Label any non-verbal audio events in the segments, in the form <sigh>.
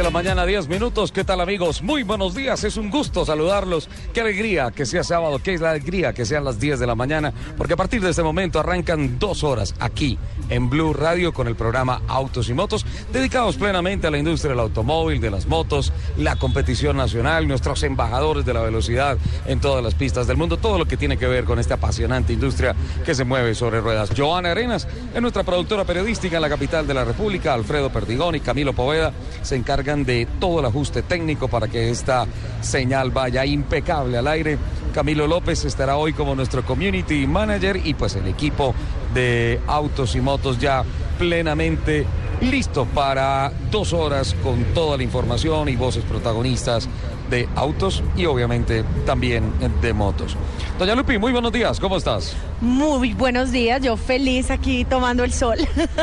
De la mañana, 10 minutos. ¿Qué tal amigos? Muy buenos días, es un gusto saludarlos. Qué alegría que sea sábado, qué alegría que sean las 10 de la mañana, porque a partir de este momento arrancan dos horas aquí en Blue Radio con el programa Autos y Motos, dedicados plenamente a la industria del automóvil, de las motos, la competición nacional, nuestros embajadores de la velocidad en todas las pistas del mundo, todo lo que tiene que ver con esta apasionante industria que se mueve sobre ruedas. Joana Arenas es nuestra productora periodística en la capital de la República, Alfredo Perdigón y Camilo Poveda se encargan de todo el ajuste técnico para que esta señal vaya impecable al aire. Camilo López estará hoy como nuestro community manager y pues el equipo de autos y motos ya plenamente listo para dos horas con toda la información y voces protagonistas de autos y obviamente también de motos. Doña Lupi, muy buenos días, ¿cómo estás? Muy buenos días, yo feliz aquí tomando el sol.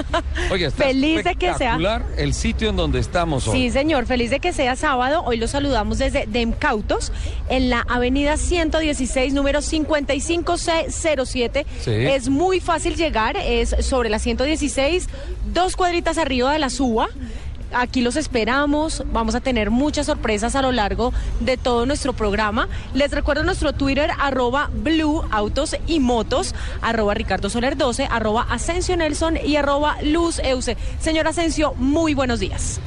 <laughs> Oye, está feliz de que sea. el sitio en donde estamos hoy. Sí, señor, feliz de que sea sábado. Hoy los saludamos desde Demcautos, en la avenida 116, número 55C07. Sí. Es muy fácil llegar, es sobre la 116, dos cuadritas arriba de la suba. Aquí los esperamos, vamos a tener muchas sorpresas a lo largo de todo nuestro programa. Les recuerdo nuestro Twitter, arroba Blue Autos y Motos, arroba Ricardo Soler 12, arroba Asensio Nelson y arroba Luz Euse. Señor Asensio, muy buenos días.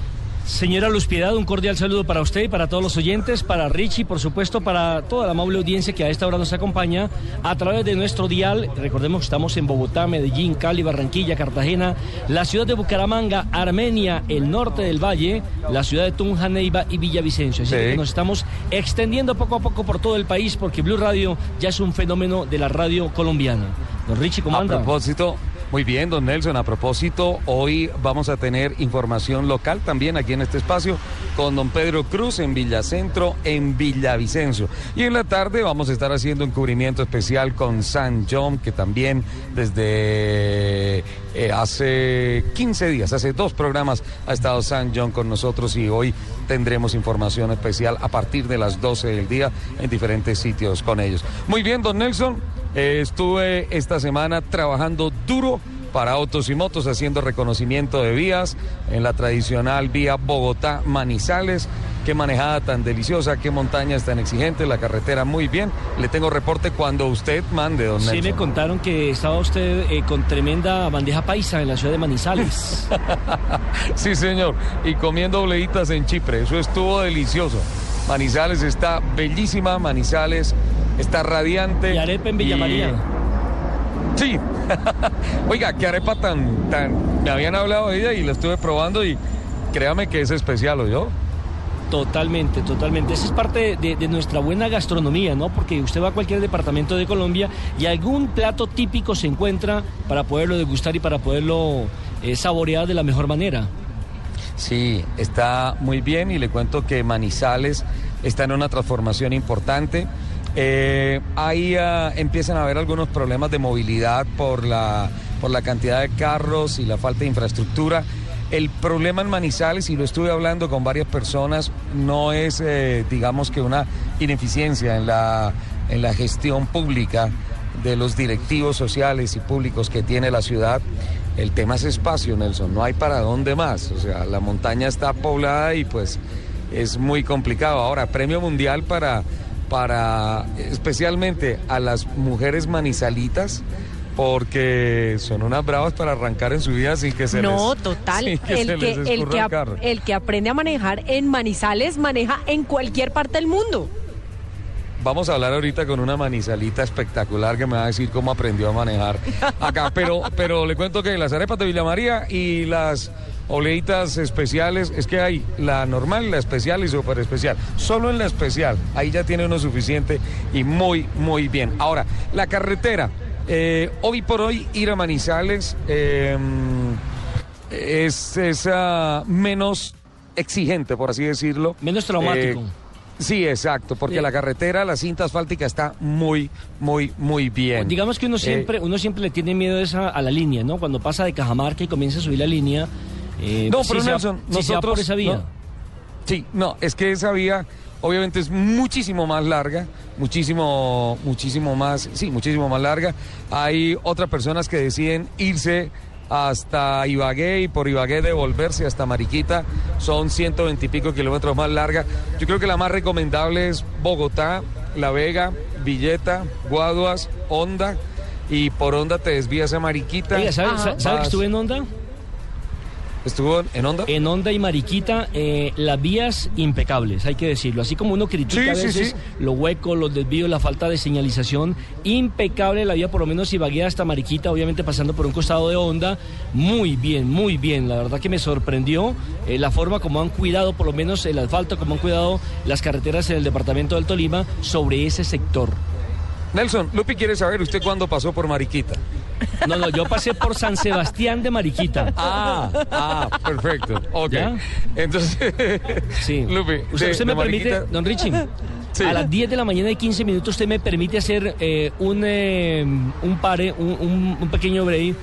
Señora Luz Piedad, un cordial saludo para usted y para todos los oyentes, para Richie, por supuesto, para toda la amable audiencia que a esta hora nos acompaña a través de nuestro dial. Recordemos que estamos en Bogotá, Medellín, Cali, Barranquilla, Cartagena, la ciudad de Bucaramanga, Armenia, el norte del Valle, la ciudad de Tunja, Neiva y Villavicencio. Así Sí. que nos estamos extendiendo poco a poco por todo el país porque Blue Radio ya es un fenómeno de la radio colombiana. Don Richie, ¿cómo A anda? propósito, muy bien, don Nelson, a propósito, hoy vamos a tener información local también aquí en este espacio con don Pedro Cruz en Villacentro, en Villavicencio. Y en la tarde vamos a estar haciendo un cubrimiento especial con San John, que también desde eh, hace 15 días, hace dos programas, ha estado San John con nosotros y hoy tendremos información especial a partir de las 12 del día en diferentes sitios con ellos. Muy bien, don Nelson. Eh, estuve esta semana trabajando duro para autos y motos, haciendo reconocimiento de vías en la tradicional vía Bogotá-Manizales. Qué manejada tan deliciosa, qué montañas tan exigentes, la carretera muy bien. Le tengo reporte cuando usted mande, don Sí, Nelson. me contaron que estaba usted eh, con tremenda bandeja paisa en la ciudad de Manizales. <laughs> Sí, señor. Y comiendo obleitas en Chipre. Eso estuvo delicioso. Manizales está bellísima, Manizales está radiante. Y arepa en Villa Y- María. Sí. <laughs> Oiga, qué arepa tan, tan. Me habían hablado de ella y la estuve probando y créame que es especial, yo. Totalmente, totalmente. Esa es parte de, de nuestra buena gastronomía, ¿no? Porque usted va a cualquier departamento de Colombia y algún plato típico se encuentra para poderlo degustar y para poderlo eh, saborear de la mejor manera. Sí, está muy bien y le cuento que Manizales está en una transformación importante. Eh, ahí ah, empiezan a haber algunos problemas de movilidad por la, por la cantidad de carros y la falta de infraestructura. El problema en Manizales, y lo estuve hablando con varias personas, no es, eh, digamos que una ineficiencia en la, en la gestión pública de los directivos sociales y públicos que tiene la ciudad. El tema es espacio, Nelson, no hay para dónde más. O sea, la montaña está poblada y pues es muy complicado. Ahora, premio mundial para para especialmente a las mujeres manizalitas porque son unas bravas para arrancar en su vida sin que se no, les total. <laughs> que el, que, el, que ap- el que aprende a manejar en Manizales maneja en cualquier parte del mundo. Vamos a hablar ahorita con una manizalita espectacular que me va a decir cómo aprendió a manejar acá. Pero, pero le cuento que las arepas de Villa María y las oleitas especiales, es que hay la normal, la especial y súper especial. Solo en la especial, ahí ya tiene uno suficiente y muy, muy bien. Ahora, la carretera. eh, hoy por hoy ir a Manizales eh, es, es, ah, menos exigente, por así decirlo. Menos traumático. Eh, Sí, exacto, porque la carretera, la cinta asfáltica está muy, muy, muy bien. Digamos que uno Eh, siempre, uno siempre le tiene miedo esa- a la línea, ¿no? Cuando pasa de Cajamarca y comienza a subir la línea. Eh, no, sí pero Nelson, sí se va nosotros... por esa vía. no. sí, no, es que esa vía obviamente es muchísimo más larga, muchísimo, muchísimo más, sí, muchísimo más larga. Hay otras personas que deciden irse hasta Ibagué y por Ibagué devolverse hasta Mariquita. Son 120 y pico kilómetros más larga. Yo creo que la más recomendable es Bogotá, La Vega, Villeta, Guaduas, Honda. Y por Honda te desvías a Mariquita. Oiga, ¿sabe, sa- sabe que estuve en Honda? ¿Estuvo en Honda? En Honda y Mariquita, eh, las vías impecables, hay que decirlo. Así como uno critica Sí, a veces sí. los huecos, los desvíos, la falta de señalización, impecable la vía, por lo menos Ibagué hasta Mariquita, obviamente pasando por un costado de Honda. Muy bien, muy bien. La verdad que me sorprendió eh, la forma como han cuidado, por lo menos el asfalto, como han cuidado las carreteras en el departamento del Tolima sobre ese sector. Nelson, Lupi quiere saber usted cuándo pasó por Mariquita. No, no, yo pasé por San Sebastián de Mariquita. Ah, ah, perfecto. Ok. ¿Ya? Entonces, Sí. Lupi, usted, de- usted me permite, Mariquita- don Richie, Sí. a las 10 de la mañana y 15 minutos usted me permite hacer eh, un, eh, un pare, un, un- un pequeño break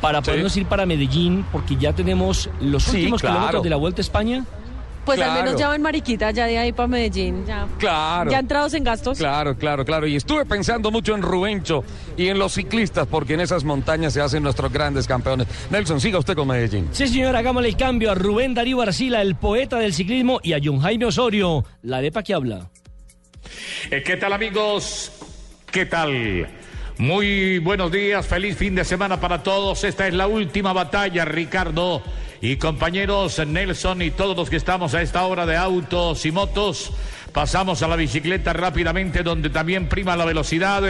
para Sí. podernos ir para Medellín, porque ya tenemos los Sí, últimos claro. kilómetros de la Vuelta a España. Pues al menos ya van Mariquita, ya de ahí para Medellín. Ya, Claro. ya entrados en gastos. Claro, claro, claro. Y estuve pensando mucho en Rubencho y en los ciclistas, porque en esas montañas se hacen nuestros grandes campeones. Nelson, siga usted con Medellín. Sí, señor, hagámosle el cambio a Rubén Darío Arcila, el poeta del ciclismo, y a John Jaime Osorio, la arepa que habla. Eh, ¿Qué tal amigos? ¿Qué tal? Muy buenos días, feliz fin de semana para todos. Esta es la última batalla, Ricardo y compañeros Nelson y todos los que estamos a esta hora de autos y motos. Pasamos a la bicicleta rápidamente, donde también prima la velocidad,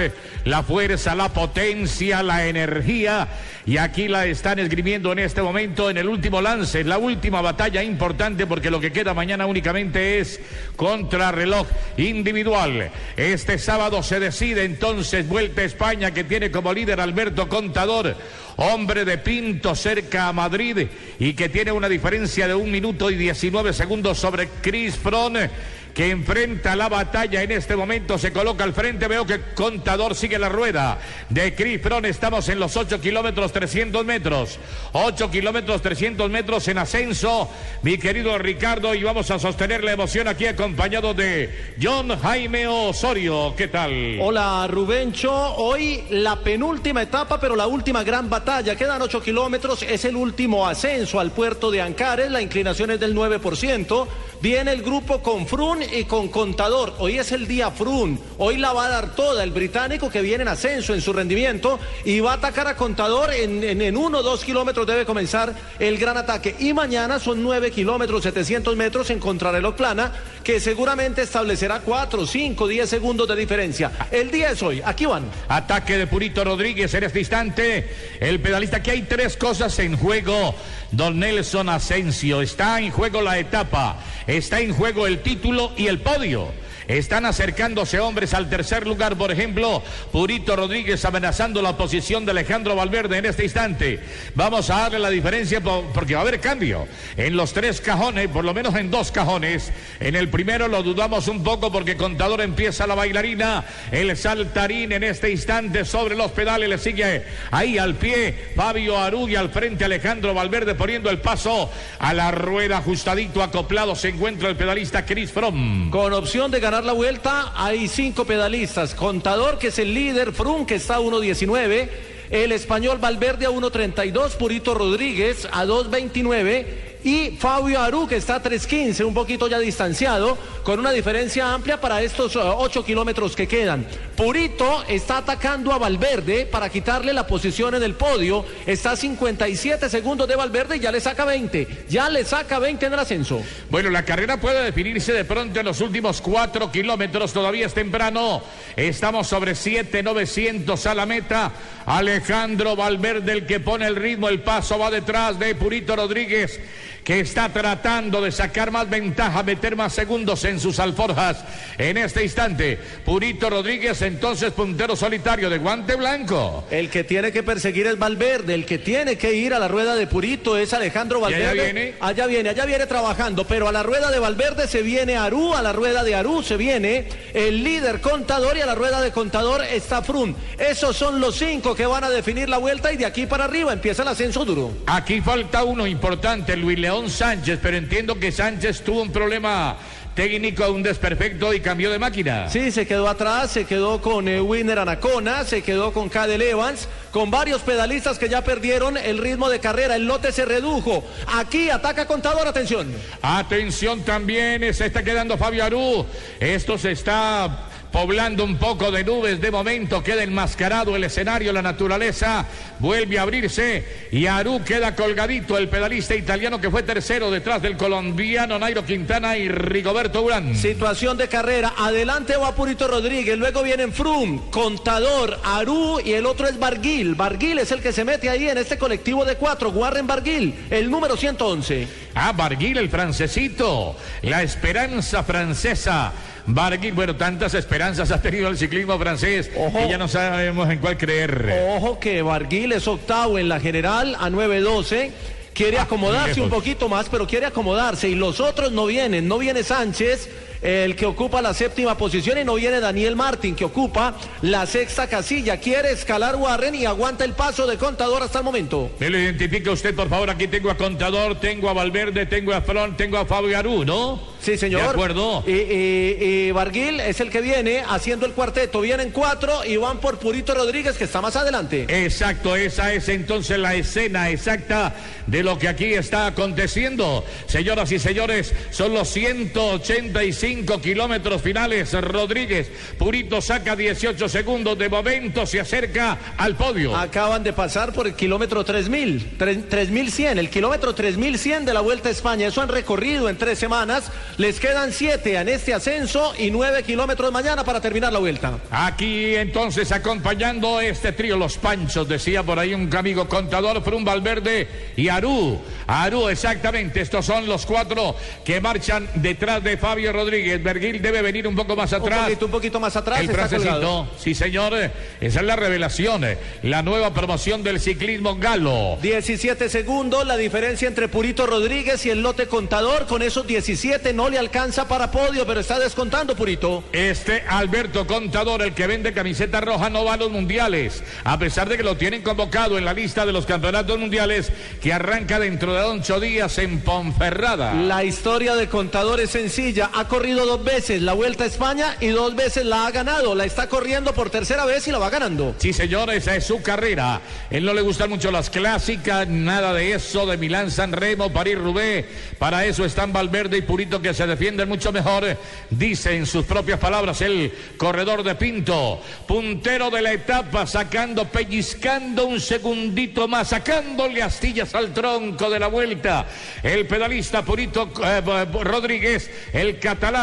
la fuerza, la potencia, la energía. Y aquí la están esgrimiendo en este momento, en el último lance, la última batalla importante, porque lo que queda mañana únicamente es contrarreloj individual. Este sábado se decide entonces Vuelta a España, que tiene como líder Alberto Contador. Hombre de Pinto cerca a Madrid y que tiene una diferencia de un minuto y 19 segundos sobre Chris Froome que enfrenta la batalla en este momento, se coloca al frente, veo que Contador sigue la rueda de Froome, estamos en los 8 kilómetros 300 metros, 8 kilómetros 300 metros en ascenso, mi querido Ricardo, y vamos a sostener la emoción aquí acompañado de John Jaime Osorio, ¿qué tal? Hola Rubencho, hoy la penúltima etapa, pero la última gran batalla. Quedan 8 kilómetros, es el último ascenso al puerto de Ancares, la inclinación es del 9%. Viene el grupo con Frun y con Contador. Hoy es el día Frun, hoy la va a dar toda el británico que viene en ascenso en su rendimiento y va a atacar a Contador en, en, uno o dos kilómetros debe comenzar el gran ataque. Y mañana son 9 kilómetros 700 metros en contrarreloj plana que seguramente establecerá 4, 5, 10 segundos de diferencia. El día es hoy, aquí van. Ataque de Purito Rodríguez en este instante. El pedalista, que hay tres cosas en juego. Don Nelson Asensio. Está en juego la etapa. Está en juego el título y el podio. Están acercándose hombres al tercer lugar, por ejemplo, Purito Rodríguez amenazando la posición de Alejandro Valverde en este instante. Vamos a darle la diferencia po- porque va a haber cambio en los tres cajones, por lo menos en dos cajones. En el primero lo dudamos un poco porque Contador empieza la bailarina, el saltarín en este instante sobre los pedales, le sigue ahí al pie Fabio Arugui al frente Alejandro Valverde poniendo el paso a la rueda ajustadito acoplado se encuentra el pedalista Chris Fromm. Con opción de ganar la vuelta, hay cinco pedalistas. Contador, que es el líder, Frun, que está a 1.19. El español Valverde a 1.32, Purito Rodríguez a 2.29. y Fabio Aru que está a 3.15, un poquito ya distanciado, con una diferencia amplia para estos 8 uh, kilómetros que quedan. Purito está atacando a Valverde para quitarle la posición en el podio, está a 57 segundos de Valverde y ya le saca 20, ya le saca 20 en el ascenso. Bueno, la carrera puede definirse de pronto en los últimos 4 kilómetros, todavía es temprano, estamos sobre 7.900 a la meta, Alejandro Valverde el que pone el ritmo, el paso va detrás de Purito Rodríguez que está tratando de sacar más ventaja, meter más segundos en sus alforjas en este instante. Purito Rodríguez, entonces puntero solitario de guante blanco. El que tiene que perseguir es Valverde, el que tiene que ir a la rueda de Purito es Alejandro Valverde. allá viene? Allá viene, allá viene trabajando, pero a la rueda de Valverde se viene Arú, a la rueda de Arú se viene el líder contador y a la rueda de contador está Frun. Esos son los cinco que van a definir la vuelta y de aquí para arriba empieza el ascenso duro. Aquí falta uno importante, Luis León Sánchez, pero entiendo que Sánchez tuvo un problema técnico, un desperfecto y cambió de máquina. Sí, se quedó atrás, se quedó con eh, Winner Anacona, se quedó con Cadel Evans, con varios pedalistas que ya perdieron el ritmo de carrera, el lote se redujo. Aquí ataca Contador, atención. Atención también, se está quedando Fabio Aru. Esto se está poblando un poco de nubes. De momento queda enmascarado el escenario, la naturaleza vuelve a abrirse y Aru queda colgadito, el pedalista italiano que fue tercero detrás del colombiano Nairo Quintana y Rigoberto Urán. Situación de carrera, adelante va Purito Rodríguez, luego vienen Frum, Contador, Aru y el otro es Barguil. Barguil es el que se mete ahí en este colectivo de cuatro, Warren Barguil, el número 111. Ah, Barguil, el francesito, la esperanza francesa. Barguil, bueno, tantas esperanzas ha tenido el ciclismo francés Ojo. que ya no sabemos en cuál creer. Ojo que Barguil es octavo en la general a 9.12 quiere ah, acomodarse un poquito más, pero quiere acomodarse y los otros no vienen, no viene Sánchez, el que ocupa la séptima posición y no viene Daniel Martín, que ocupa la sexta casilla. Quiere escalar Warren y aguanta el paso de Contador hasta el momento. Me lo identifica usted, por favor. Aquí tengo a Contador, tengo a Valverde, tengo a Front, tengo a Fabio Aru, ¿no? Sí, señor. De acuerdo. Y, y, Barguil es el que viene haciendo el cuarteto. Vienen cuatro y van por Purito Rodríguez, que está más adelante. Exacto, esa es entonces la escena exacta de lo que aquí está aconteciendo. Señoras y señores, son los 185 kilómetros finales. Rodríguez, Purito saca 18 segundos. De momento se acerca al podio. Acaban de pasar por el kilómetro 3000, 3100, el kilómetro 3100 de la Vuelta a España. Eso han recorrido en tres semanas. Les quedan siete en este ascenso y nueve kilómetros mañana para terminar la vuelta. Aquí entonces acompañando este trío, los Panchos, decía por ahí un amigo contador, Frum Valverde y Aru. Aru, exactamente, estos son los cuatro que marchan detrás de Fabio Rodríguez. Berguil debe venir un poco más atrás. Un poquito, un poquito más atrás. El francesito, sí señor, esa es la revelación, la nueva promoción del ciclismo galo. 17 segundos, la diferencia entre Purito Rodríguez y el lote contador, con esos 17 no le alcanza para podio, pero está descontando, Purito. Este Alberto Contador, el que vende camiseta roja, no va a los mundiales, a pesar de que lo tienen convocado en la lista de los campeonatos mundiales que arranca dentro de ocho días en Ponferrada. La historia de Contador es sencilla. Ha corrido dos veces la Vuelta a España y dos veces la ha ganado. La está corriendo por tercera vez y la va ganando. Sí, señor, esa es su carrera. Él no le gustan mucho las clásicas, nada de eso, de Milán, San Remo, París, Rubé. Para eso están Valverde y Purito que se defienden mucho mejor, dice en sus propias palabras el corredor de Pinto, puntero de la etapa, sacando, pellizcando un segundito más, sacándole astillas al tronco de la vuelta. El pedalista Purito eh, Rodríguez, el catalán,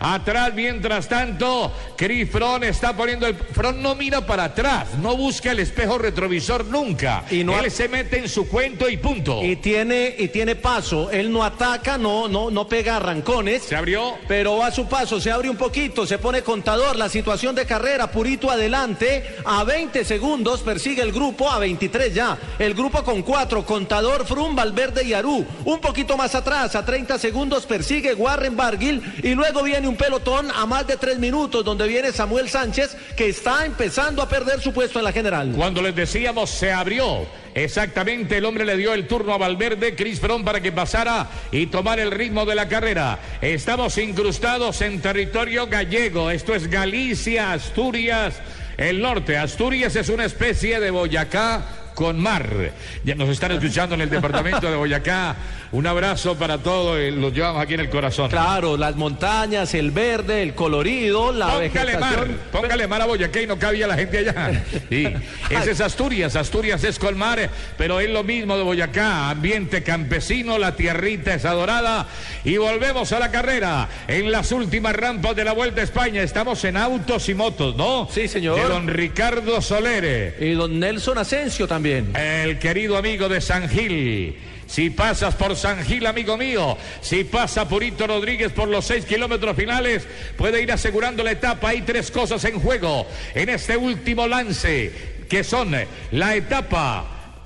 atrás mientras tanto, Crifron está poniendo el... Front no mira para atrás, no busca el espejo retrovisor nunca. Y no él se mete en su cuento y punto. Y tiene, y tiene paso, él no ataca, no, no, no pega arrancón se abrió. Pero va a su paso, se abre un poquito, se pone contador, la situación de carrera, Purito adelante, a 20 segundos persigue el grupo, a 23 ya. El grupo con 4, contador, Frum, Valverde y Arú. Un poquito más atrás, a 30 segundos persigue Warren Barguil y luego viene un pelotón a más de 3 minutos donde viene Samuel Sánchez que está empezando a perder su puesto en la general. Cuando les decíamos se abrió Exactamente, el hombre le dio el turno a Valverde, Chris Fromm para que pasara y tomar el ritmo de la carrera. Estamos incrustados en territorio gallego. Esto es Galicia, Asturias, el norte. Asturias es una especie de Boyacá con mar. Ya nos están escuchando en el departamento de Boyacá. Un abrazo para todos, eh, los llevamos aquí en el corazón. Claro, las montañas, el verde, el colorido, la Póngale mar, póngale mar a Boyacá y no cabía la gente allá. Sí, <laughs> ese es Asturias, Asturias es Colmar, pero es lo mismo de Boyacá, ambiente campesino, la tierrita es adorada y volvemos a la carrera en las últimas rampas de la Vuelta a España. Estamos en autos y motos, ¿no? Sí, señor. De don Ricardo Solere. Y don Nelson Asensio también. El querido amigo de San Gil. Si pasas por San Gil, amigo mío, si pasa Purito Rodríguez por los seis kilómetros finales, puede ir asegurando la etapa. Hay tres cosas en juego en este último lance, que son la etapa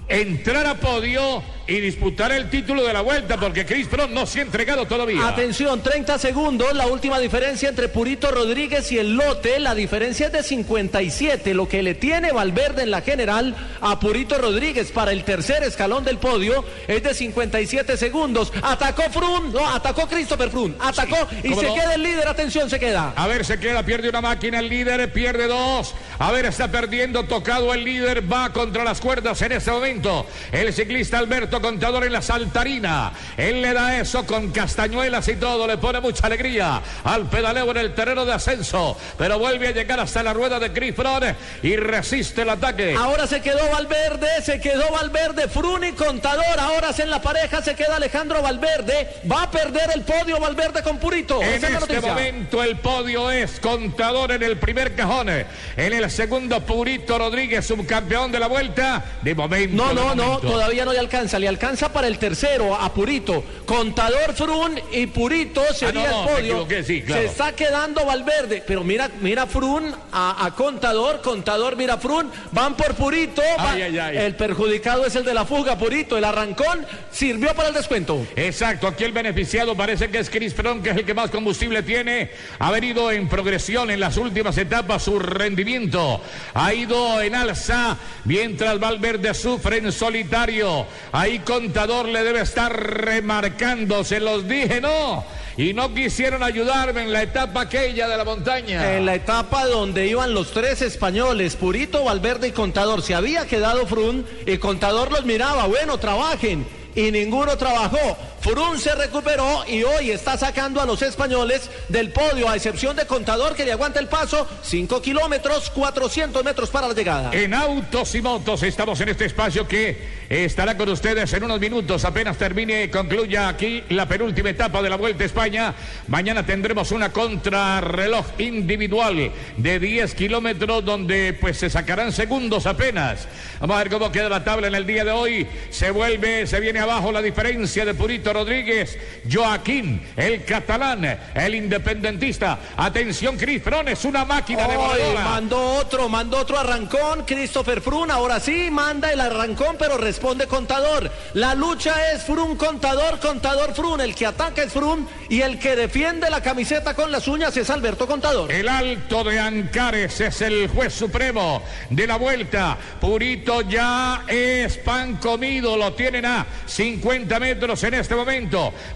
entrar a podio y disputar el título de la vuelta, porque Chris Froome no se ha entregado todavía. Atención, 30 segundos, la última diferencia entre Purito Rodríguez y el lote, la diferencia es de 57, lo que le tiene Valverde en la general a Purito Rodríguez para el tercer escalón del podio es de 57 segundos. Atacó Froome, no, atacó Christopher Froome, atacó y ¿cómo se no? queda el líder, atención, se queda. A ver, se queda, pierde una máquina, el líder pierde dos. A ver, está perdiendo, tocado el líder, va contra las cuerdas en este momento. El ciclista Alberto Contador en la saltarina. Él le da eso con castañuelas y todo, le pone mucha alegría al pedaleo en el terreno de ascenso. Pero vuelve a llegar hasta la rueda de Chris Froome y resiste el ataque. Ahora se quedó Valverde, se quedó Valverde, Fruni Contador, ahora en la pareja se queda Alejandro Valverde, va a perder el podio Valverde con Purito. En Esa este momento el podio es contador en el primer cajón. En el segundo, Purito Rodríguez, subcampeón de la vuelta. De momento. No, no, no, todavía no le alcanza, le alcanza para el tercero a Purito. Contador Frun y Purito sería Ah, no, no, el podio. equivoqué, sí, claro. Se está quedando Valverde, pero mira, mira Frun a, a Contador, Contador mira Frun, van por Purito. ay, ay. El perjudicado es el de la fuga, Purito. El arrancón sirvió para el descuento. Exacto, aquí el beneficiado parece que es Chris Froome, que es el que más combustible tiene. Ha venido en progresión en las últimas etapas, su rendimiento ha ido en alza, mientras Valverde sufre en solitario. Ahí Contador le debe estar remarcando, se los dije, ¿no? Y no quisieron ayudarme en la etapa aquella de la montaña. En la etapa donde iban los tres españoles, Purito, Valverde y Contador, se había quedado Frun y Contador los miraba, bueno, trabajen. Y ninguno trabajó. Frun se recuperó y hoy está sacando a los españoles del podio, a excepción de Contador que le aguanta el paso, 5 kilómetros, 400 metros para la llegada. En autos y motos estamos en este espacio que estará con ustedes en unos minutos. Apenas termine y concluya aquí la penúltima etapa de la Vuelta a España. Mañana tendremos una contrarreloj individual de 10 kilómetros donde pues se sacarán segundos apenas. Vamos a ver cómo queda la tabla en el día de hoy. Se vuelve, se viene abajo la diferencia de Purito Rodríguez, Joaquín, el catalán, el independentista. Atención, Cris Froome, es una máquina de Hoy mandó otro, mandó otro arrancón, Christopher Frun, ahora sí manda el arrancón, pero responde Contador. La lucha es Frun Contador, Contador Frun, el que ataca es Frun y el que defiende la camiseta con las uñas es Alberto Contador. El alto de Ancares es el juez supremo de la vuelta. Purito ya es pan comido, lo tienen a 50 metros en este momento.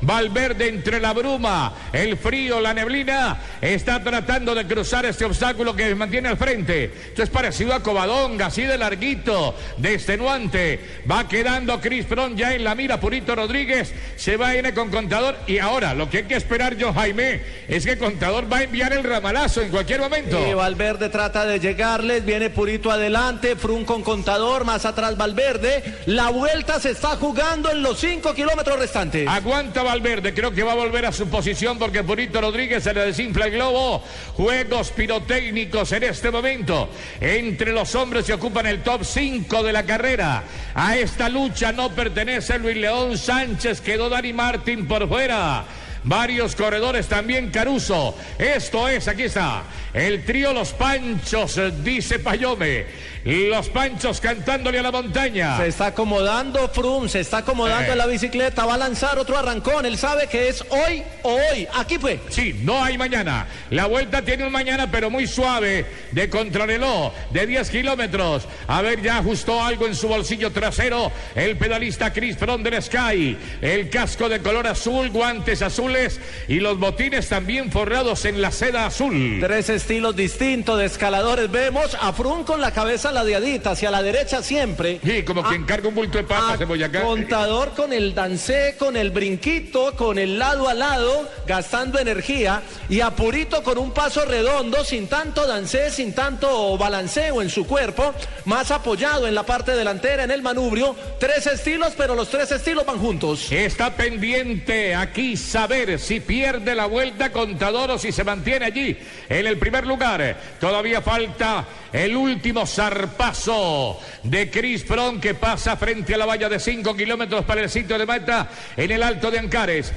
Valverde entre la bruma, el frío, la neblina, está tratando de cruzar este obstáculo que mantiene al frente. Esto es parecido a Covadonga, así de larguito, de extenuante. Va quedando Chris Froome ya en la mira, Purito Rodríguez se va a ir con contador y ahora lo que hay que esperar yo, Jaime, es que contador va a enviar el ramalazo en cualquier momento. Y Valverde trata de llegarles, viene Purito adelante, Frun con contador, más atrás Valverde. La vuelta se está jugando en los 5 kilómetros restantes. Aguanta Valverde, creo que va a volver a su posición porque Purito Rodríguez se le desinfla el globo. Juegos pirotécnicos en este momento. Entre los hombres que ocupan el top 5 de la carrera. A esta lucha no pertenece Luis León Sánchez, quedó Dani Martín por fuera. Varios corredores también Caruso. Esto es, aquí está, el trío Los Panchos, dice Payome. Los Panchos cantándole a la montaña. Se está acomodando Frum, se está acomodando Eh. en la bicicleta, va a lanzar otro arrancón. Él sabe que es hoy o hoy. Aquí fue. Sí, no hay mañana. La vuelta tiene un mañana, pero muy suave, de contrarreloj, de 10 kilómetros. A ver, ya ajustó algo en su bolsillo trasero el pedalista Chris Froome del Sky. El casco de color azul, guantes azul azules y los botines también forrados en la seda azul. Tres estilos distintos de escaladores. Vemos a Frun con la cabeza ladeadita, hacia la derecha siempre. Sí, como quien carga un bulto de papas de Boyacá. Contador con el dancé, con el brinquito, con el lado a lado, gastando energía. Y Apurito con un paso redondo, sin tanto dancé, sin tanto balanceo en su cuerpo, más apoyado en la parte delantera, en el manubrio. Tres estilos, pero los tres estilos van juntos. Está pendiente aquí saber si pierde la vuelta contador o si se mantiene allí en el primer lugar. Todavía falta el último zarpazo de Chris Fron que pasa frente a la valla de 5 kilómetros para el sitio de meta en el Alto de Ancares.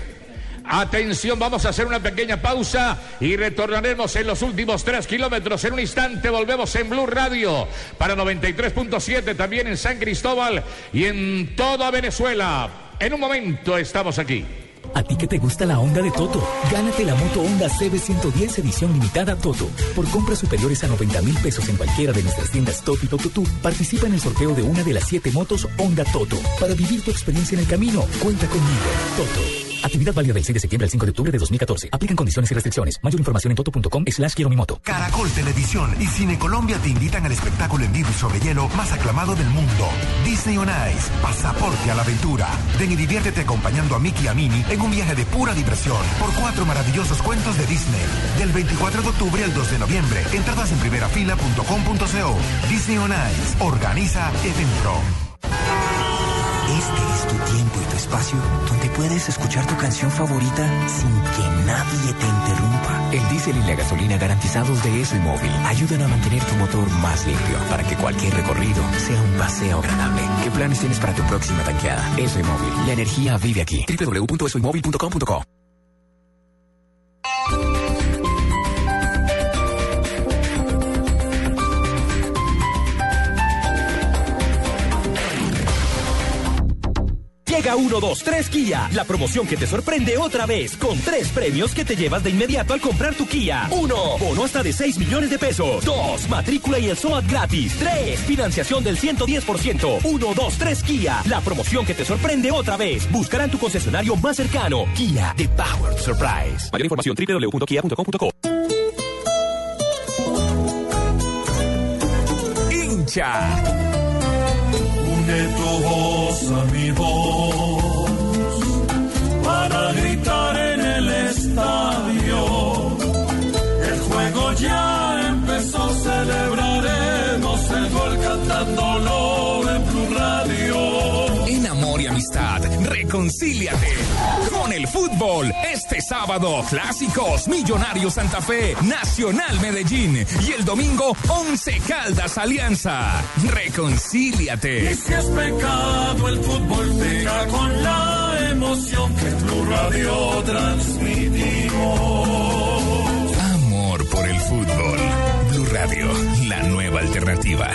Atención, vamos a hacer una pequeña pausa y retornaremos en los últimos tres kilómetros. En un instante volvemos en Blue Radio para 93.7, también en San Cristóbal y en toda Venezuela. En un momento estamos aquí. A ti que te gusta la onda de Toto, gánate la moto Honda CB110 edición limitada Toto. Por compras superiores a 90 mil pesos en cualquiera de nuestras tiendas Toto y Toto Tú, participa en el sorteo de una de las siete motos Honda Toto. Para vivir tu experiencia en el camino, cuenta conmigo. Toto. Actividad válida del 6 de septiembre al 5 de octubre de 2014. Aplican condiciones y restricciones. Mayor información en toto.com slash quiero mi moto. Caracol Televisión y Cine Colombia te invitan al espectáculo en vivo y sobre hielo más aclamado del mundo. Disney on Ice. Pasaporte a la aventura. Ven y diviértete acompañando a Mickey y a Minnie en un viaje de pura diversión por cuatro maravillosos cuentos de Disney. Del 24 de octubre al 2 de noviembre. Entradas en primerafila.com.co. Disney on Ice. Organiza Eventpro. Este es tu tiempo y tu espacio donde puedes escuchar tu canción favorita sin que nadie te interrumpa. El diésel y la gasolina garantizados de ESO y Móvil ayudan a mantener tu motor más limpio para que cualquier recorrido sea un paseo agradable. ¿Qué planes tienes para tu próxima tanqueada? ESO y Móvil. La energía vive aquí. www.esoymóvil.com.co Llega 1, 2, 3 Kia, la promoción que te sorprende otra vez, con tres premios que te llevas de inmediato al comprar tu Kia. 1. Bono hasta de 6 millones de pesos. 2. Matrícula y el SOAT gratis. 3. Financiación del 110%. 1, 2, 3 Kia, la promoción que te sorprende otra vez. Buscarán tu concesionario más cercano. Kia, The Power Surprise. Mayor información www.kia.com.co. Hincha. Une tu voz a mi voz para gritar en el estadio. El juego ya empezó, celebraremos el gol cantándolo en Blue Radio. En amor y amistad, reconcíliate con el fútbol. Este sábado, clásicos, Millonarios Santa Fe, Nacional Medellín y el domingo, Once Caldas Alianza. Reconcíliate. Y si es pecado, el fútbol pega con la emoción que Blue Radio transmitimos. Amor por el fútbol. Blue Radio, la nueva alternativa.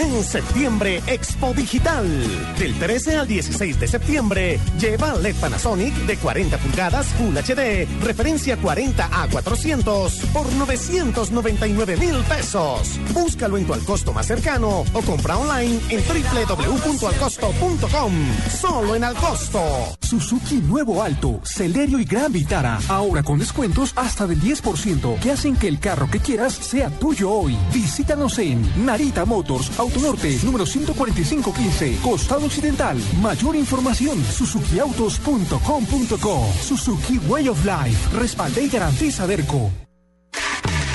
En septiembre, Expo Digital. Del 13 al 16 de septiembre, lleva LED Panasonic de 40 pulgadas Full HD, referencia 40 a 400 por 999 mil pesos. Búscalo en tu al costo más cercano o compra online en www.alcosto.com. Solo en Alcosto. Suzuki Nuevo Alto, Celerio y Gran Vitara. Ahora con descuentos hasta del 10% que hacen que el carro que quieras sea tuyo hoy. Visítanos en Narita Motors, Autonorte, número 14515, Costado Occidental. Mayor información, suzukiautos.com.co. Suzuki Way of Life. Respalde y garantiza Derco.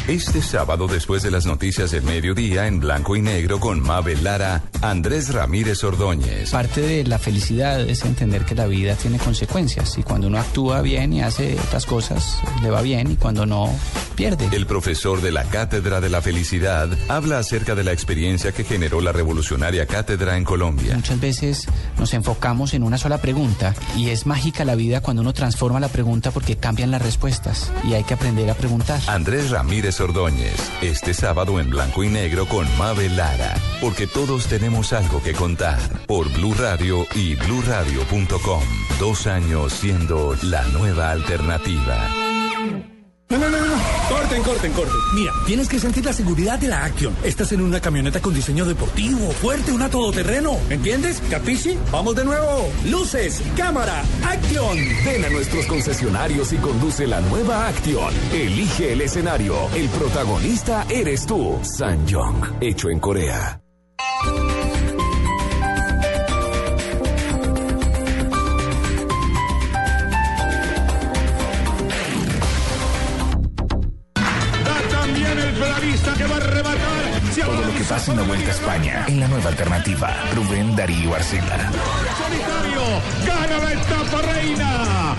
Este sábado, después de las noticias del mediodía, en blanco y negro con Mabel Lara, Andrés Ramírez Ordóñez. Parte de la felicidad es entender que la vida tiene consecuencias y cuando uno actúa bien y hace otras cosas, le va bien y cuando no, pierde. El profesor de la Cátedra de la Felicidad habla acerca de la experiencia que generó la revolucionaria cátedra en Colombia. Muchas veces nos enfocamos en una sola pregunta y es mágica la vida cuando uno transforma la pregunta porque cambian las respuestas y hay que aprender a preguntar. Andrés Ramírez Ordóñez, este sábado en blanco y negro con Mabel Lara, porque todos tenemos algo que contar por Blue Radio y bluradio.com. Dos años siendo la nueva alternativa. No, no, no, no. Corten, corten, corten. Mira, tienes que sentir la seguridad de la Action. Estás en una camioneta con diseño deportivo, fuerte, una todoterreno. ¿Entiendes? ¿Capichi? Vamos de nuevo. Luces, cámara, Action. Ven a nuestros concesionarios y conduce la nueva Action. Elige el escenario. El protagonista eres tú. Sanyong, hecho en Corea. Todo lo que pasa en la Vuelta a España, en la nueva alternativa. Rubén Darío Arcila. Solitario. La reina.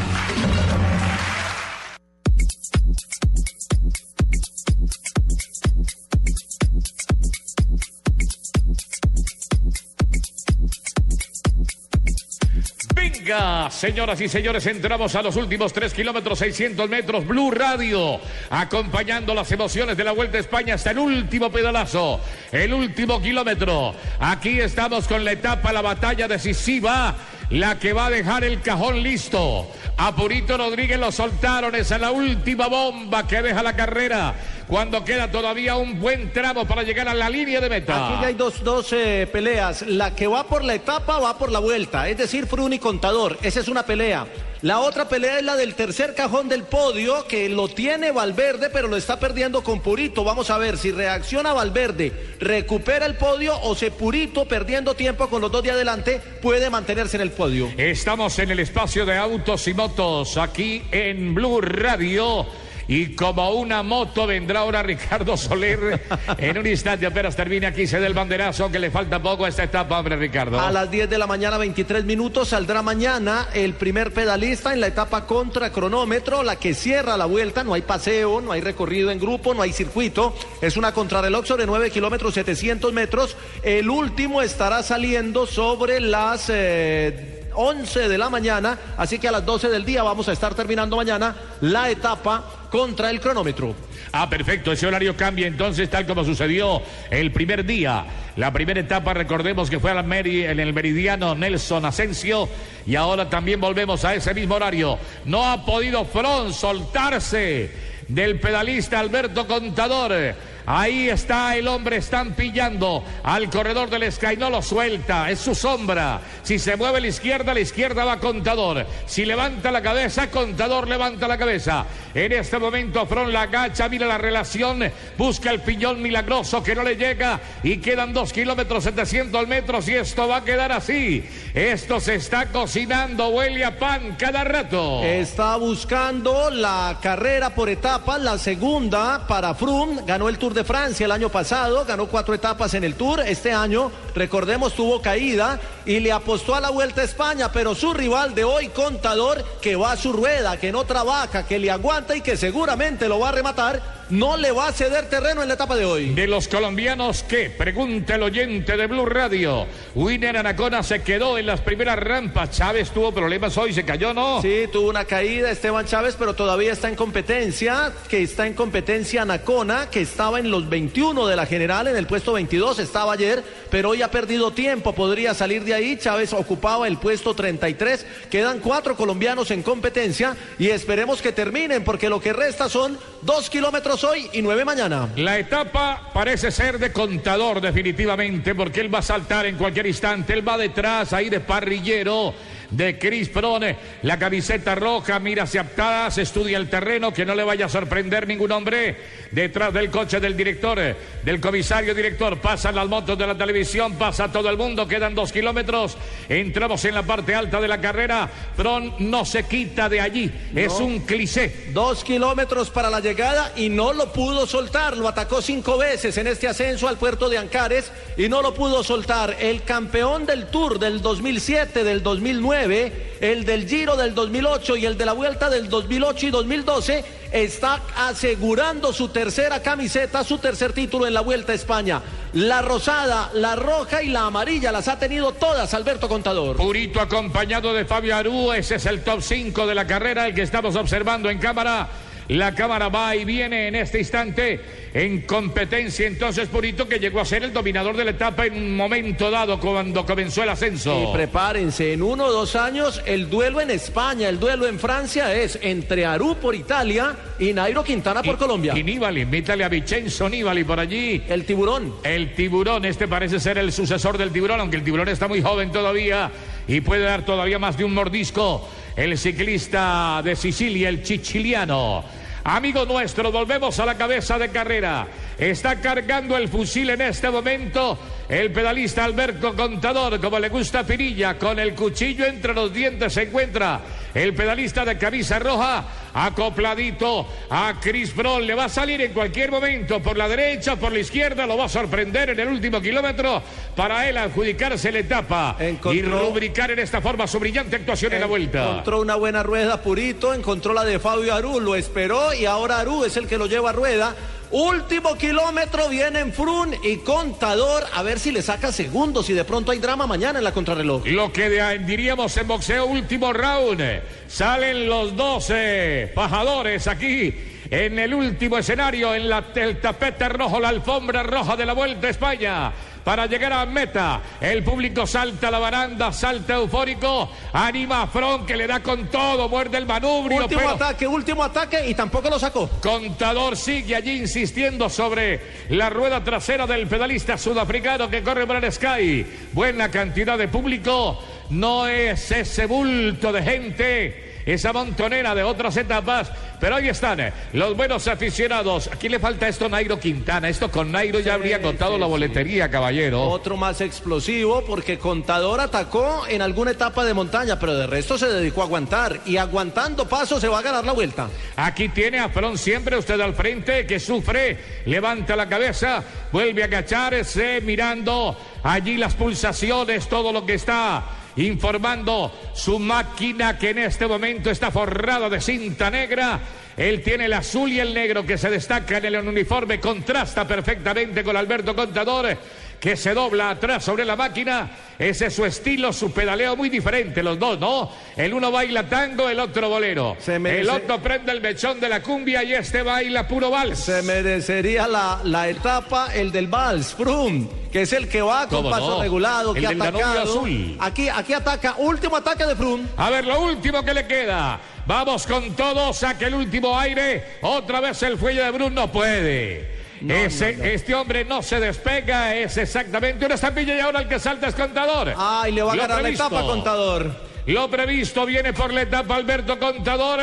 Señoras y señores, entramos a los últimos 3 kilómetros, 600 metros. Blue Radio, acompañando las emociones de la Vuelta a España hasta el último pedalazo, el último kilómetro. Aquí estamos con la etapa, la batalla decisiva, la que va a dejar el cajón listo. A Purito Rodríguez lo soltaron, esa es la última bomba que deja la carrera. Cuando queda todavía un buen tramo para llegar a la línea de meta. Aquí ya hay dos, dos eh, peleas. La que va por la etapa va por la vuelta, es decir, Frun y Contador. Esa es una pelea. La otra pelea es la del tercer cajón del podio, que lo tiene Valverde, pero lo está perdiendo con Purito. Vamos a ver si reacciona Valverde, recupera el podio o se Purito, perdiendo tiempo con los dos de adelante, puede mantenerse en el podio. Estamos en el espacio de autos y motos aquí en Blue Radio. Y como una moto vendrá ahora Ricardo Soler <laughs> en un instante apenas termine aquí, se da el banderazo que le falta poco a esta etapa, hombre Ricardo. A las 10 de la mañana, 23 minutos, saldrá mañana el primer pedalista en la etapa contra cronómetro, la que cierra la vuelta. No hay paseo, no hay recorrido en grupo, no hay circuito. Es una contrarreloj sobre 9 kilómetros, 700 metros. El último estará saliendo sobre las. eh, 11 de la mañana, así que a las 12 del día vamos a estar terminando mañana la etapa contra el cronómetro. Ah, perfecto, ese horario cambia entonces tal como sucedió el primer día. La primera etapa, recordemos que fue en el meridiano Nelson Asensio y ahora también volvemos a ese mismo horario. No ha podido Front soltarse del pedalista Alberto Contador. Ahí está el hombre, están pillando al corredor del Sky, no lo suelta, es su sombra. Si se mueve a la izquierda, la izquierda va Contador. Si levanta la cabeza, Contador levanta la cabeza. En este momento, Front la agacha, mira la relación, busca el piñón milagroso que no le llega y quedan dos kilómetros 700 metros y esto va a quedar así. Esto se está cocinando, huele a pan cada rato. Está buscando la carrera por etapas, la segunda para Froome, ganó el Tour de Francia el año pasado, ganó cuatro etapas en el Tour, este año, recordemos, tuvo caída y le apostó a la Vuelta a España, pero su rival de hoy, Contador, que va a su rueda, que no trabaja, que le aguanta y que seguramente lo va a rematar, no le va a ceder terreno en la etapa de hoy. De los colombianos, ¿qué? Pregunta el oyente de Blue Radio. Winner Anacona se quedó en las primeras rampas. Chávez tuvo problemas hoy, se cayó, ¿no? Sí, tuvo una caída Esteban Chávez, pero todavía está en competencia, que está en competencia Anacona, que estaba en los 21 de la general, en el puesto 22, estaba ayer, pero hoy ha perdido tiempo, podría salir de ahí. Chávez ocupaba el puesto 33, quedan cuatro colombianos en competencia y esperemos que terminen, porque lo que resta son dos kilómetros hoy y nueve mañana. La etapa parece ser de contador definitivamente porque él va a saltar en cualquier instante. Él va detrás ahí de parrillero de Chris Prone. La camiseta roja mira hacia atrás, estudia el terreno, que no le vaya a sorprender ningún hombre. Detrás del coche del director, del comisario director, pasan las motos de la televisión, pasa todo el mundo, quedan dos kilómetros. Entramos en la parte alta de la carrera. Pron no se quita de allí, es un cliché. Dos kilómetros para la llegada y no lo pudo soltar. Lo atacó cinco veces en este ascenso al puerto de Ancares y no lo pudo soltar. El campeón del Tour del 2007, del 2009, el del Giro del 2008 y el de la Vuelta del 2008 y 2012 está asegurando su tercera camiseta, su tercer título en la Vuelta a España. La rosada, la roja y la amarilla las ha tenido todas Alberto Contador. Purito acompañado de Fabio Aru, ese es el top 5 de la carrera, el que estamos observando en cámara. La cámara va y viene en este instante en competencia. Entonces, Purito, que llegó a ser el dominador de la etapa en un momento dado cuando comenzó el ascenso. Y prepárense, en uno o dos años, el duelo en España, el duelo en Francia es entre Aru por Italia y Nairo Quintana por Colombia. Y Nibali, invítale a Vicenzo Nibali por allí. El tiburón. El tiburón, este parece ser el sucesor del tiburón, aunque el tiburón está muy joven todavía y puede dar todavía más de un mordisco. El ciclista de Sicilia, el chichiliano. Amigo nuestro, volvemos a la cabeza de carrera. Está cargando el fusil en este momento el pedalista Alberto Contador, como le gusta Pirilla, con el cuchillo entre los dientes se encuentra el pedalista de camisa roja, acopladito a Chris Brown. Le va a salir en cualquier momento por la derecha, por la izquierda, lo va a sorprender en el último kilómetro para él adjudicarse la etapa y rubricar en esta forma su brillante actuación en la vuelta. Encontró una buena rueda Purito, encontró la de Fabio Aru, lo esperó y ahora Aru es el que lo lleva a rueda. Último kilómetro viene en Frun y Contador a ver si le saca segundos y de pronto hay drama mañana en la contrarreloj. Lo que diríamos en boxeo último round. Salen los 12 pajadores aquí en el último escenario, en la, el tapete rojo, la alfombra roja de la Vuelta a España. Para llegar a meta, el público salta a la baranda, salta eufórico, anima a Front que le da con todo, muerde el manubrio. Último pero- ataque, último ataque y tampoco lo sacó. Contador sigue allí insistiendo sobre la rueda trasera del pedalista sudafricano que corre por el Sky. Buena cantidad de público. No es ese bulto de gente, esa montonera de otras etapas. Pero ahí están eh, los buenos aficionados. Aquí le falta esto a Nairo Quintana. Esto con Nairo ya habría contado la boletería, caballero. Otro más explosivo porque Contador atacó en alguna etapa de montaña, pero de resto se dedicó a aguantar y aguantando paso se va a ganar la vuelta. Aquí tiene a Front siempre usted al frente que sufre, levanta la cabeza, vuelve a agacharse mirando allí las pulsaciones, todo lo que está informando su máquina que en este momento está forrada de cinta negra. Él tiene el azul y el negro que se destacan en el uniforme, contrasta perfectamente con Alberto Contador que se dobla atrás sobre la máquina. Ese es su estilo, su pedaleo muy diferente, los dos, ¿no? El uno baila tango, el otro bolero. merece- El otro prende el mechón de la cumbia y este baila puro vals. Se merecería la, la etapa, el del Vals, Frum, que es el que va con ¿Cómo paso no? regulado, El que del atacado. azul. Aquí, aquí ataca, último ataque de Frum. A ver, lo último que le queda. Vamos con todo, saque el último aire. Otra vez el fuelle de Bruno no puede. Ese, Este hombre no se despega, es exactamente una estampilla y ahora el que salta es contador. Ay, le va a ganar la etapa, Contador. Lo previsto viene por la etapa Alberto Contador.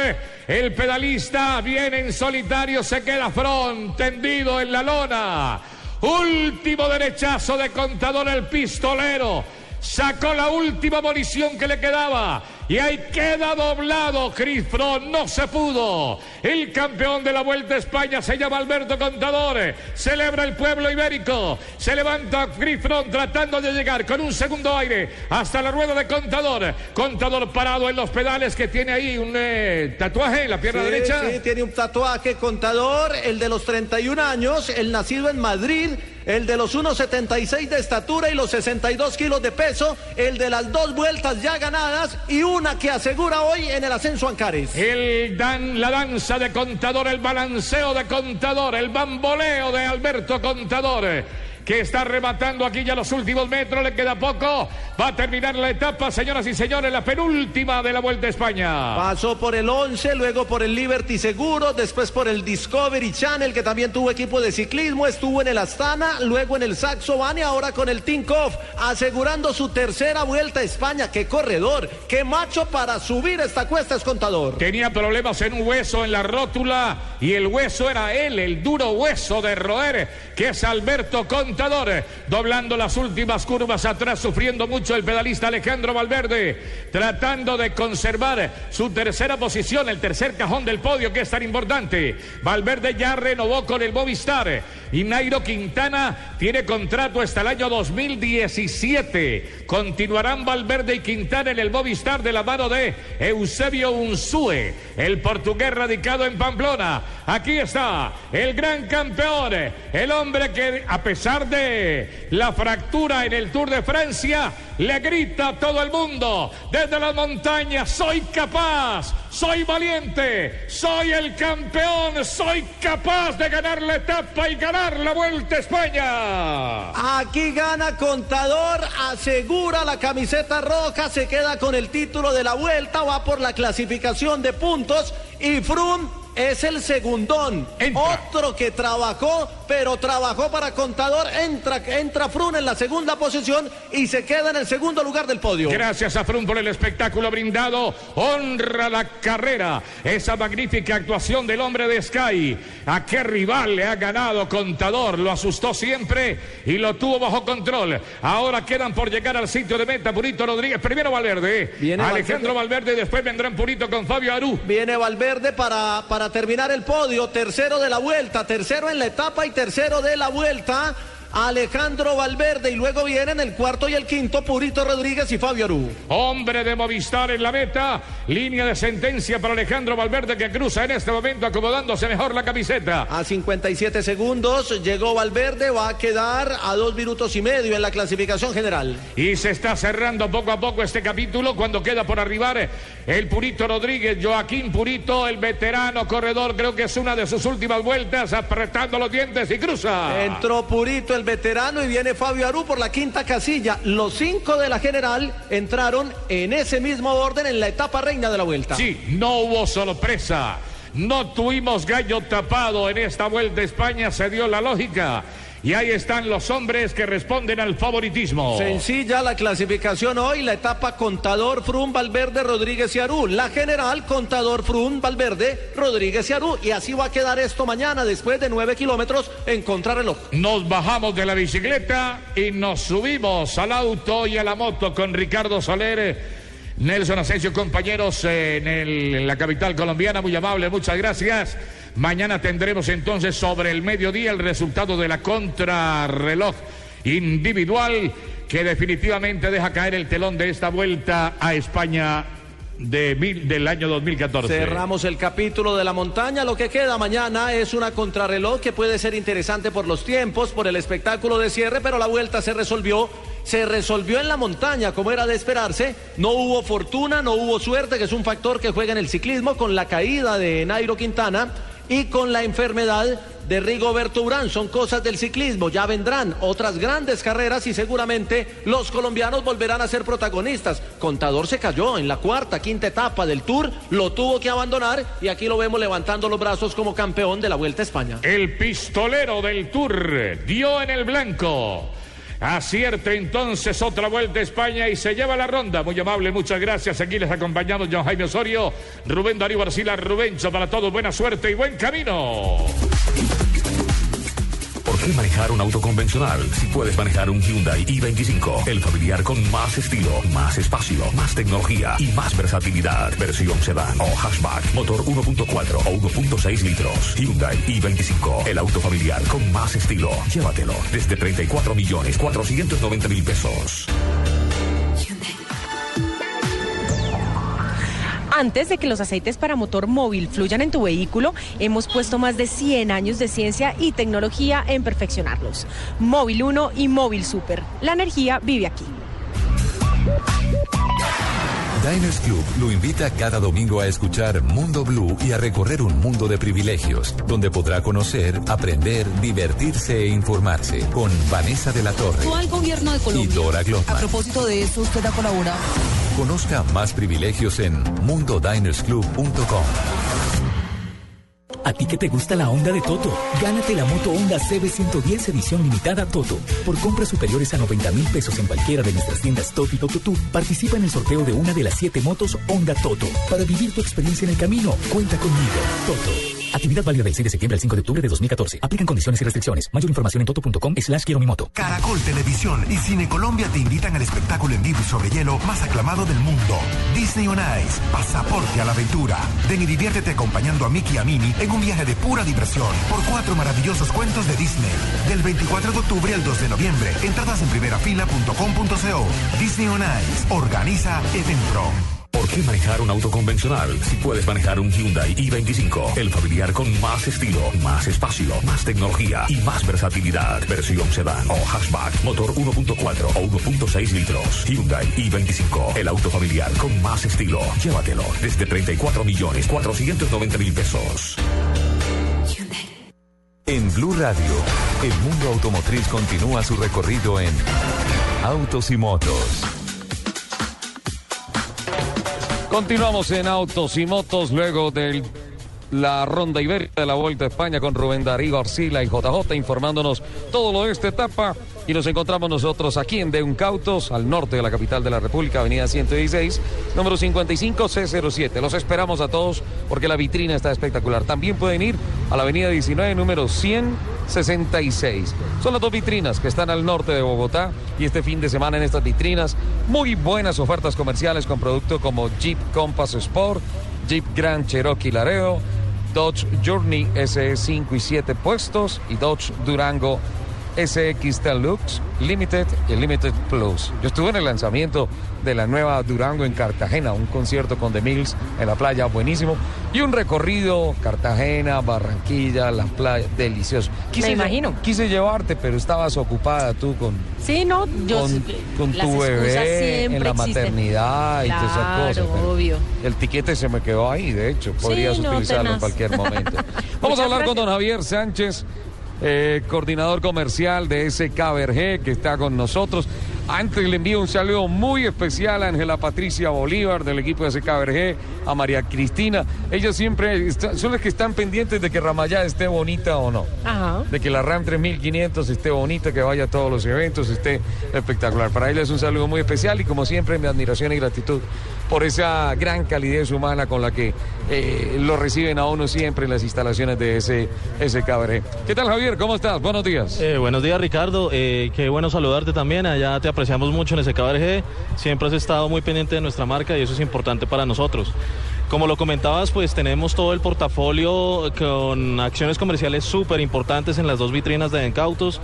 El pedalista viene en solitario, se queda front, tendido en la lona. Último derechazo de Contador, el pistolero. Sacó la última munición que le quedaba. Y ahí queda doblado Chris Froome. No se pudo. El campeón de la Vuelta a España se llama Alberto Contador. Celebra el pueblo ibérico. Se levanta Chris Froome tratando de llegar con un segundo aire hasta la rueda de Contador. Contador parado en los pedales que tiene ahí un eh, tatuaje en la pierna Sí, derecha. Sí, tiene un tatuaje contador, el de los 31 años, el nacido en Madrid, el de los 1,76 de estatura y los 62 kilos de peso, el de las dos vueltas ya ganadas y una que asegura hoy en el ascenso Ancares. El dan, la danza de Contador, el balanceo de Contador, el bamboleo de Alberto Contador. Que está rematando aquí ya los últimos metros, le queda poco. Va a terminar la etapa, señoras y señores, la penúltima de la Vuelta a España. Pasó por el 11, luego por el Liberty Seguro, después por el Discovery Channel, que también tuvo equipo de ciclismo, estuvo en el Astana, luego en el Saxo Van y ahora con el Tinkoff, asegurando su tercera vuelta a España. ¡Qué corredor! ¡Qué macho para subir esta cuesta es contador! Tenía problemas en un hueso en la rótula y el hueso era él, el duro hueso de roer, que es Alberto Doblando las últimas curvas atrás, sufriendo mucho el pedalista Alejandro Valverde, tratando de conservar su tercera posición, el tercer cajón del podio que es tan importante. Valverde ya renovó con el Movistar y Nairo Quintana tiene contrato hasta el año 2017. Continuarán Valverde y Quintana en el Movistar de la mano de Eusebio Unsue, el portugués radicado en Pamplona. Aquí está el gran campeón, el hombre que a pesar de la fractura en el Tour de Francia, le grita a todo el mundo desde las montañas, soy capaz, soy valiente, soy el campeón, soy capaz de ganar la etapa y ganar la Vuelta a España. Aquí gana Contador, asegura la camiseta roja, se queda con el título de la Vuelta, va por la clasificación de puntos y Froome es el segundón. Otro que trabajó, pero trabajó para contador. Entra, entra Frun en la segunda posición y se queda en el segundo lugar del podio. Gracias a Frun por el espectáculo brindado. Honra la carrera. Esa magnífica actuación del hombre de Sky. ¿A qué rival le ha ganado contador? Lo asustó siempre y lo tuvo bajo control. Ahora quedan por llegar al sitio de meta Purito Rodríguez. Primero Valverde. Viene Alejandro Valverde. y después vendrán Purito con Fabio Aru. Viene Valverde para, para terminar el podio, tercero de la vuelta, tercero en la etapa y tercero de la vuelta. Alejandro Valverde y luego vienen el cuarto y el quinto Purito Rodríguez y Fabio Aru. Hombre de Movistar en la meta, línea de sentencia para Alejandro Valverde que cruza en este momento acomodándose mejor la camiseta. A 57 segundos llegó Valverde, va a quedar a dos minutos y medio en la clasificación general. Y se está cerrando poco a poco este capítulo cuando queda por arribar el Purito Rodríguez, Joaquín Purito, el veterano corredor, creo que es una de sus últimas vueltas, apretando los dientes y cruza. Entró Purito, el veterano, y viene Fabio Aru por la quinta casilla. Los cinco de la general entraron en ese mismo orden en la etapa reina de la vuelta. Sí, no hubo sorpresa. No tuvimos gallo tapado en esta vuelta España, se dio la lógica. Y ahí están los hombres que responden al favoritismo. Sencilla la clasificación hoy, la etapa Contador, Frum, Valverde, Rodríguez y Arú. La general Contador, Frum, Valverde, Rodríguez y Arú. Y así va a quedar esto mañana después de nueve kilómetros en contrarreloj. Nos bajamos de la bicicleta y nos subimos al auto y a la moto con Ricardo Soler. Nelson Asensio, compañeros en, en la capital colombiana, muy amable, muchas gracias. Mañana tendremos entonces sobre el mediodía el resultado de la contrarreloj individual que definitivamente deja caer el telón de esta vuelta a España de mil- del año 2014. Cerramos el capítulo de la montaña. Lo que queda mañana es una contrarreloj que puede ser interesante por los tiempos, por el espectáculo de cierre, pero la vuelta se resolvió. Se resolvió en la montaña, como era de esperarse. No hubo fortuna, no hubo suerte, que es un factor que juega en el ciclismo, con la caída de Nairo Quintana y con la enfermedad de Rigoberto Urán. Son cosas del ciclismo. Ya vendrán otras grandes carreras y seguramente los colombianos volverán a ser protagonistas. Contador se cayó en la cuarta, quinta etapa del Tour, lo tuvo que abandonar y aquí lo vemos levantando los brazos como campeón de la Vuelta a España. El pistolero del Tour dio en el blanco. Acierta entonces otra vuelta a España y se lleva la ronda. Muy amable, muchas gracias. Aquí les acompañamos John Jaime Osorio, Rubén Darío Arcila, Rubencho para todos. Buena suerte y buen camino. ¿Por qué manejar un auto convencional si puedes manejar un Hyundai i25? El familiar con más estilo, más espacio, más tecnología y más versatilidad. Versión sedán o hatchback, motor 1.4 o 1.6 litros. Hyundai i25, el auto familiar con más estilo. Llévatelo desde 34 millones 490 mil pesos. Antes de que los aceites para motor móvil fluyan en tu vehículo, hemos puesto más de 100 años de ciencia y tecnología en perfeccionarlos. Móvil 1 y Móvil Super. La energía vive aquí. Diners Club lo invita cada domingo a escuchar Mundo Blue y a recorrer un mundo de privilegios, donde podrá conocer, aprender, divertirse e informarse con Vanessa de la Torre al gobierno de y Colombia. Dora A Glotman. propósito de eso, usted ha colaborado. Conozca más privilegios en mundodinersclub.com. A ti que te gusta la Honda de Toto, gánate la moto Honda CB110 edición limitada Toto. Por compras superiores a 90 mil pesos en cualquiera de nuestras tiendas Toto y Toto Tú, participa en el sorteo de una de las siete motos Honda Toto. Para vivir tu experiencia en el camino, cuenta conmigo. Toto. Actividad válida del 6 de septiembre al 5 de octubre de 2014. Aplican condiciones y restricciones. Mayor información en toto.com slash quiero mi moto. Caracol Televisión y Cine Colombia te invitan al espectáculo en vivo y sobre hielo más aclamado del mundo. Disney on Ice, pasaporte a la aventura. Ven y diviértete acompañando a Mickey y a Minnie en un viaje de pura diversión por cuatro maravillosos cuentos de Disney. Del 24 de octubre al 2 de noviembre. Entradas en primerafila.com.co. Disney on Ice. Organiza Eventpro. ¿Por qué manejar un auto convencional si puedes manejar un Hyundai i25? El familiar con más estilo, más espacio, más tecnología y más versatilidad. Versión sedán o hatchback, motor 1.4 o 1.6 litros. Hyundai i25, el auto familiar con más estilo. Llévatelo desde 34 millones 490 mil pesos. En Blue Radio, el mundo automotriz continúa su recorrido en Autos y Motos. Continuamos en Autos y Motos luego de la ronda ibérica de la Vuelta a España con Rubén Darío Arcila y JJ informándonos todo lo de esta etapa. Y nos encontramos nosotros aquí en Deuncautos, al norte de la capital de la República, avenida 116, número 55C07. Los esperamos a todos porque la vitrina está espectacular. También pueden ir a la avenida 19, número 166. Son las dos vitrinas que están al norte de Bogotá y este fin de semana en estas vitrinas muy buenas ofertas comerciales con productos como Jeep Compass Sport, Jeep Grand Cherokee Laredo, Dodge Journey SE5 y 7 puestos y Dodge Durango SX Deluxe Limited y Limited Plus. Yo estuve en el lanzamiento de la nueva Durango en Cartagena, un concierto con The Mills en la playa, buenísimo, y un recorrido Cartagena, Barranquilla, la playa, delicioso. Me imagino. Quise llevarte, pero estabas ocupada tú con, Sí, no, yo con, con las tu bebé en la existen. maternidad y todas esas cosas. obvio. El tiquete se me quedó ahí, de hecho, podrías no, utilizarlo en cualquier momento. <laughs> Vamos a hablar con don Javier Sánchez, eh, coordinador comercial de SK Vergé, que está con nosotros. Antes le envío un saludo muy especial a Ángela Patricia Bolívar del equipo de SK Vergé, a María Cristina. Ellos siempre está- son las que están pendientes de que Ramayá esté bonita o no. Ajá. De que la RAM 3500 esté bonita, que vaya a todos los eventos, esté espectacular. Para ellos es un saludo muy especial y como siempre mi admiración y gratitud por esa gran calidez humana con la que eh, lo reciben a uno siempre en las instalaciones de ese, ese cabaret. ¿Qué tal Javier? ¿Cómo estás? Buenos días. Eh, buenos días Ricardo, Eh, qué bueno saludarte también, allá te apreciamos mucho en ese KBRG, siempre has estado muy pendiente de nuestra marca y eso es importante para nosotros. Como lo comentabas, pues tenemos todo el portafolio con acciones comerciales súper importantes en las dos vitrinas de Encautos.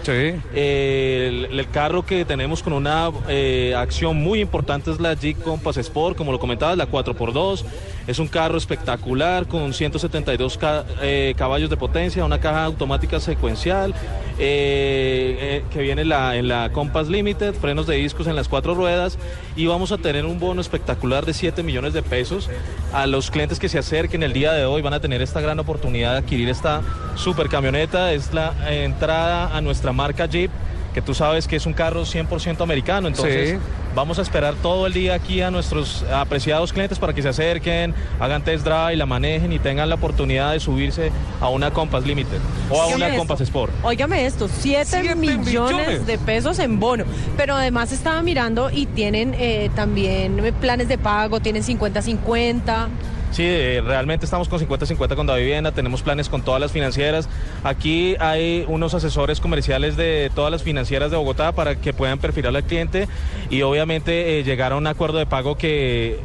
Eh, el, el carro que tenemos con una eh, acción muy importante es la Jeep Compass Sport, como lo comentabas, la 4x2. Es un carro espectacular con 172 ca- eh, caballos de potencia, una caja automática secuencial eh, eh, que viene en la, en la Compass Limited, frenos de discos en las cuatro ruedas y vamos a tener un bono espectacular de 7 millones de pesos. A los clientes que se acerquen el día de hoy van a tener esta gran oportunidad de adquirir esta super camioneta. Es la entrada a nuestra marca Jeep que tú sabes que es un carro 100% americano, entonces Sí. vamos a esperar todo el día aquí a nuestros apreciados clientes para que se acerquen, hagan test drive, la manejen y tengan la oportunidad de subirse a una Compass Limited o a una esto. Compass Sport. Óigame esto, 7 millones, millones. de pesos en bono. Pero además estaba mirando y tienen eh, también planes de pago, tienen 50-50. Sí, eh, realmente estamos con 50-50 con David Vivienda, tenemos planes con todas las financieras. Aquí hay unos asesores comerciales de todas las financieras de Bogotá para que puedan perfilar al cliente y obviamente eh, llegar a un acuerdo de pago que eh,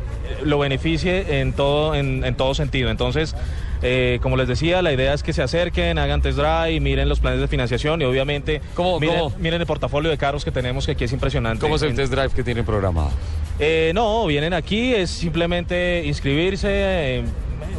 lo beneficie en todo, en, en todo sentido. Entonces, eh, como les decía, la idea es que se acerquen, hagan test drive, miren los planes de financiación y obviamente miren, cómo? miren el portafolio de carros que tenemos que aquí es impresionante. ¿Cómo es el En- test drive que tienen programado? Eh, no, vienen aquí, es simplemente inscribirse, eh,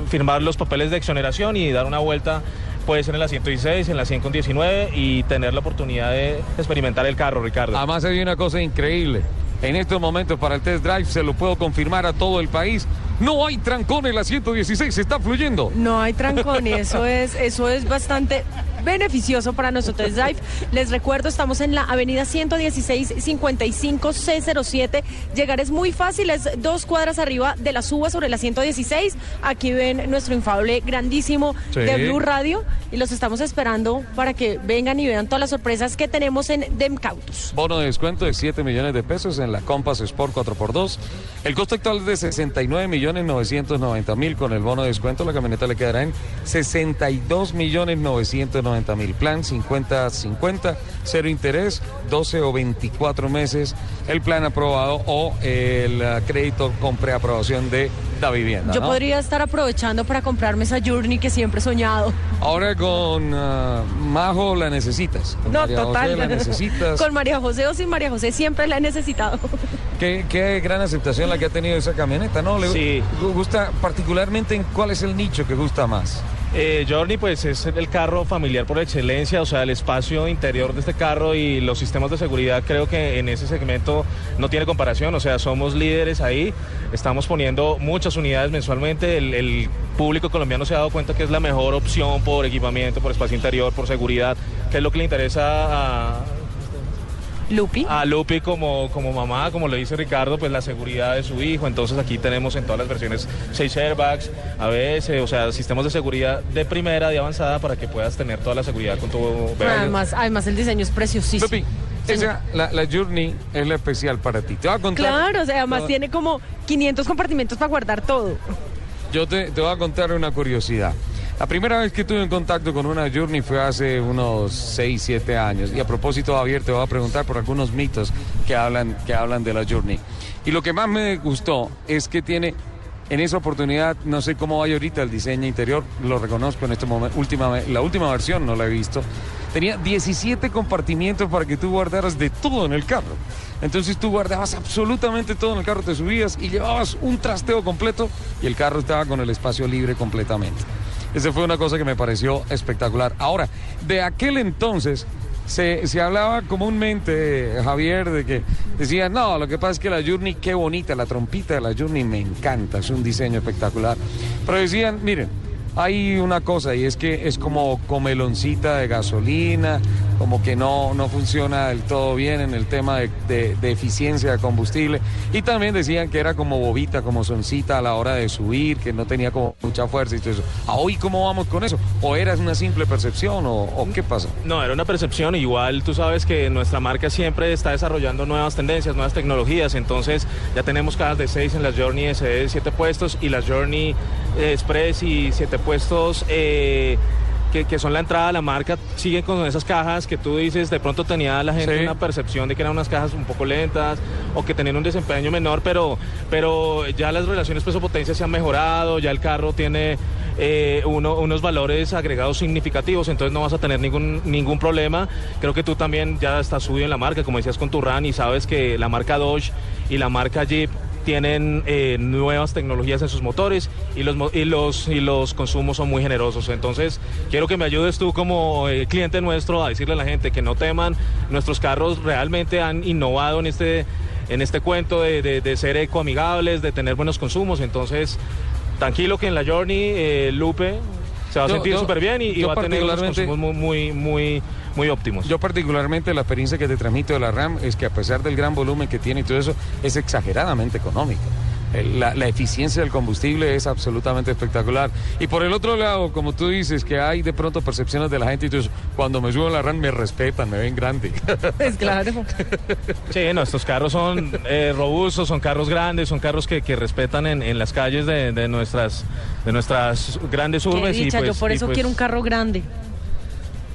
firmar los papeles de exoneración y dar una vuelta, puede ser en la 116, en la 100 con 19 y tener la oportunidad de experimentar el carro, Ricardo. Además hay una cosa increíble. En estos momentos para el test drive se lo puedo confirmar a todo el país. No hay trancón en la 116, se está fluyendo. No hay trancón y eso <laughs> es, eso es bastante beneficioso para nosotros Drive. Les recuerdo, estamos en la avenida 116 55 C07. Llegar es muy fácil, es dos cuadras arriba de la suba sobre la 116. Aquí ven nuestro infable grandísimo Sí. de Blue Radio y los estamos esperando para que vengan y vean todas las sorpresas que tenemos en Demcautos. Bono de descuento de 7 millones de pesos en la Compass Sport 4x2. El costo actual es de 69 millones 990 mil. Con el bono de descuento la camioneta le quedará en 62 millones 990 290 mil. Plan 50-50, cero interés, 12 o 24 meses. El plan aprobado o el eh, crédito con preaprobación de la vivienda. Yo ¿no? podría estar aprovechando para comprarme esa Journey que siempre he soñado. Ahora con ah, Majo la necesitas. Con No, María José total. la necesitas. <laughs> Con María José o sin María José siempre la he necesitado. Qué, qué gran aceptación la que ha tenido esa camioneta, ¿no? Le Gusta particularmente en cuál es el nicho que gusta más. Eh, Journey pues es el carro familiar por excelencia, o sea, el espacio interior de este carro y los sistemas de seguridad creo que en ese segmento no tiene comparación, o sea, somos líderes ahí, estamos poniendo muchas unidades mensualmente, el, el público colombiano se ha dado cuenta que es la mejor opción por equipamiento, por espacio interior, por seguridad, que es lo que le interesa a, Lupi. A Lupi como, como mamá, como le dice Ricardo, pues la seguridad de su hijo. Entonces aquí tenemos en todas las versiones seis airbags, ABS, o sea, sistemas de seguridad de primera, de avanzada, para que puedas tener toda la seguridad con tu bebé. Además, además el diseño es preciosísimo. Esa, la, la Journey es la especial para ti. Te voy a contar. Claro, o sea, además No, tiene como 500 compartimentos para guardar todo. Yo te, te voy a contar una curiosidad. La primera vez que tuve en contacto con una Journey fue hace unos 6, 7 años. Y a propósito, Javier, te voy a preguntar por algunos mitos que hablan, que hablan de la Journey. Y lo que más me gustó es que tiene, en esa oportunidad, no sé cómo vaya ahorita el diseño interior, lo reconozco en este momento, última, la última versión no la he visto. Tenía 17 compartimientos para que tú guardaras de todo en el carro. Entonces tú guardabas absolutamente todo en el carro, te subías y llevabas un trasteo completo y el carro estaba con el espacio libre completamente. Esa fue una cosa que me pareció espectacular. Ahora, de aquel entonces se, se hablaba comúnmente, Javier, de que decían, no, lo que pasa es que la Journey, qué bonita, la trompita de la Journey me encanta, es un diseño espectacular. Pero decían, miren, hay una cosa y es que es como comeloncita de gasolina, como que no, no funciona del todo bien en el tema de, eficiencia de combustible. Y también decían que era como bobita, como soncita a la hora de subir, que no tenía como mucha fuerza y todo eso. ¿A hoy cómo vamos con eso? ¿O era una simple percepción o, qué pasa? No, era una percepción. Igual tú sabes que nuestra marca siempre está desarrollando nuevas tendencias, nuevas tecnologías. Entonces ya tenemos cajas de 6 en las Journey SD de 7 puestos y las Journey eh, Express y 7 puestos. eh, que, que son la entrada a la marca, siguen con esas cajas que tú dices, de pronto tenía la gente Sí. una percepción de que eran unas cajas un poco lentas o que tenían un desempeño menor, pero, pero ya las relaciones peso-potencia se han mejorado, ya el carro tiene eh, uno- unos valores agregados significativos, entonces no vas a tener ningún, ningún problema. Creo que tú también ya estás subido en la marca, como decías con tu RAN, y sabes que la marca Dodge y la marca Jeep tienen eh, nuevas tecnologías en sus motores y los, y, los, y los consumos son muy generosos. Entonces, quiero que me ayudes tú como eh, cliente nuestro a decirle a la gente que no teman, nuestros carros realmente han innovado en este, en este cuento de, de- de ser ecoamigables, de tener buenos consumos. Entonces, tranquilo que en la Journey, eh, Lupe se va a Yo- sentir súper bien y, va a tener unos particularmente- consumos muy, muy, muy, muy óptimos. Yo particularmente la experiencia que te transmito de la RAM es que a pesar del gran volumen que tiene y todo eso, es exageradamente económico. El- La, la eficiencia del combustible es absolutamente espectacular. Y por el otro lado, como tú dices, que hay de pronto percepciones de la gente eso, cuando me subo a la RAM me respetan, me ven grande. <laughs> Es claro. Sí, no, estos carros son eh, robustos, son carros grandes, son carros que, que respetan en, en las calles de, de nuestras, de nuestras grandes Qué urbes. dicha, y pues, yo por eso pues- quiero un carro grande.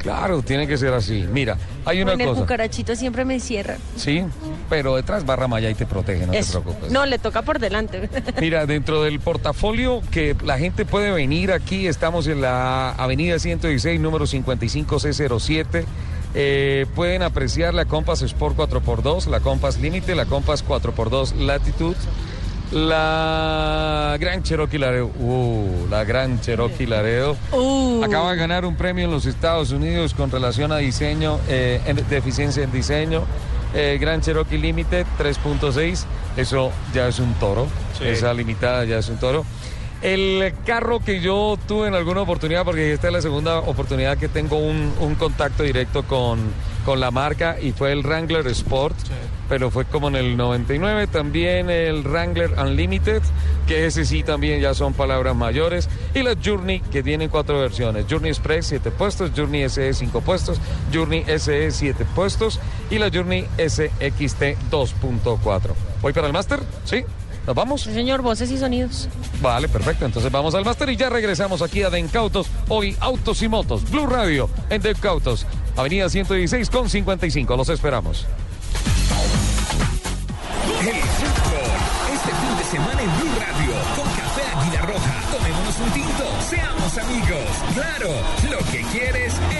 Claro, tiene que ser así. Mira, hay una en el cosa. cucarachito siempre me encierra. Sí, pero detrás barra malla y te protege, no Eso. te preocupes. No, le toca por delante. <laughs> Mira, dentro del portafolio que la gente puede venir aquí, estamos en la avenida 116, número 55C07. Eh, pueden apreciar la Compass Sport 4x2, la Compass Límite, la Compass 4x2 Latitude, la Gran Cherokee Laredo. Uh, la Gran Cherokee Laredo. Uh. Acaba de ganar un premio en los Estados Unidos con relación a diseño, eh, en- de eficiencia en diseño. Eh, Gran Cherokee Limited 3.6, eso ya es un toro. Sí. Esa limitada ya es un toro. El carro que yo tuve en alguna oportunidad, porque esta es la segunda oportunidad que tengo un, un contacto directo con, con la marca, y fue el Wrangler Sport, pero fue como en el 99. También el Wrangler Unlimited, que ese sí también ya son palabras mayores. Y la Journey, que tiene cuatro versiones: Journey Express 7 puestos, Journey SE 5 puestos, Journey SE 7 puestos y la Journey SXT 2.4. ¿Voy para el máster? Sí. ¿Nos vamos? Sí, señor, voces y sonidos. Vale, perfecto. Entonces vamos al máster y ya regresamos aquí a Dencautos. Hoy Autos y Motos. Blue Radio en Dencautos. Avenida 116 con 55. Los esperamos. El fútbol. Este fin de semana en Blue Radio. Con Café Águila Roja. Tomémonos un tinto. Seamos amigos. Claro. Lo que quieres es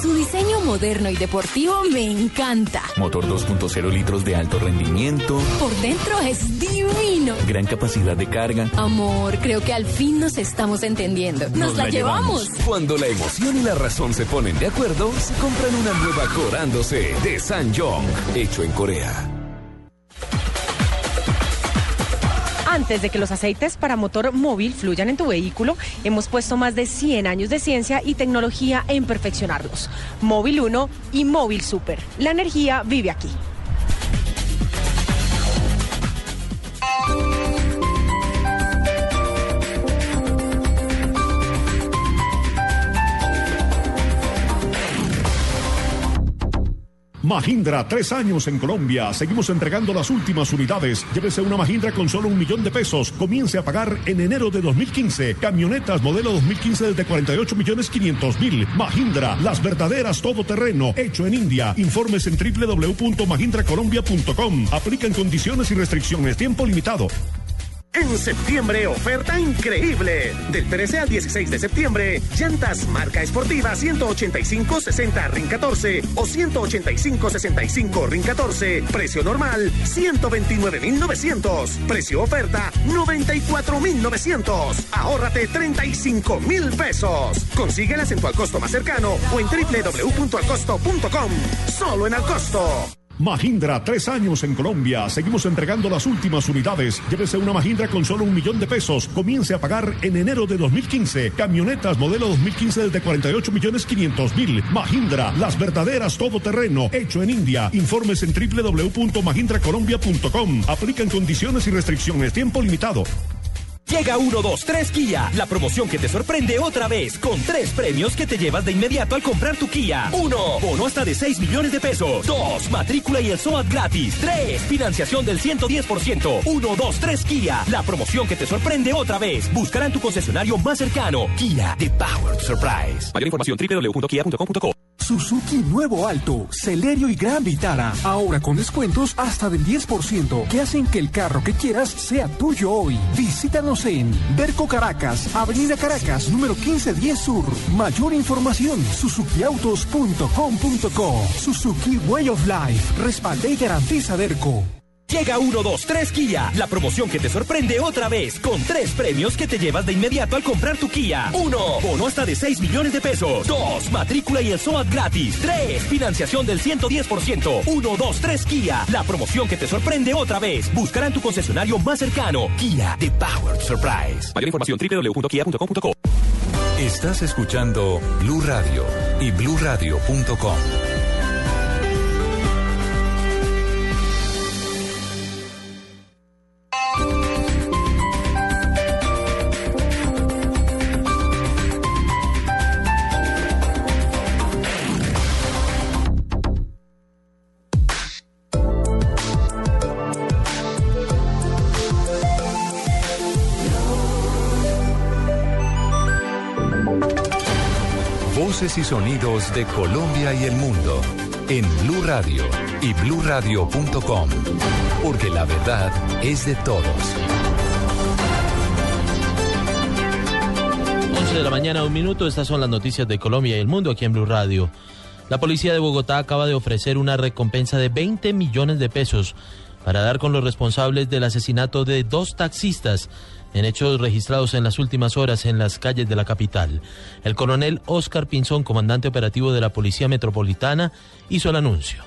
Su diseño moderno y deportivo me encanta. Motor 2.0 litros de alto rendimiento. Por dentro es divino. Gran capacidad de carga. Amor, creo que al fin nos estamos entendiendo. Nos, la, llevamos. Cuando la emoción y la razón se ponen de acuerdo, se compran una nueva Corándose de Sanjong, hecho en Corea. Antes de que los aceites para motor móvil fluyan en tu vehículo, hemos puesto más de 100 años de ciencia y tecnología en perfeccionarlos. Móvil 1 y Móvil Super. La energía vive aquí. Mahindra, tres años en Colombia. Seguimos entregando las últimas unidades. Llévese una Mahindra con solo un millón de pesos. Comience a pagar en enero de 2015. Camionetas modelo 2015 desde 48 millones 500 mil. Mahindra, las verdaderas todoterreno. Hecho en India. Informes en www.mahindracolombia.com. Aplican condiciones y restricciones. Tiempo limitado. En septiembre, oferta increíble. Del 13 al 16 de septiembre, llantas marca esportiva 185-60 RIN 14 o 185-65 RIN 14. Precio normal 129,900. Precio oferta 94,900. Ahórrate 35 mil pesos. Consíguelas en tu al costo más cercano o en www.alcosto.com. Solo en Alcosto. Mahindra, tres años en Colombia. Seguimos entregando las últimas unidades. Llévese una Mahindra con solo un millón de pesos. Comience a pagar en enero de 2015. Camionetas modelo 2015 desde 48 millones 500 mil. Mahindra, las verdaderas todoterreno. Hecho en India. Informes en www.mahindracolombia.com. Aplican condiciones y restricciones. Tiempo limitado. Llega 1, 2, 3 Kia, la promoción que te sorprende otra vez, con tres premios que te llevas de inmediato al comprar tu Kia. 1. Bono hasta de 6 millones de pesos. 2. Matrícula y el SOAT gratis. 3. Financiación del 110%. 1, 2, 3 Kia, la promoción que te sorprende otra vez. Buscará en tu concesionario más cercano. Kia, the power surprise. Mayor información www.kia.com.co. Suzuki Nuevo Alto, Celerio y Gran Vitara. Ahora con descuentos hasta del 10% que hacen que el carro que quieras sea tuyo hoy. Visítanos en Berco Caracas, Avenida Caracas, número 1510 Sur. Mayor información, suzukiautos.com.co. Suzuki Way of Life. Respalde y garantiza Berco. Llega 1, 2, 3 Kia, la promoción que te sorprende otra vez, con tres premios que te llevas de inmediato al comprar tu Kia. 1. Bono hasta de 6 millones de pesos. 2. Matrícula y el SOAT gratis. 3. Financiación del 110%. 1, 2, 3 Kia, la promoción que te sorprende otra vez. Buscará en tu concesionario más cercano. Kia, the power to surprise. Mayor información www.kia.com.co. Estás escuchando Blue Radio y bluradio.com. Y sonidos de Colombia y el mundo en Blue Radio y bluradio.com, porque la verdad es de todos. 11 de la mañana, un minuto. Estas son las noticias de Colombia y el mundo aquí en Blue Radio. La policía de Bogotá acaba de ofrecer una recompensa de 20 millones de pesos para dar con los responsables del asesinato de dos taxistas en hechos registrados en las últimas horas en las calles de la capital. El coronel Oscar Pinzón, comandante operativo de la Policía Metropolitana, hizo el anuncio.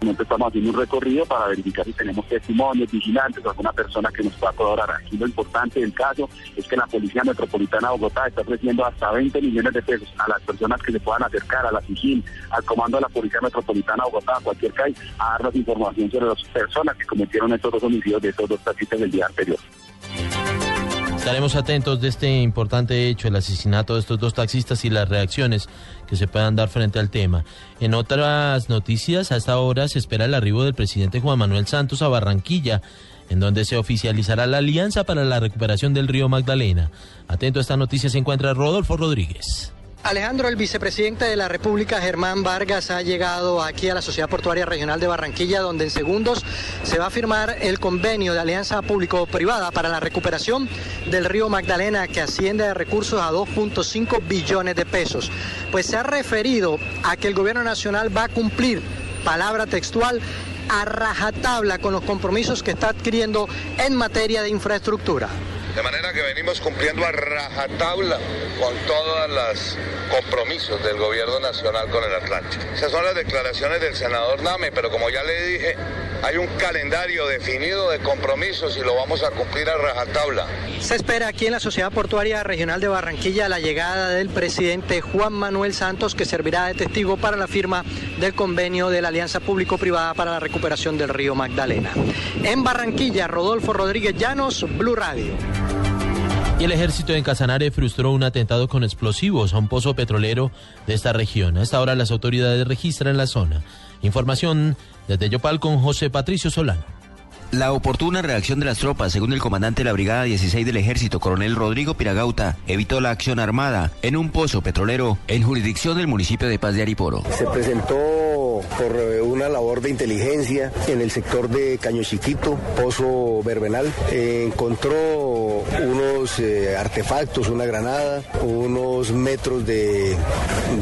Estamos haciendo un recorrido para verificar si tenemos testimonios, vigilantes o alguna persona que nos pueda colaborar. Aquí lo importante del caso es que la Policía Metropolitana de Bogotá está ofreciendo hasta 20 millones de pesos a las personas que se puedan acercar a la SIGIN, al comando de la Policía Metropolitana de Bogotá, a cualquier CAI, a darnos información sobre las personas que cometieron estos dos homicidios de estos dos taxistas del día anterior. Estaremos atentos de este importante hecho, el asesinato de estos dos taxistas y las reacciones que se puedan dar frente al tema. En otras noticias, a esta hora se espera el arribo del presidente Juan Manuel Santos a Barranquilla, en donde se oficializará la alianza para la recuperación del río Magdalena. Atento a esta noticia se encuentra Rodolfo Rodríguez. Alejandro, el vicepresidente de la República, Germán Vargas, ha llegado aquí a la Sociedad Portuaria Regional de Barranquilla, donde en segundos se va a firmar el convenio de alianza público-privada para la recuperación del río Magdalena, que asciende de recursos a 2.5 billones de pesos. Pues se ha referido a que el gobierno nacional va a cumplir, palabra textual, a rajatabla con los compromisos que está adquiriendo en materia de infraestructura. De manera que venimos cumpliendo a rajatabla con todos los compromisos del gobierno nacional con el Atlántico. Esas son las declaraciones del senador Name, pero como ya le dije, hay un calendario definido de compromisos y lo vamos a cumplir a rajatabla. Se espera aquí en la Sociedad Portuaria Regional de Barranquilla la llegada del presidente Juan Manuel Santos, que servirá de testigo para la firma del convenio de la Alianza Público-Privada para la recuperación del río Magdalena. En Barranquilla, Rodolfo Rodríguez Llanos, Blue Radio. Y el ejército en Casanare frustró un atentado con explosivos a un pozo petrolero de esta región. A esta hora las autoridades registran la zona. Información desde Yopal con José Patricio Solano. La oportuna reacción de las tropas, según el comandante de la Brigada 16 del Ejército, coronel Rodrigo Piragauta, evitó la acción armada en un pozo petrolero en jurisdicción del municipio de Paz de Ariporo. Se presentó por una labor de inteligencia en el sector de Caño Chiquito, Pozo Verbenal. Encontró unos eh, artefactos, una granada, unos metros de,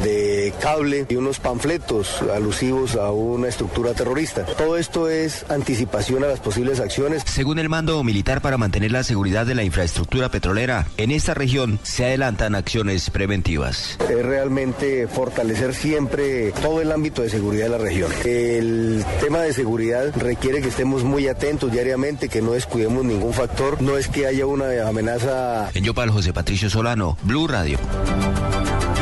de cable y unos panfletos alusivos a una estructura terrorista. Todo esto es anticipación a las posibles acciones. Según el mando militar para mantener la seguridad de la infraestructura petrolera, en esta región se adelantan acciones preventivas. Es realmente fortalecer siempre todo el ámbito de seguridad de la región. El tema de seguridad requiere que estemos muy atentos diariamente, que no descuidemos ningún factor. No es que haya una amenaza. En Yopal, José Patricio Solano, Blue Radio.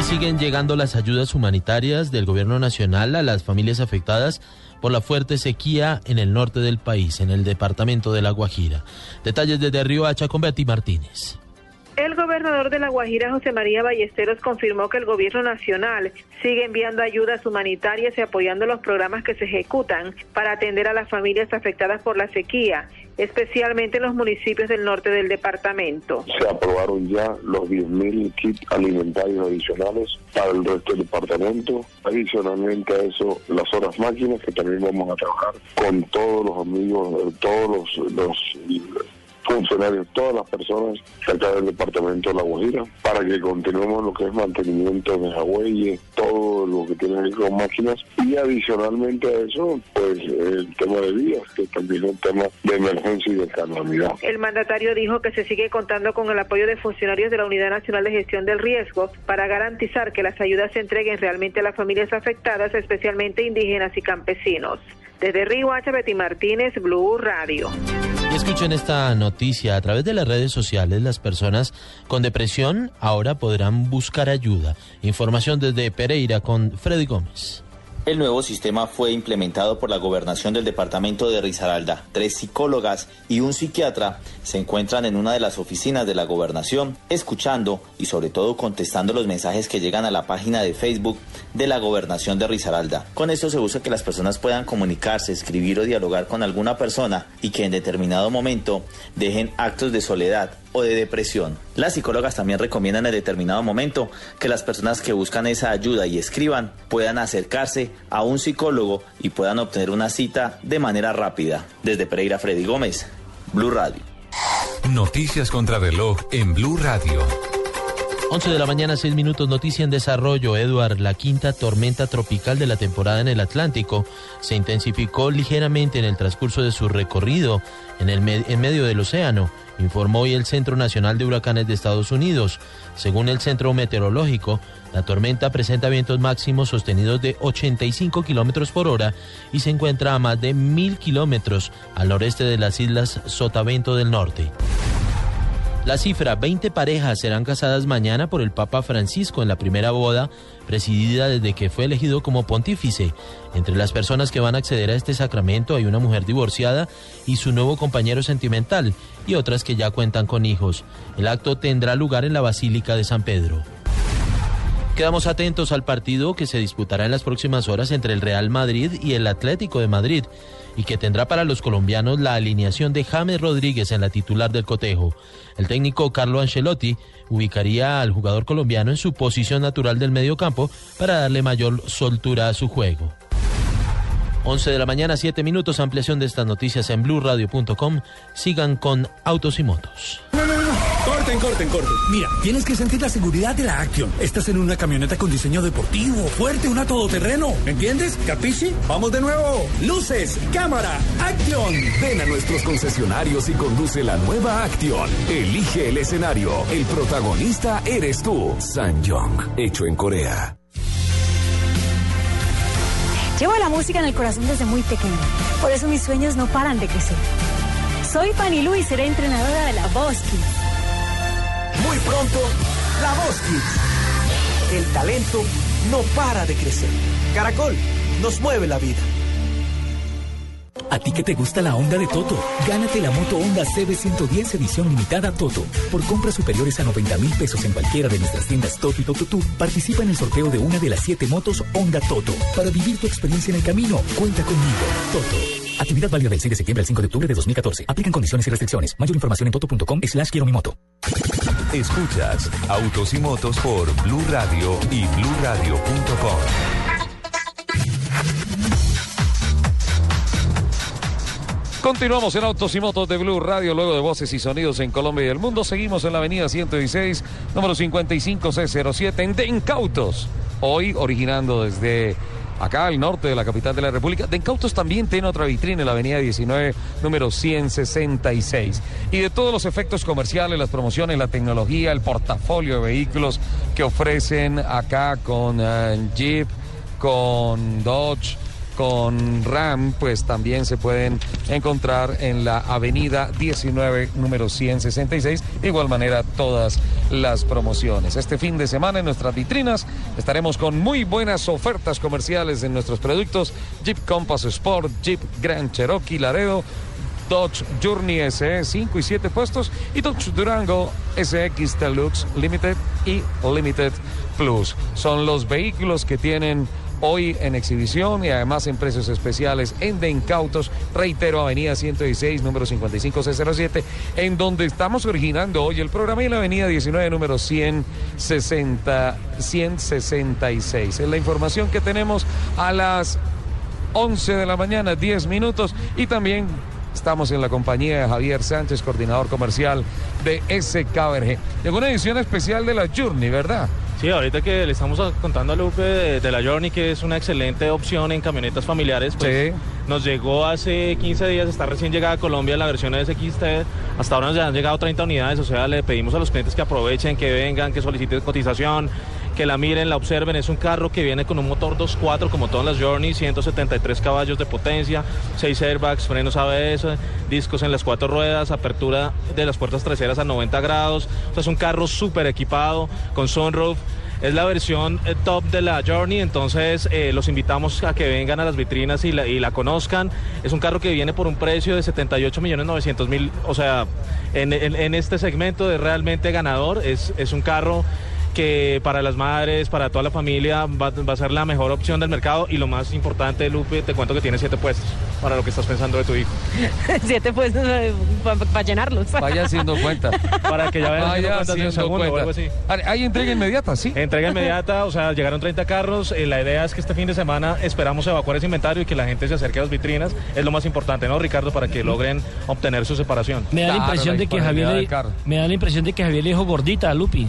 Siguen llegando las ayudas humanitarias del gobierno nacional a las familias afectadas por la fuerte sequía en el norte del país, en el departamento de La Guajira. Detalles desde Río Hacha con Betty Martínez. El gobernador de La Guajira, José María Ballesteros, confirmó que el gobierno nacional sigue enviando ayudas humanitarias y apoyando los programas que se ejecutan para atender a las familias afectadas por la sequía, especialmente en los municipios del norte del departamento. Se aprobaron ya los 10.000 kits alimentarios adicionales para el resto del departamento. Adicionalmente a eso, las horas máquinas que también vamos a trabajar con todos los amigos, todos los, los funcionarios, todas las personas acá del departamento de La Guajira, para que continuemos lo que es mantenimiento de Hawái, todo lo que tiene que ver con máquinas y adicionalmente a eso, pues el tema de vías, que también es un tema de emergencia y de calamidad. El mandatario dijo que se sigue contando con el apoyo de funcionarios de la Unidad Nacional de Gestión del Riesgo para garantizar que las ayudas se entreguen realmente a las familias afectadas, especialmente indígenas y campesinos. Desde Río Hacha, Betty Martínez, Blue Radio. Escuchen esta noticia. A través de las redes sociales, las personas con depresión ahora podrán buscar ayuda. Información desde Pereira con Freddy Gómez. El nuevo sistema fue implementado por la gobernación del departamento de Risaralda. Tres psicólogas y un psiquiatra se encuentran en una de las oficinas de la gobernación, escuchando y sobre todo contestando los mensajes que llegan a la página de Facebook de la gobernación de Risaralda. Con esto se busca que las personas puedan comunicarse, escribir o dialogar con alguna persona y que en determinado momento dejen actos de soledad o de depresión. Las psicólogas también recomiendan en determinado momento que las personas que buscan esa ayuda y escriban puedan acercarse a un psicólogo y puedan obtener una cita de manera rápida. Desde Pereira Freddy Gómez, Blue Radio. Noticias contra reloj en Blue Radio. 11 de la mañana, 6 minutos, noticia en desarrollo. Edward, la quinta tormenta tropical de la temporada en el Atlántico, se intensificó ligeramente en el transcurso de su recorrido en, el en medio del océano, informó hoy el Centro Nacional de Huracanes de Estados Unidos. Según el Centro Meteorológico, la tormenta presenta vientos máximos sostenidos de 85 kilómetros por hora y se encuentra a más de mil kilómetros al noreste de las islas Sotavento del Norte. La cifra, 20 parejas serán casadas mañana por el Papa Francisco en la primera boda, presidida desde que fue elegido como pontífice. Entre las personas que van a acceder a este sacramento hay una mujer divorciada y su nuevo compañero sentimental, y otras que ya cuentan con hijos. El acto tendrá lugar en la Basílica de San Pedro. Quedamos atentos al partido que se disputará en las próximas horas entre el Real Madrid y el Atlético de Madrid y que tendrá para los colombianos la alineación de James Rodríguez en la titular del cotejo. El técnico Carlo Ancelotti ubicaría al jugador colombiano en su posición natural del medio campo para darle mayor soltura a su juego. 11 de la mañana, 7 minutos, ampliación de estas noticias en blueradio.com. Sigan con Autos y Motos. Corten, corten, corten. Mira, tienes que sentir la seguridad de la Action. Estás en una camioneta con diseño deportivo, fuerte, una todoterreno. ¿Entiendes? ¿Capichi? Vamos de nuevo. Luces, cámara, Action. Ven a nuestros concesionarios y conduce la nueva Action. Elige el escenario. El protagonista eres tú. Sanjong, hecho en Corea. Llevo la música en el corazón desde muy pequeño. Por eso mis sueños no paran de crecer. Soy Fanny Lu y seré entrenadora de la Voz Kids. Muy pronto, la Voz Kids. El talento no para de crecer. Caracol nos mueve la vida. A ti que te gusta la onda de Toto, gánate la moto Honda CB110 edición limitada Toto. Por compras superiores a 90 mil pesos en cualquiera de nuestras tiendas Toto y Toto Tú, participa en el sorteo de una de las siete motos Honda Toto. Para vivir tu experiencia en el camino, cuenta conmigo. Toto. Actividad válida del 6 de septiembre al 5 de octubre de 2014. Aplican condiciones y restricciones. Mayor información en toto.com slash quiero mi moto. Escuchas Autos y Motos por Blue Radio y BlueRadio.com. Continuamos en Autos y Motos de Blue Radio, luego de voces y sonidos en Colombia y el mundo. Seguimos en la avenida 116, número 55C07, en Dencautos. Hoy originando desde acá al norte de la capital de la República. Dencautos también tiene otra vitrina en la avenida 19, número 166. Y de todos los efectos comerciales, las promociones, la tecnología, el portafolio de vehículos que ofrecen acá con eh, Jeep, con Dodge con RAM, pues también se pueden encontrar en la avenida 19, número 166. De igual manera, todas las promociones. Este fin de semana en nuestras vitrinas estaremos con muy buenas ofertas comerciales en nuestros productos. Jeep Compass Sport, Jeep Grand Cherokee Laredo. Dodge Journey SE 5 y 7 puestos y Dodge Durango SX Deluxe Limited y Limited Plus. Son los vehículos que tienen hoy en exhibición y además en precios especiales en Dencautos, reitero, Avenida 116, número 55C07, en donde estamos originando hoy el programa y la Avenida 19, número 160, 166. Es la información que tenemos a las 11 de la mañana, 10 minutos y también Estamos en la compañía de Javier Sánchez, coordinador comercial de SKBRG. En una edición especial de la Journey, ¿verdad? Sí, ahorita que le estamos contando a Lupe de, la Journey, que es una excelente opción en camionetas familiares, pues nos llegó hace 15 días, está recién llegada a Colombia la versión SXT, hasta ahora nos han llegado 30 unidades, o sea, le pedimos a los clientes que aprovechen, que vengan, que soliciten cotización, que la miren, la observen. Es un carro que viene con un motor 2.4 como todas las Journey, 173 caballos de potencia, 6 airbags, frenos ABS, discos en las cuatro ruedas, apertura de las puertas traseras a 90 grados. O sea, es un carro súper equipado con sunroof. Es la versión eh, top de la Journey, entonces eh, los invitamos a que vengan a las vitrinas y la, conozcan. Es un carro que viene por un precio de 78 millones 900 mil, o sea, en, este segmento de realmente ganador. Es, es un carro que para las madres, para toda la familia, va, a ser la mejor opción del mercado. Y lo más importante, Lupe, te cuento que tiene siete puestos para lo que estás pensando de tu hijo. <laughs> siete puestos eh, para llenarlos. Vaya <laughs> haciendo cuenta. Para que ya vean Vaya haciendo segundo o algo así. ¿Hay entrega inmediata, sí? Entrega inmediata, o sea, llegaron 30 carros. Eh, la idea es que este fin de semana esperamos evacuar ese inventario y que la gente se acerque a las vitrinas. Es lo más importante, ¿no, Ricardo? Para que logren obtener su separación. Me da la impresión de que Javier le, me da la impresión de que Javier le dijo gordita a Lupi.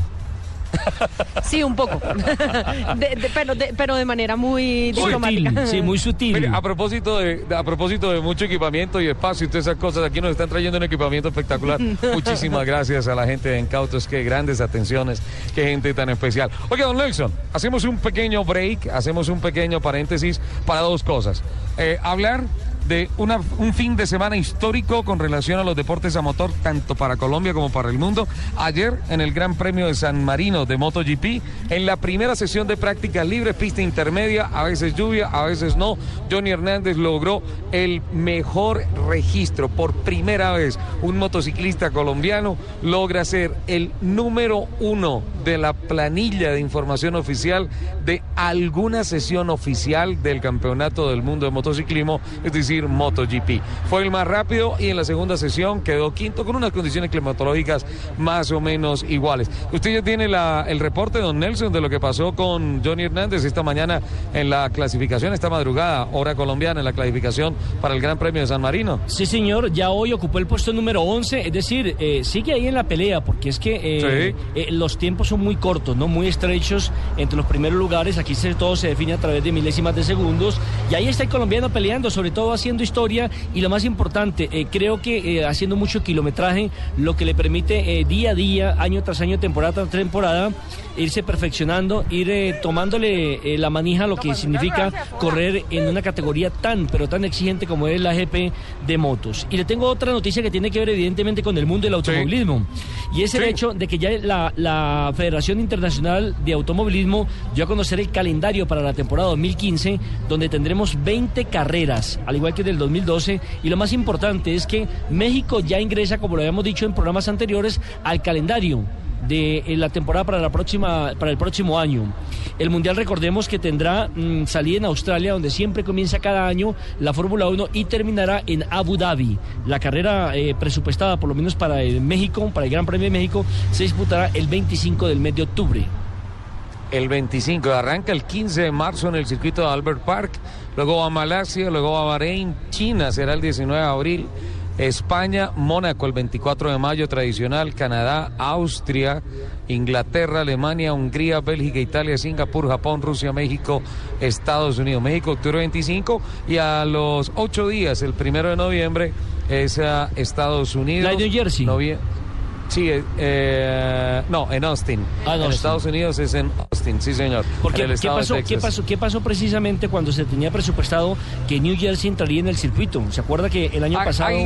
<laughs> Sí, un poco. <laughs> De- de- pero, de, pero de manera muy diplomática. sí, muy sutil. Mire, a propósito de, de- a propósito de mucho equipamiento y espacio y todas esas cosas, aquí nos están trayendo un equipamiento espectacular. <laughs> Muchísimas gracias a la gente de Encautos, qué grandes atenciones, qué gente tan especial. Oye, don Nelson, hacemos un pequeño break, hacemos un pequeño paréntesis para dos cosas. Eh, hablar de un fin de semana histórico con relación a los deportes a motor, tanto para Colombia como para el mundo. Ayer, en el Gran Premio de San Marino de MotoGP, en la primera sesión de práctica libre, pista intermedia, a veces lluvia, a veces no, Johnny Hernández logró el mejor registro. Por primera vez, un motociclista colombiano logra ser el número uno de la planilla de información oficial de alguna sesión oficial del Campeonato del Mundo de Motociclismo, es decir, MotoGP. Fue el más rápido y en la segunda sesión quedó quinto con unas condiciones climatológicas más o menos iguales. Usted ya tiene la- el reporte, don Nelson, de lo que pasó con Johnny Hernández esta mañana en la clasificación, esta madrugada, hora colombiana, en la clasificación para el Gran Premio de San Marino. Sí, señor, ya hoy ocupó el puesto número 11, es decir, eh, sigue ahí en la pelea, porque es que eh, eh, los tiempos son muy cortos, no muy estrechos entre los primeros lugares, aquí se, todo se define a través de milésimas de segundos, y ahí está el colombiano peleando, sobre todo haciendo historia, y lo más importante, eh, creo que eh, haciendo mucho kilometraje, lo que le permite eh, día a día, año tras año, temporada tras temporada, irse perfeccionando, ir eh, tomándole eh, la manija a lo que significa correr en una categoría tan, pero tan exigente como es la GP de motos. Y le tengo otra noticia que tiene que ver evidentemente con el mundo del automovilismo. Y es el hecho de que ya la, la Federación Internacional de Automovilismo dio a conocer el calendario para la temporada 2015, donde tendremos 20 carreras, al igual que del 2012. Y lo más importante es que México ya ingresa, como lo habíamos dicho en programas anteriores, al calendario de eh, la temporada para la próxima para el próximo año. El mundial recordemos que tendrá mm, salida en Australia donde siempre comienza cada año la Fórmula 1 y terminará en Abu Dhabi. La carrera eh, presupuestada por lo menos para el México, para el Gran Premio de México, se disputará el 25 del mes de octubre. el 25. Arranca el 15 de marzo en el circuito de Albert Park, luego va a Malasia, luego va a Bahrein, China será el 19 de abril, España, Mónaco el 24 de mayo tradicional, Canadá, Austria, Inglaterra, Alemania, Hungría, Bélgica, Italia, Singapur, Japón, Rusia, México, Estados Unidos. México, octubre 25 y a los ocho días, el primero de noviembre, es a Estados Unidos. La New Jersey. Novie- Sí, eh, eh, no, en Austin. Ah, en Austin. Estados Unidos es en Austin, sí señor. Porque, en el ¿qué, de pasó, ¿qué, pasó, ¿Qué pasó precisamente cuando se tenía presupuestado que New Jersey entraría en el circuito? ¿Se acuerda que el año pasado...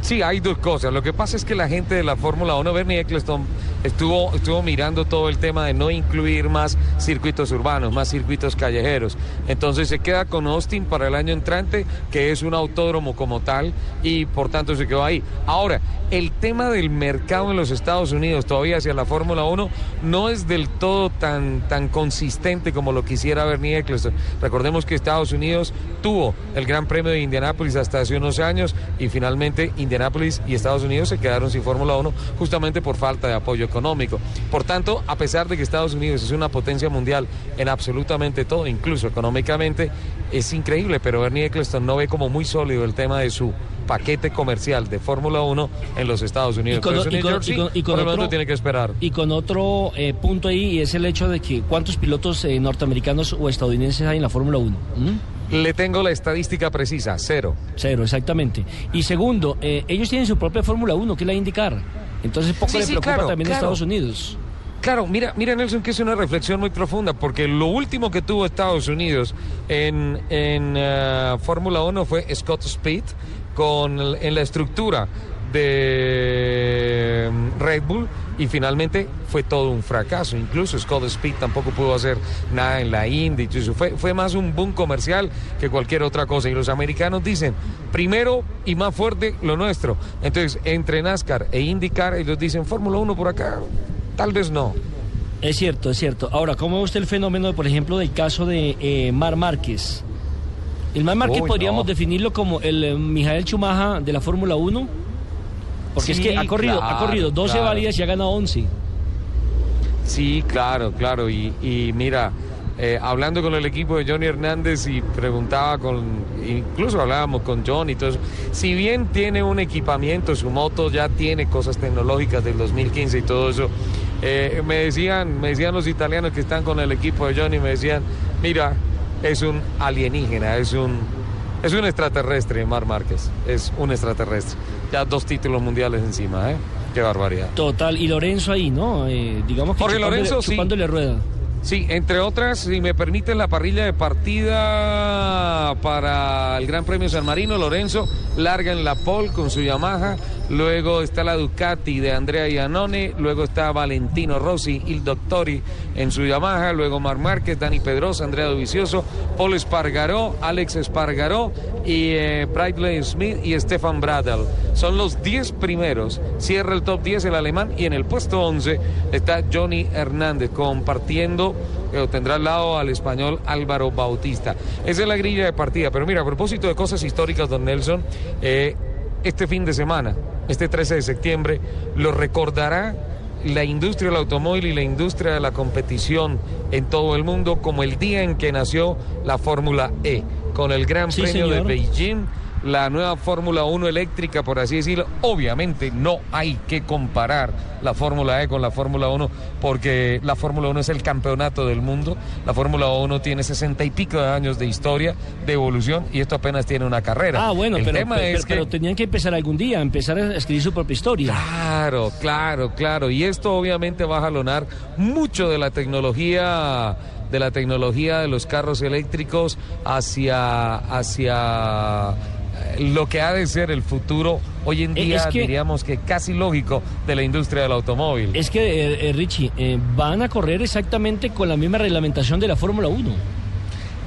sí, hay dos cosas. Lo que pasa es que la gente de la Fórmula 1, Bernie Eccleston, estuvo, estuvo mirando todo el tema de no incluir más circuitos urbanos, más circuitos callejeros. Entonces se queda con Austin para el año entrante, que es un autódromo como tal, y por tanto se quedó ahí. Ahora, el tema del mercado en los Estados Unidos todavía hacia la Fórmula 1 no es del todo tan, tan consistente como lo quisiera Bernie Eccleston. Recordemos que Estados Unidos tuvo el Gran Premio de Indianápolis hasta hace unos años y finalmente Indianápolis y Estados Unidos se quedaron sin Fórmula 1 justamente por falta de apoyo económico. Por tanto, a pesar de que Estados Unidos es una potencia mundial en absolutamente todo, incluso económicamente, es increíble, pero Bernie Eccleston no ve como muy sólido el tema de su paquete comercial de Fórmula 1 en los Estados Unidos. Y con, otro, tiene que esperar. y con otro eh, punto ahí, y es el hecho de que cuántos pilotos eh, norteamericanos o estadounidenses hay en la Fórmula 1. Le tengo la estadística precisa, cero. Cero, exactamente. Y segundo, eh, ellos tienen su propia Fórmula 1, que es la IndyCar. Entonces poco Sí, le sí, preocupa claro, también claro. Estados Unidos. Claro, mira, mira Nelson, que es una reflexión muy profunda, porque lo último que tuvo Estados Unidos en, en eh, Fórmula 1 fue Scott Speed con en la estructura de Red Bull y finalmente fue todo un fracaso. Incluso Scott Speed tampoco pudo hacer nada en la Indy. Fue, fue más un boom comercial que cualquier otra cosa. Y los americanos dicen, primero y más fuerte lo nuestro. Entonces, entre NASCAR e IndyCar, ellos dicen, Fórmula 1 por acá, tal vez no. Es cierto, es cierto. Ahora, ¿cómo ve usted el fenómeno, por ejemplo, del caso de eh, Mar Márquez? El Mar Márquez Uy, podríamos no. definirlo como el eh, Mijael Chumaja de la Fórmula 1. Porque Sí, es que ha corrido, ha corrido 12 claro. válidas y ha ganado 11. Sí, claro, claro. Y, y mira, eh, hablando con el equipo de Johnny Hernández y preguntaba con, incluso hablábamos con John y todo eso, si bien tiene un equipamiento, su moto ya tiene cosas tecnológicas del 2015 y todo eso, Eh, me decían, me decían los italianos que están con el equipo de Johnny, me decían, mira, es un alienígena, es un, es un extraterrestre, Mar Márquez, es un extraterrestre. Ya dos títulos mundiales encima, ¿eh? Qué barbaridad. Total, y Lorenzo ahí, ¿no? Eh, digamos que Jorge chupándole- Lorenzo, sí. chupándole rueda. Sí, entre otras, si me permiten la parrilla de partida para el Gran Premio San Marino, Lorenzo larga en la pole con su Yamaha, luego está la Ducati de Andrea Iannone, luego está Valentino Rossi, Il Doctori en su Yamaha, luego Mar Márquez, Dani Pedrosa, Andrea Dovizioso, Paul Espargaró, Alex Espargaró y eh, Bradley Smith y Stefan Bradl. Son los 10 primeros, cierra el top 10 el alemán y en el puesto 11 está Johnny Hernández compartiendo eh, tendrá al lado al español Álvaro Bautista. Esa es la grilla de partida. Pero mira, a propósito de cosas históricas, don Nelson, eh, este fin de semana, este 13 de septiembre, lo recordará la industria del automóvil y la industria de la competición en todo el mundo como el día en que nació la Fórmula E, con el Gran Sí, Premio de. Beijing la nueva Fórmula 1 eléctrica, por así decirlo. Obviamente no hay que comparar la Fórmula E con la Fórmula 1 porque la Fórmula 1 es el campeonato del mundo. La Fórmula 1 tiene sesenta y pico de años de historia, de evolución y esto apenas tiene una carrera. Ah, bueno, el pero, tema pero- es que... pero tenían que empezar algún día, empezar a escribir su propia historia. Claro, claro, claro. Y esto obviamente va a jalonar mucho de la tecnología de la tecnología de los carros eléctricos hacia hacia lo que ha de ser el futuro hoy en Eh, día es que- diríamos que casi lógico de la industria del automóvil. Es que, eh, eh, Richie, eh, van a correr exactamente con la misma reglamentación de la Fórmula 1.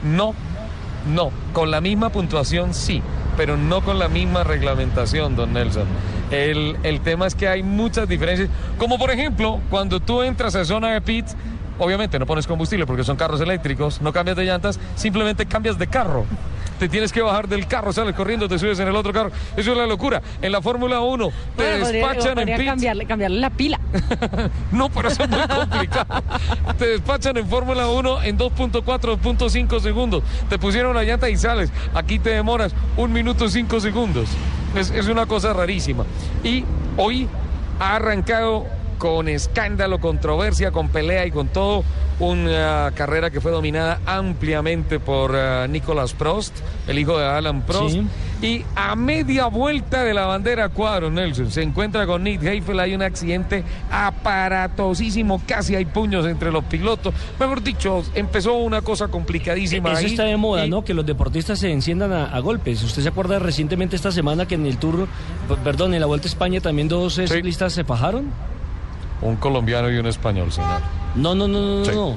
No, no, con la misma puntuación sí, pero no con la misma reglamentación, don Nelson. El, el tema es que hay muchas diferencias, como por ejemplo, cuando tú entras a zona de pits, obviamente no pones combustible porque son carros eléctricos, no cambias de llantas, simplemente cambias de carro. Te tienes que bajar del carro, sales corriendo, te subes en el otro carro. Eso es la locura. En la Fórmula 1 te Bueno, podría- despachan en podría pits. cambiarle, cambiarle la pila. <laughs> No, pero eso es muy <laughs> complicado. Te despachan en Fórmula 1 en 2.4, 2.5 segundos. Te pusieron la llanta y sales. Aquí te demoras un minuto 5 segundos. Es, es una cosa rarísima. Y hoy ha arrancado con escándalo, controversia, con pelea y con todo, una carrera que fue dominada ampliamente por eh, Nicolas Prost, el hijo de Alan Prost. Sí. Y a media vuelta de la bandera cuadro, Nelson, se encuentra con Nick Heifel. Hay un accidente aparatosísimo, casi hay puños entre los pilotos. Mejor dicho, empezó una cosa complicadísima. Eso ahí. está de moda, ¿no? Que los deportistas se enciendan a, a golpes. ¿Usted se acuerda recientemente esta semana que en el Tour, perdón, en la Vuelta a España también dos eh, ciclistas se fajaron? Un colombiano y un español, señor. No, no, no, no, Sí. no.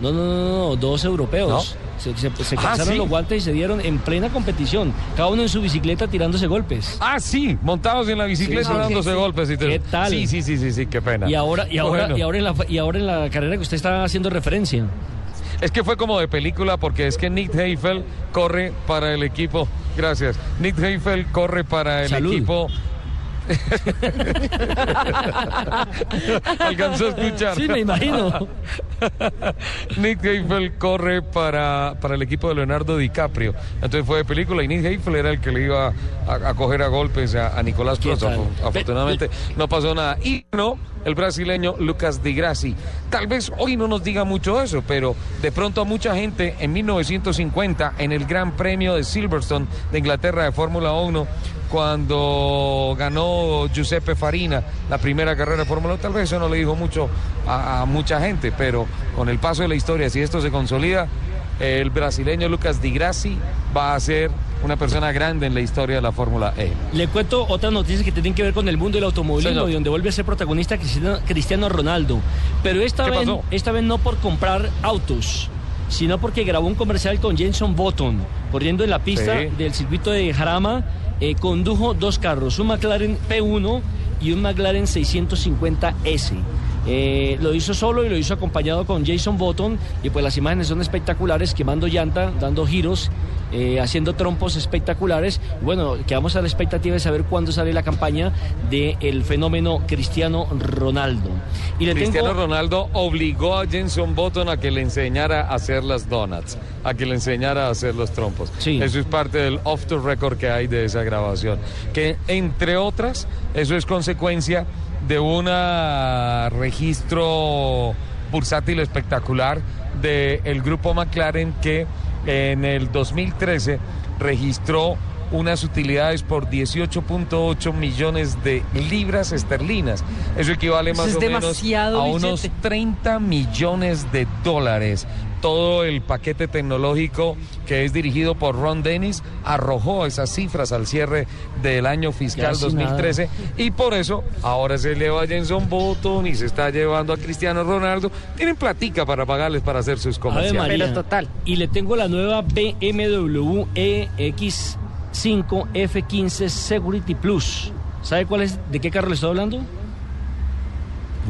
No, no, no, no, dos europeos. Se, se, se Ah, calzaron ¿sí? los guantes y se dieron en plena competición. Cada uno en su bicicleta tirándose golpes. Ah, sí, montados en la bicicleta Sí, sí, dándose sí. golpes. Y te- ¿Qué tal? Sí, sí, sí, sí, sí, qué pena. Y ahora, y ahora, Bueno. y ahora en la y ahora en la carrera que usted está haciendo referencia. Es que fue como de película porque es que Nick Heifel corre para el equipo. Gracias. Nick Heifel corre para el Salud. equipo. <laughs> Alcanzó a escuchar. Sí, me imagino. Nick Heifel corre para, para el equipo de Leonardo DiCaprio. Entonces fue de película y Nick Heifel era el que le iba a, a coger a golpes a, a Nicolás. Afu- Afortunadamente no pasó nada. Y no, el brasileño Lucas Di Grassi. Tal vez hoy no nos diga mucho eso, pero de pronto a mucha gente en 1950 en el Gran Premio de Silverstone de Inglaterra de Fórmula 1 cuando ganó Giuseppe Farina la primera carrera de Fórmula 1, tal vez eso no le dijo mucho a, a mucha gente, pero con el paso de la historia, si esto se consolida, el brasileño Lucas Di Grassi va a ser una persona grande en la historia de la Fórmula E. Le cuento otras noticias que tienen que ver con el mundo del automovilismo Señor. y donde vuelve a ser protagonista Cristiano, Cristiano Ronaldo. Pero esta ¿Qué vez, pasó? esta vez no por comprar autos, sino porque grabó un comercial con Jenson Button, corriendo en la pista Sí. del circuito de Jarama. eh, condujo dos carros, un McLaren P1 y un McLaren 650S. Eh, lo hizo solo y lo hizo acompañado con Jason Button y pues las imágenes son espectaculares, quemando llanta, dando giros, eh, haciendo trompos espectaculares. Bueno, quedamos a la expectativa de saber cuándo sale la campaña del fenómeno Cristiano Ronaldo. Y le Cristiano tengo... Ronaldo obligó a Jenson Button a que le enseñara a hacer las donuts, a que le enseñara a hacer los trompos. Eso es parte del off the record que hay de esa grabación. Que entre otras, eso es consecuencia de un registro bursátil espectacular del grupo McLaren que en el 2013 registró unas utilidades por 18.8 millones de libras esterlinas. Eso equivale más o menos a unos 30 millones de dólares. Todo el paquete tecnológico que es dirigido por Ron Dennis arrojó esas cifras al cierre del año fiscal 2013 y por eso ahora se lleva a Jenson Button y se está llevando a Cristiano Ronaldo. Tienen platica para pagarles para hacer sus comerciales. total. Y le tengo la nueva BMW EX 5 F15 Security Plus. ¿Sabe cuál es? ¿De qué carro le estoy hablando?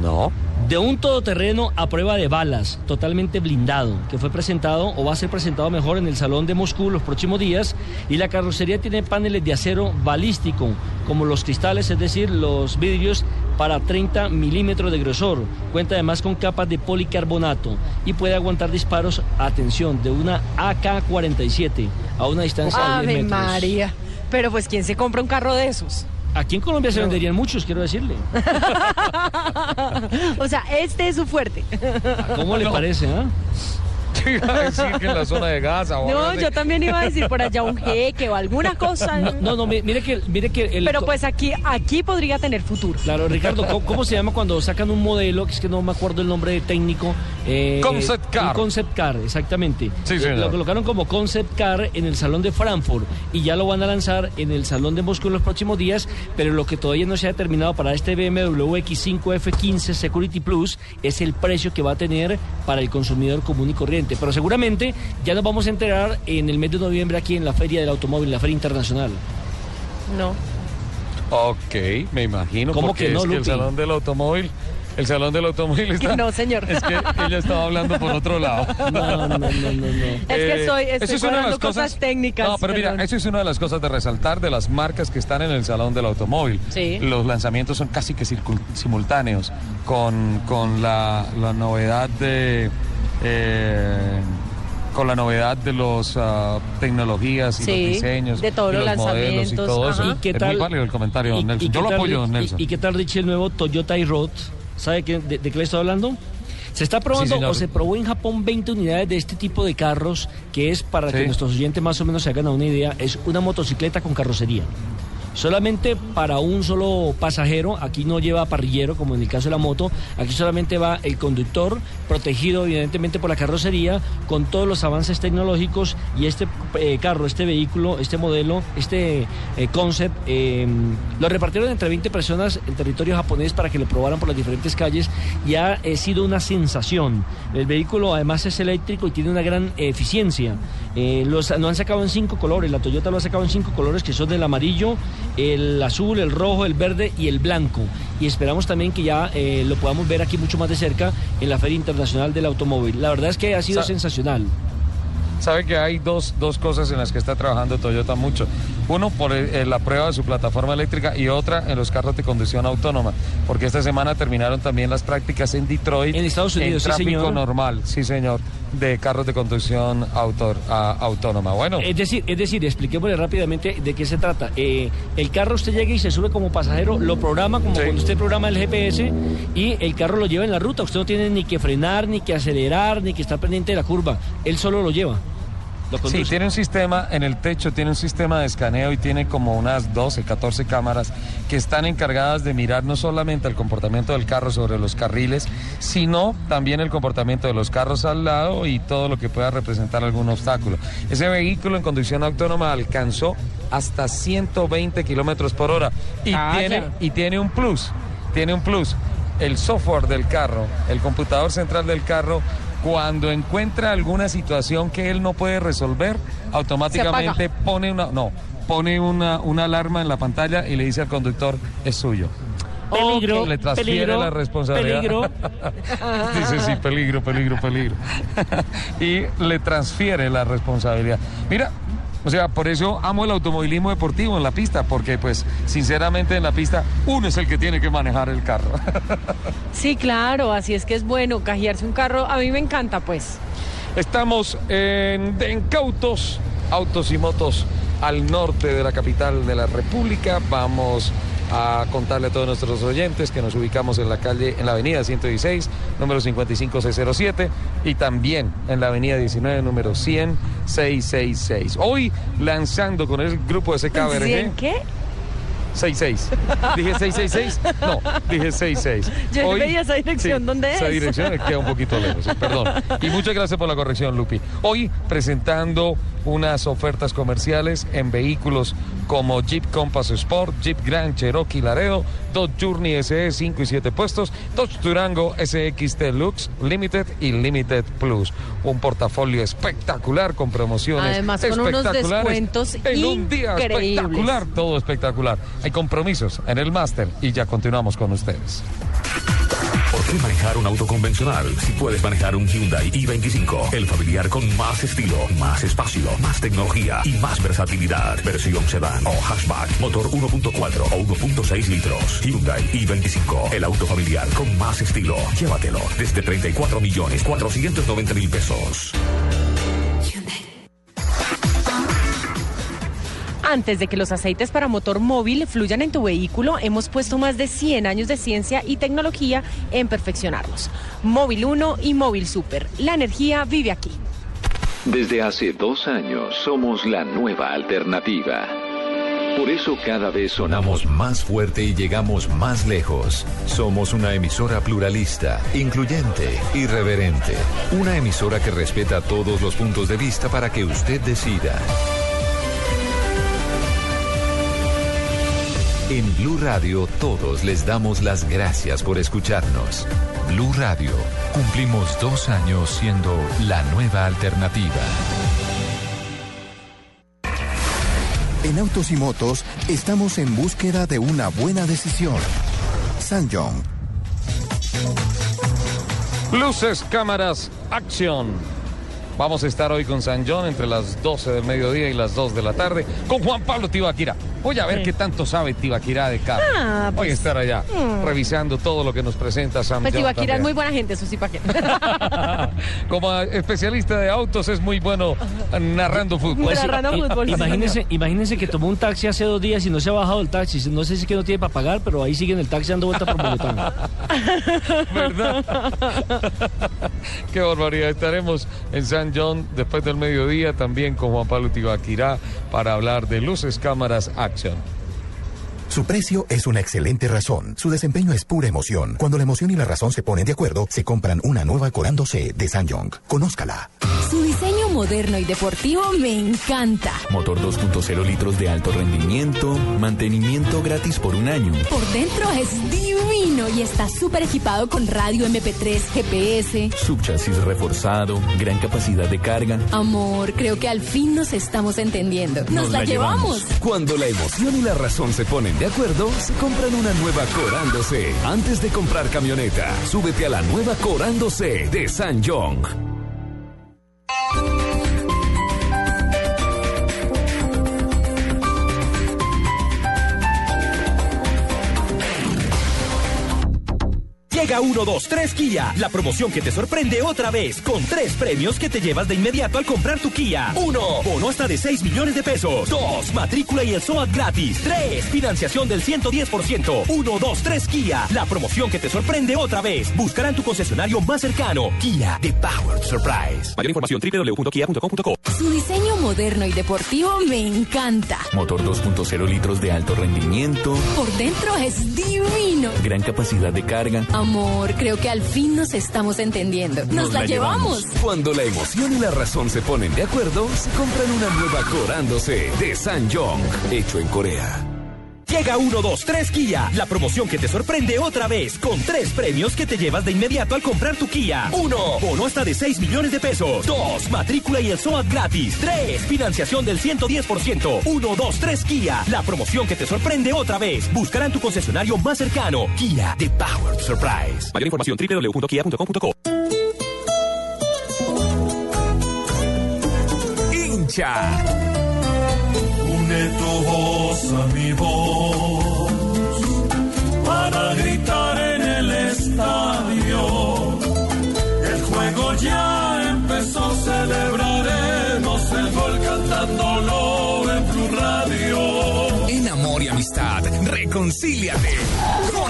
No. De un todoterreno a prueba de balas, totalmente blindado, que fue presentado o va a ser presentado mejor en el Salón de Moscú los próximos días. Y la carrocería tiene paneles de acero balístico, como los cristales, es decir, los vidrios para 30 milímetros de grosor. Cuenta además con capas de policarbonato y puede aguantar disparos, atención, de una AK-47 a una distancia de 10 metros. María. Pero pues, ¿quién se compra un carro de esos? Aquí en Colombia se venderían muchos, quiero decirle. <laughs> o sea, este es su fuerte. ¿Cómo le parece, ah? <laughs> iba a decir que en la zona de Gaza. O no, yo también iba a decir por allá un jeque o alguna cosa. No, no, mire que, mire que el... Pero pues aquí, aquí podría tener futuro. Claro, Ricardo, ¿cómo, se llama cuando sacan un modelo, que es que no me acuerdo el nombre técnico? Eh, concept Car. concept Car, exactamente. Sí, sí, Lo colocaron como Concept Car en el Salón de Frankfurt y ya lo van a lanzar en el Salón de Moscú en los próximos días, pero lo que todavía no se ha determinado para este BMW X5 F15 Security Plus es el precio que va a tener para el consumidor común y corriente. Pero seguramente ya nos vamos a enterar en el mes de noviembre aquí en la Feria del Automóvil, la Feria Internacional. No. Ok, me imagino. ¿Cómo que no, es que el Salón del Automóvil el salón del automóvil <laughs> está. No, señor. Es que ella estaba hablando por otro lado. <laughs> No, no, no, no. Es que soy, estoy eso es cosas, técnicas. No, pero mira, eso es una de las cosas de resaltar de las marcas que están en el salón del automóvil. Sí. Los lanzamientos son casi que simultáneos con, con la, la novedad de. Eh, con la novedad de las ah, tecnologías y los diseños de todos y los, modelos y todo eso. ¿Y qué tal, es muy válido el comentario, Nelson. Yo lo apoyo, Nelson. Y, qué tal, Richie, el nuevo Toyota iRoad? ¿Sabe de, de, qué le estoy hablando? Se está probando o se probó en Japón 20 unidades de este tipo de carros, que es, para que nuestros oyentes más o menos se hagan una idea, es una motocicleta con carrocería solamente para un solo pasajero, aquí no lleva parrillero como en el caso de la moto, aquí solamente va el conductor, protegido evidentemente por la carrocería, con todos los avances tecnológicos y este eh, carro, este vehículo, este modelo, este eh, concept, em, lo repartieron entre 20 personas en territorio japonés para que lo probaran por las diferentes calles y ha eh, sido una sensación. El vehículo además es eléctrico y tiene una gran eficiencia. los, lo han sacado en cinco colores, la Toyota lo ha sacado en cinco colores que son el amarillo, el azul, el rojo, el verde y el blanco. Y esperamos también que ya eh, lo podamos ver aquí mucho más de cerca en la Feria Internacional del Automóvil. La verdad es que ha sido sensacional sabe que hay dos, dos cosas en las que está trabajando Toyota mucho. Uno, por la prueba de su plataforma eléctrica y otra en los carros de conducción autónoma, porque esta semana terminaron también las prácticas en Detroit. En Estados Unidos, en tráfico sí, señor. normal, sí, señor, de carros de conducción autor, autónoma. Bueno. Es decir, es decir, expliquémosle rápidamente de qué se trata. Eh, el carro usted llega y se sube como pasajero, lo programa como cuando usted programa el GPS y el carro lo lleva en la ruta. Usted no tiene ni que frenar, ni que acelerar, ni que estar pendiente de la curva. Él solo lo lleva. Sí, tiene un sistema en el techo, tiene un sistema de escaneo y tiene como unas 12, 14 cámaras que están encargadas de mirar no solamente el comportamiento del carro sobre los carriles, sino también el comportamiento de los carros al lado y todo lo que pueda representar algún obstáculo. Ese vehículo en conducción autónoma alcanzó hasta 120 kilómetros por hora y, Ah, tiene, claro. y tiene un plus, tiene un plus. El software del carro, el computador central del carro, cuando encuentra alguna situación que él no puede resolver, automáticamente pone una, no, pone una, una alarma en la pantalla y le dice al conductor, es suyo. Peligro, le transfiere peligro, la responsabilidad. peligro. <laughs> Dice, sí, peligro, peligro, peligro. <laughs> y le transfiere la responsabilidad. Mira, o sea, por eso amo el automovilismo deportivo en la pista, porque pues sinceramente en la pista uno es el que tiene que manejar el carro. <laughs> Sí, claro, así es que es bueno cajearse un carro. A mí me encanta, pues. Estamos en Dencautos, autos y motos al norte de la capital de la República. Vamos a contarle a todos nuestros oyentes que nos ubicamos en la calle, en la avenida 116, número 55607 y también en la avenida 19, número 10666. Hoy lanzando con el grupo de SKBRG. ¿Cien qué? 66. ¿Dije 666? No, dije 66. Yo veía esa dirección, ¿dónde Esa es? dirección queda un poquito lejos, perdón. Y muchas gracias por la corrección, Lupi. Hoy presentando unas ofertas comerciales en vehículos como Jeep Compass Sport, Jeep Grand Cherokee Laredo, Dodge Journey SE 5 y 7 puestos, Dodge Durango SXT Lux Limited y Limited Plus. Un portafolio espectacular con promociones Además, con unos espectaculares descuentos en un día espectacular, todo espectacular. Hay compromisos en el máster y ya continuamos con ustedes. ¿Por qué manejar un auto convencional si puedes manejar un Hyundai i25? El familiar con más estilo, más espacio, más tecnología y más versatilidad. Versión sedán o hatchback, motor 1.4 o 1.6 litros. Hyundai i25, el auto familiar con más estilo. Llévatelo desde 34 millones 490 mil pesos. Antes de que los aceites para motor móvil fluyan en tu vehículo, hemos puesto más de 100 años de ciencia y tecnología en perfeccionarlos. Móvil 1 y Móvil Super. La energía vive aquí. Desde hace dos años somos la nueva alternativa. Por eso cada vez sonamos más fuerte y llegamos más lejos. Somos una emisora pluralista, incluyente, irreverente. Una emisora que respeta todos los puntos de vista para que usted decida. En Blue Radio todos les damos las gracias por escucharnos. Blue Radio, cumplimos dos años siendo la nueva alternativa. En Autos y Motos estamos en búsqueda de una buena decisión. Sanjong. Luces, cámaras, acción. Vamos a estar hoy con San John entre las 12 del mediodía y las 2 de la tarde con Juan Pablo Tibaquira. Voy a ver Sí. qué tanto sabe Tibaquira de carro. Ah, Voy a pues, estar allá mm. revisando todo lo que nos presenta Sam Pues John Ibaquira es muy buena gente, eso sí, para qué. <laughs> Como especialista de autos es muy bueno narrando <laughs> fútbol. Pues, Narrando fútbol, sí, imagínense, imagínense que tomó un taxi hace dos días y no se ha bajado el taxi. No sé si es que no tiene para pagar, pero ahí sigue en el taxi dando vuelta por Bogotá. <laughs> ¿Verdad? Qué barbaridad. Estaremos en San John después del mediodía también con Juan Pablo Tibaquirá para hablar de luces, cámaras, acción. Su precio es una excelente razón. Su desempeño es pura emoción. Cuando la emoción y la razón se ponen de acuerdo, se compran una nueva Corando C de Sanjong. Conózcala. Su diseño moderno y deportivo me encanta. Motor 2.0 litros de alto rendimiento, mantenimiento gratis por un año. Por dentro es divino y está súper equipado con radio MP3, GPS. Subchasis reforzado, gran capacidad de carga. Amor, creo que al fin nos estamos entendiendo. Nos, la, llevamos. Cuando la emoción y la razón se ponen de acuerdo, se compran una nueva Corando C. Antes de comprar camioneta, súbete a la nueva Corando C de San Jong. Thank you. Llega 123 Kia, la promoción que te sorprende otra vez, con tres premios que te llevas de inmediato al comprar tu Kia. 1. Bono hasta de 6 millones de pesos. 2. Matrícula y el SOAT gratis. 3. Financiación del 110%. 1, 2, 3 Kia, la promoción que te sorprende otra vez. Buscará en tu concesionario más cercano. Kia, The Powered Surprise. Mayor información www.kia.com.co. Su diseño moderno y deportivo me encanta. Motor 2.0 litros de alto rendimiento, Por dentro es divino. gran capacidad de carga. Amor, creo que al fin nos estamos entendiendo. Nos, la, llevamos. Cuando la emoción y la razón se ponen de acuerdo, se compran una nueva Corando C de San Jong, hecho en Corea. Llega 123 Kia, la promoción que te sorprende otra vez, con tres premios que te llevas de inmediato al comprar tu Kia. 1. Bono hasta de 6 millones de pesos. 2. Matrícula y el SOAT gratis. 3. Financiación del 110%. 1, 2, 3 Kia, la promoción que te sorprende otra vez. Buscará en tu concesionario más cercano. Kia, The Powered Surprise. Mayor información www.kia.com.co. hincha. Une tu voz a mi voz para gritar en el estadio. El juego ya empezó, celebraremos el gol cantándolo en Blue Radio. En amor y amistad, reconcíliate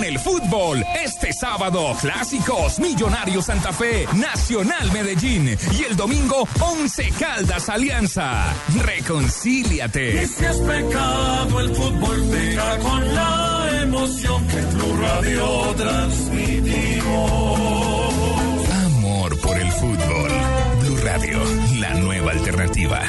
con el fútbol. Este sábado, clásicos, Millonarios Santa Fe, Nacional Medellín y el domingo, Once Caldas Alianza. Reconcíliate. Y si has pecado, el fútbol pega con la emoción que Blue Radio transmitimos. Amor por el fútbol. Blue Radio, la nueva alternativa.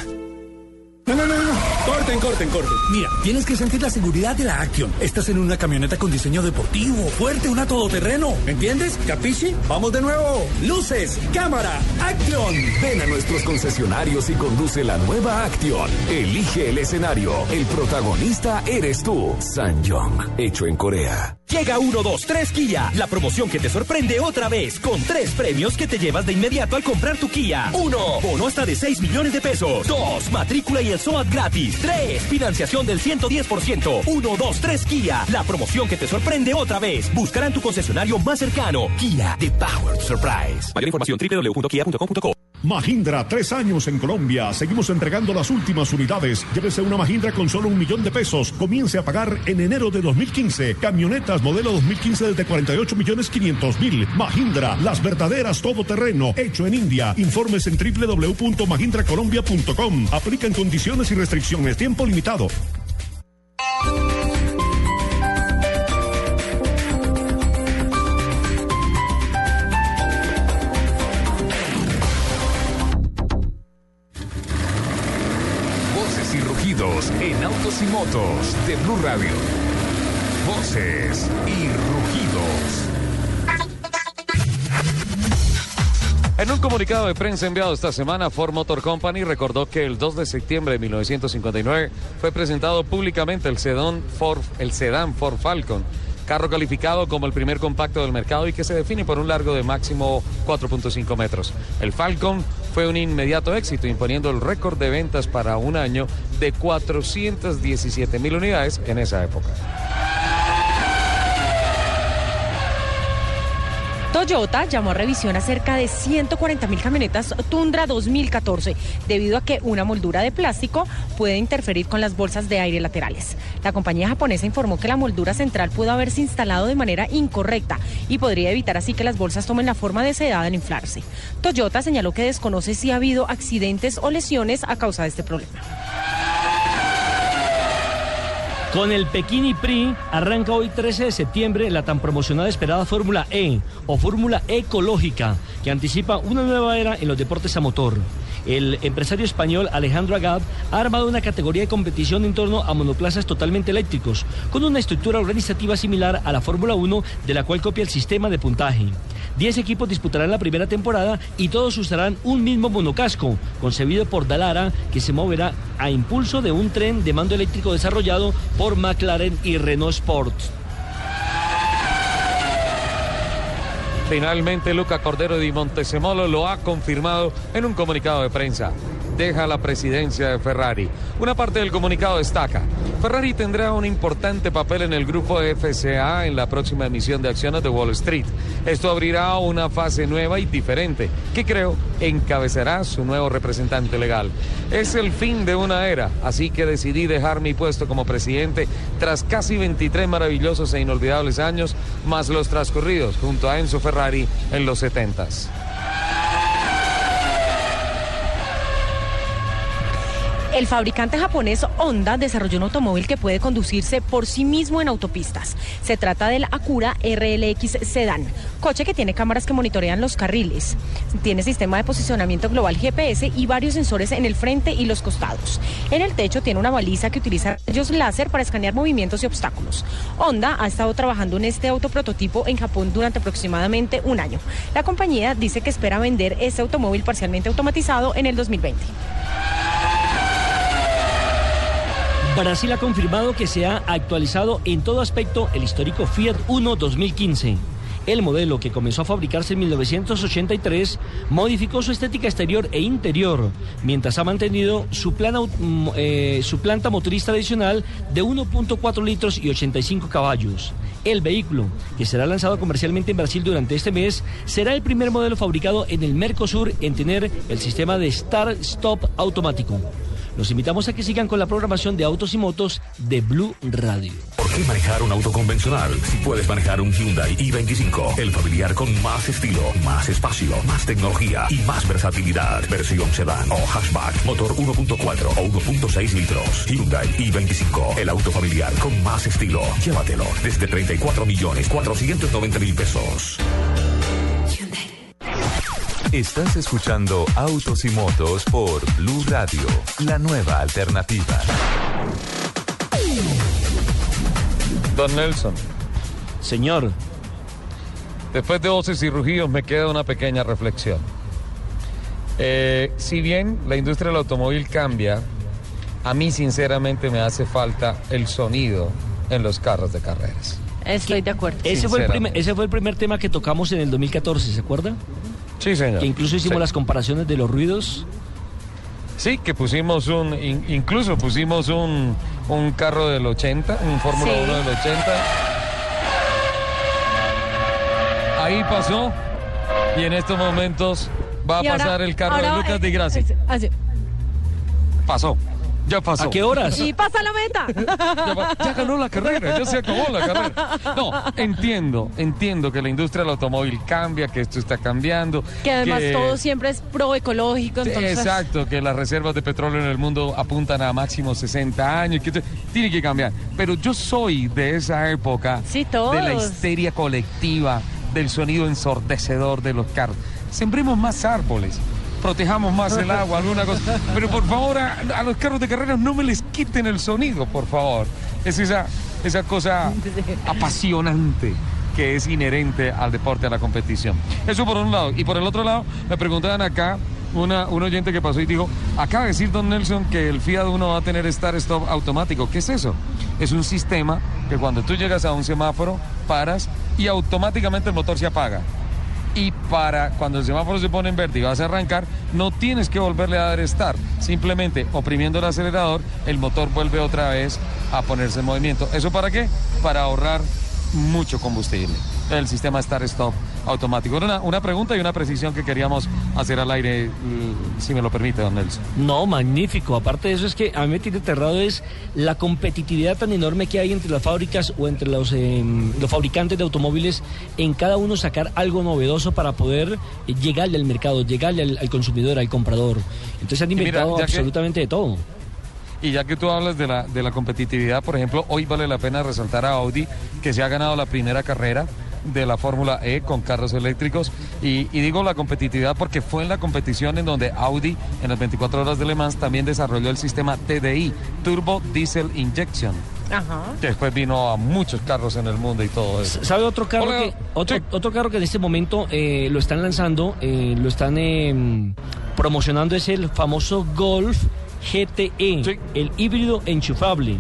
No, no, no, no. Corten, corten, corten. Mira, tienes que sentir la seguridad de la Action. Estás en una camioneta con diseño deportivo, fuerte, una todoterreno. ¿Entiendes? ¿Capichi? Vamos de nuevo. Luces, cámara, Action. Ven a nuestros concesionarios y conduce la nueva Action. Elige el escenario. El protagonista eres tú. Sanyong, hecho en Corea. Llega 1, 2, 3 Kia, la promoción que te sorprende otra vez, con tres premios que te llevas de inmediato al comprar tu Kia. 1. Bono hasta de 6 millones de pesos. 2. Matrícula y el SOAT gratis. 3. Financiación del 110%. 1, 2, 3 Kia, la promoción que te sorprende otra vez. Buscará en tu concesionario más cercano. Kia, The Power Surprise. Mayor información www.kia.com.co. Mahindra, tres años en Colombia. Seguimos entregando las últimas unidades. Llévese una Mahindra con solo un millón de pesos. Comience a pagar en enero de 2015. Camionetas modelo 2015 desde 48 millones 500 mil. Mahindra, las verdaderas todoterreno. Hecho en India. Informes en www.mahindracolombia.com. Aplican condiciones y restricciones. Tiempo limitado. Y motos de Blue Radio. Voces y rugidos. En un comunicado de prensa enviado esta semana, Ford Motor Company recordó que el 2 de septiembre de 1959 fue presentado públicamente el sedán Ford, el sedán Ford Falcon, carro calificado como el primer compacto del mercado y que se define por un largo de máximo 4.5 metros. El Falcon fue un inmediato éxito, imponiendo el récord de ventas para un año de 417 mil unidades en esa época. Toyota llamó a revisión a cerca de 140 mil camionetas Tundra 2014 debido a que una moldura de plástico puede interferir con las bolsas de aire laterales. La compañía japonesa informó que la moldura central pudo haberse instalado de manera incorrecta y podría evitar así que las bolsas tomen la forma deseada al inflarse. Toyota señaló que desconoce si ha habido accidentes o lesiones a causa de este problema. Con el Pekín Prix arranca hoy 13 de septiembre la tan promocionada esperada Fórmula E o Fórmula Ecológica, que anticipa una nueva era en los deportes a motor. El empresario español Alejandro Agab ha armado una categoría de competición en torno a monoplazas totalmente eléctricos, con una estructura organizativa similar a la Fórmula 1, de la cual copia el sistema de puntaje. Diez equipos disputarán la primera temporada y todos usarán un mismo monocasco, concebido por Dalara, que se moverá a impulso de un tren de mando eléctrico desarrollado por McLaren y Renault Sport. Finalmente, Luca Cordero di Montesemolo lo ha confirmado en un comunicado de prensa. Deja la presidencia de Ferrari. Una parte del comunicado destaca, Ferrari tendrá un importante papel en el grupo FCA en la próxima emisión de acciones de Wall Street. Esto abrirá una fase nueva y diferente, que creo encabezará su nuevo representante legal. Es el fin de una era, así que decidí dejar mi puesto como presidente tras casi 23 maravillosos e inolvidables años, más los transcurridos junto a Enzo Ferrari en los 70s. El fabricante japonés Honda desarrolló un automóvil que puede conducirse por sí mismo en autopistas. Se trata del Acura RLX Sedan, coche que tiene cámaras que monitorean los carriles. Tiene sistema de posicionamiento global GPS y varios sensores en el frente y los costados. En el techo tiene una baliza que utiliza rayos láser para escanear movimientos y obstáculos. Honda ha estado trabajando en este auto prototipo en Japón durante aproximadamente un año. La compañía dice que espera vender este automóvil parcialmente automatizado en el 2020. Brasil ha confirmado que se ha actualizado en todo aspecto el histórico Fiat Uno 2015. El modelo, que comenzó a fabricarse en 1983, modificó su estética exterior e interior, mientras ha mantenido su, plan, eh, planta motriz tradicional de 1.4 litros y 85 caballos. El vehículo, que será lanzado comercialmente en Brasil durante este mes, será el primer modelo fabricado en el Mercosur en tener el sistema de Start-Stop automático. Los invitamos a que sigan con la programación de Autos y Motos de Blue Radio. qué manejar un auto convencional si puedes manejar un Hyundai i25? El familiar con más estilo, más espacio, más tecnología y más versatilidad. Versión sedán o hatchback, motor 1.4 o 1.6 litros. Hyundai i25, el auto familiar con más estilo. Llévatelo desde 34 millones 490 mil pesos. Estás escuchando Autos y Motos por Blue Radio, la nueva alternativa. Don Nelson. Señor. Después de voces y rugidos me queda una pequeña reflexión. Eh, si bien la industria del automóvil cambia, a mí sinceramente me hace falta el sonido en los carros de carreras. Estoy de acuerdo. Ese fue, el primer, ese fue el primer tema que tocamos en el 2014, ¿se acuerda? Sí, señor. Que incluso hicimos Sí. las comparaciones de los ruidos. Sí, que pusimos un, in- incluso pusimos un, un carro del 80, un Fórmula Sí. 1 del 80. Ahí pasó y en estos momentos va a ahora- pasar el carro ahora, de Lucas eh, Di Grassi. Pasó, ya pasó. ¿A qué horas? Y pasa la meta. Ya, ganó la carrera, ya se acabó la carrera. No, entiendo, entiendo que la industria del automóvil cambia, que esto está cambiando. Que además que- todo siempre es pro ecológico. Entonces, Exacto, que las reservas de petróleo en el mundo apuntan a máximo 60 años, que esto tiene que cambiar. Pero yo soy de esa época Sí, todos. de la histeria colectiva, del sonido ensordecedor de los carros. Sembremos más árboles. Protejamos más el agua, alguna cosa. Pero por favor, a, los carros de carreras no me les quiten el sonido, por favor. Es esa, esa cosa apasionante que es inherente al deporte, a la competición. Eso por un lado. Y por el otro lado, me preguntaban acá, una, un oyente que pasó y dijo, acaba de decir don Nelson que el Fiat 1 va a tener start-stop automático. ¿Qué es eso? Es un sistema que cuando tú llegas a un semáforo, paras y automáticamente el motor se apaga. Y para cuando el semáforo se pone en verde y vas a arrancar, no tienes que volverle a dar start. Simplemente oprimiendo el acelerador, el motor vuelve otra vez a ponerse en movimiento. ¿Eso para qué? Para ahorrar mucho combustible. El sistema Start-Stop automático. Una, una pregunta y una precisión que queríamos hacer al aire, mm, si me lo permite, don Nelson. No, magnífico. Aparte de eso es que a mí me tiene aterrado es la competitividad tan enorme que hay entre las fábricas o entre los, eh, los fabricantes de automóviles en cada uno sacar algo novedoso para poder llegarle al mercado, llegarle al, al consumidor, al comprador. Entonces han mira, inventado que- absolutamente de todo. Y ya que tú hablas de la, de la competitividad, por ejemplo, hoy vale la pena resaltar a Audi que se ha ganado la primera carrera de la Fórmula E con carros eléctricos. Y, y digo la competitividad porque fue en la competición en donde Audi en las 24 horas de Le Mans también desarrolló el sistema TDI, Turbo Diesel Injection, Ajá. que después vino a muchos carros en el mundo y todo eso. ¿Sabe otro carro Hola, que otro, otro carro que en este momento eh, lo están lanzando, eh, lo están eh, promocionando es el famoso Golf GTE, el híbrido enchufable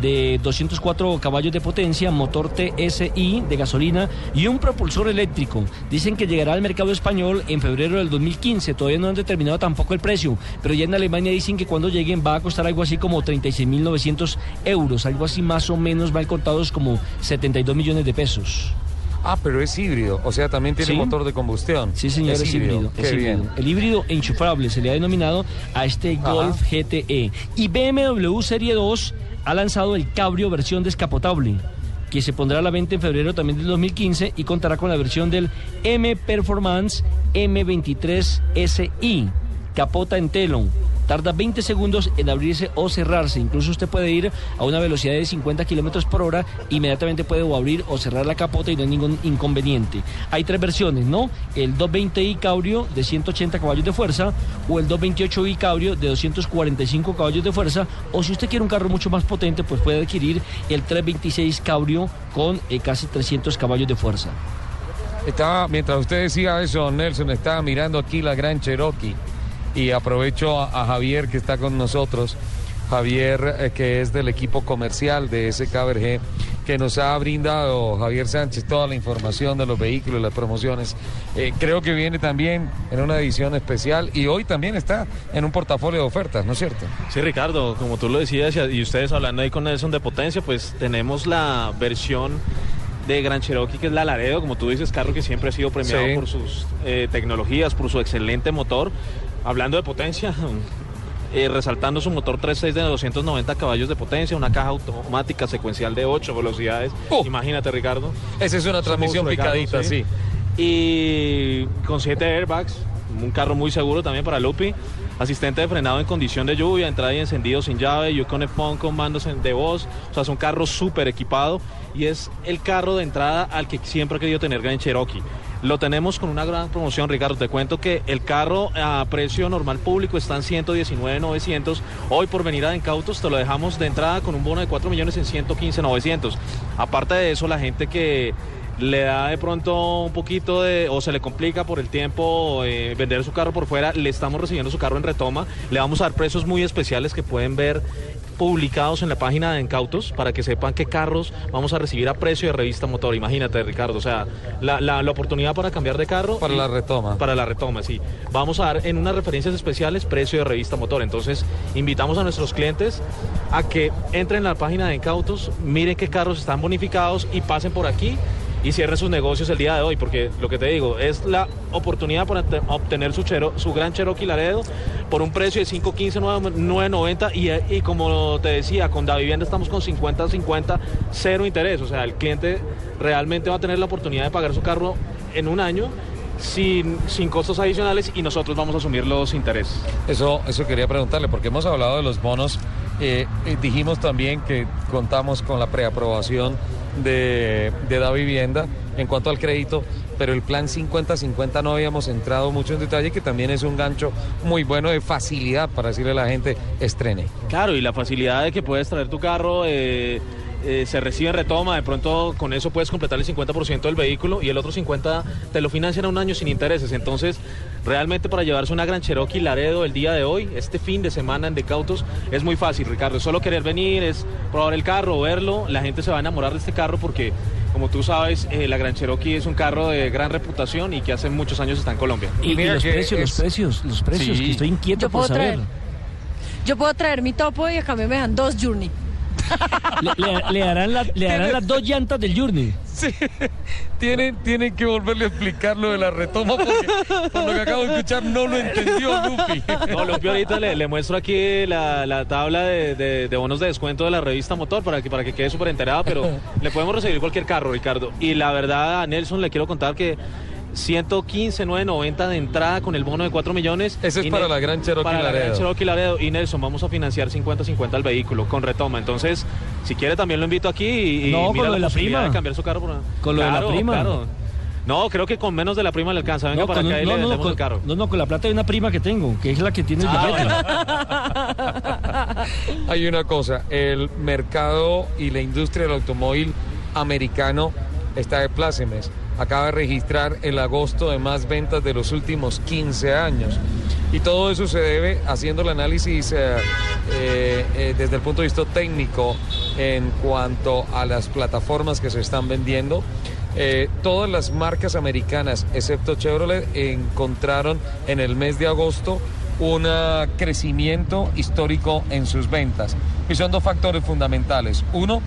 de 204 caballos de potencia, motor TSI de gasolina y un propulsor eléctrico. Dicen que llegará al mercado español en febrero del 2015. Todavía no han determinado tampoco el precio, pero ya en Alemania dicen que cuando lleguen va a costar algo así como 36.900 euros, algo así más o menos mal contados como 72 millones de pesos. Ah, pero es híbrido, o sea, también tiene Sí. motor de combustión. Sí, señor, es, híbrido. Qué es bien. El híbrido enchufable se le ha denominado a este Golf GTE. Y BMW Serie 2 ha lanzado el Cabrio versión descapotable, que se pondrá a la venta en febrero también del 2015 y contará con la versión del M Performance M23 SI. Capota en telón. Tarda 20 segundos en abrirse o cerrarse. Incluso usted puede ir a una velocidad de 50 kilómetros por hora. Inmediatamente puede abrir o cerrar la capota y no hay ningún inconveniente. Hay tres versiones, ¿no? El 220i Cabrio de 180 caballos de fuerza o el 228i Cabrio de 245 caballos de fuerza. O si usted quiere un carro mucho más potente, pues puede adquirir el 326 Cabrio con eh, casi 300 caballos de fuerza. Estaba, mientras usted decía eso, Nelson, estaba mirando aquí la Gran Cherokee y aprovecho a, a Javier que está con nosotros. Javier, eh, que es del equipo comercial de SKBRG, que nos ha brindado, Javier Sánchez, toda la información de los vehículos, las promociones. Eh, creo que viene también en una edición especial y hoy también está en un portafolio de ofertas, ¿no es cierto? Sí, Ricardo, como tú lo decías y- ustedes hablando ahí con Nelson de potencia, pues tenemos la versión de Gran Cherokee, que es la Laredo, como tú dices, carro que siempre ha sido premiado Sí. por sus eh, tecnologías, por su excelente motor. Hablando de potencia, <laughs> eh, resaltando su motor 3.6 de 290 caballos de potencia, una caja automática secuencial de 8 velocidades. Imagínate, Ricardo. Esa es una transmisión Ricardo, picadita, sí. Y con 7 airbags, un carro muy seguro también para Lupi. Asistente de frenado en condición de lluvia, entrada y encendido sin llave, Yukon con mandos de voz. O sea, es un carro súper equipado y es el carro de entrada al que siempre ha querido tener Grand Cherokee. Lo tenemos con una gran promoción, Ricardo. Te cuento que el carro a precio normal público está en 119,900. Hoy por venir a Encautos te lo dejamos de entrada con un bono de 4 millones en 115,900. Aparte de eso, la gente que le da de pronto un poquito de, o se le complica por el tiempo eh, vender su carro por fuera, le estamos recibiendo su carro en retoma, le vamos a dar precios muy especiales que pueden ver publicados en la página de Encautos para que sepan qué carros vamos a recibir a precio de revista motor. Imagínate, Ricardo, o sea, la, la- la oportunidad para cambiar de carro. Para la retoma. Para la retoma, sí. Vamos a dar en unas referencias especiales precio de revista motor. Entonces, invitamos a nuestros clientes a que entren en la página de Encautos, miren qué carros están bonificados y pasen por aquí y cierren sus negocios el día de hoy, porque lo que te digo, es la oportunidad para te- obtener su, chero- su gran Cherokee Laredo por un precio de 515 990 y, y como te decía, con Da Vivienda estamos con 50-50, cero interés, o sea, el cliente realmente va a tener la oportunidad de pagar su carro en un año sin, sin costos adicionales y nosotros vamos a asumir los intereses. Eso, eso quería preguntarle, porque hemos hablado de los bonos. eh, eh, dijimos también que contamos con la preaprobación de, de Da Vivienda en cuanto al crédito, pero el plan 50-50 no habíamos entrado mucho en detalle, que también es un gancho muy bueno de facilidad para decirle a la gente, estrene. Claro, y la facilidad de que puedes traer tu carro, eh, eh, se recibe retoma, de pronto con eso puedes completar el 50% del vehículo y el otro 50% te lo financian a un año sin intereses. Entonces, realmente para llevarse una gran Cherokee Laredo el día de hoy, este fin de semana en Decautos, es muy fácil, Ricardo. Es solo querer venir, es probar el carro, verlo, la gente se va a enamorar de este carro porque... Como tú sabes, eh, la Gran Cherokee es un carro de gran reputación y que hace muchos años está en Colombia. Y, y los precios, los precios, los precios, que estoy inquieto Yo por saber. traer. Yo puedo traer mi topo y a cambio me dan dos Journey. Le, le- le darán, la- le darán las dos llantas del Journey. Sí, tienen, tienen que volverle a explicar lo de la retoma porque por lo que acabo de escuchar no lo entendió Lupi. No, Lupi, ahorita le, le muestro aquí la, la tabla de, de- de bonos de descuento de la revista Motor para que, para que quede súper enterada, pero le podemos recibir cualquier carro, Ricardo. Y la verdad, a Nelson le quiero contar que 115,990 de entrada con el bono de 4 millones. Ese es para la Gran Cherokee para la Laredo. Gran Cherokee Laredo. Y Nelson, vamos a financiar 50-50 al vehículo con retoma. Entonces, si quiere también lo invito aquí y, y No, con mira lo de la posibilidad prima. de cambiar su carro por una- Con lo de la Claro, prima. claro. No, creo que con menos de la prima le alcanza. Venga No, para con acá y le no, con, el carro. no, no, con la plata de una prima que tengo, que es la que tiene el Ah, billete. <laughs> Hay una cosa, el mercado y la industria del automóvil americano está de plácemes. Acaba de registrar el agosto de más ventas de los últimos 15 años. Y todo eso se debe haciendo el análisis eh, eh, eh, desde el punto de vista técnico en cuanto a las plataformas que se están vendiendo. Todas las marcas americanas, excepto Chevrolet, encontraron en el mes de agosto un crecimiento histórico en sus ventas. Y son dos factores fundamentales. Uno,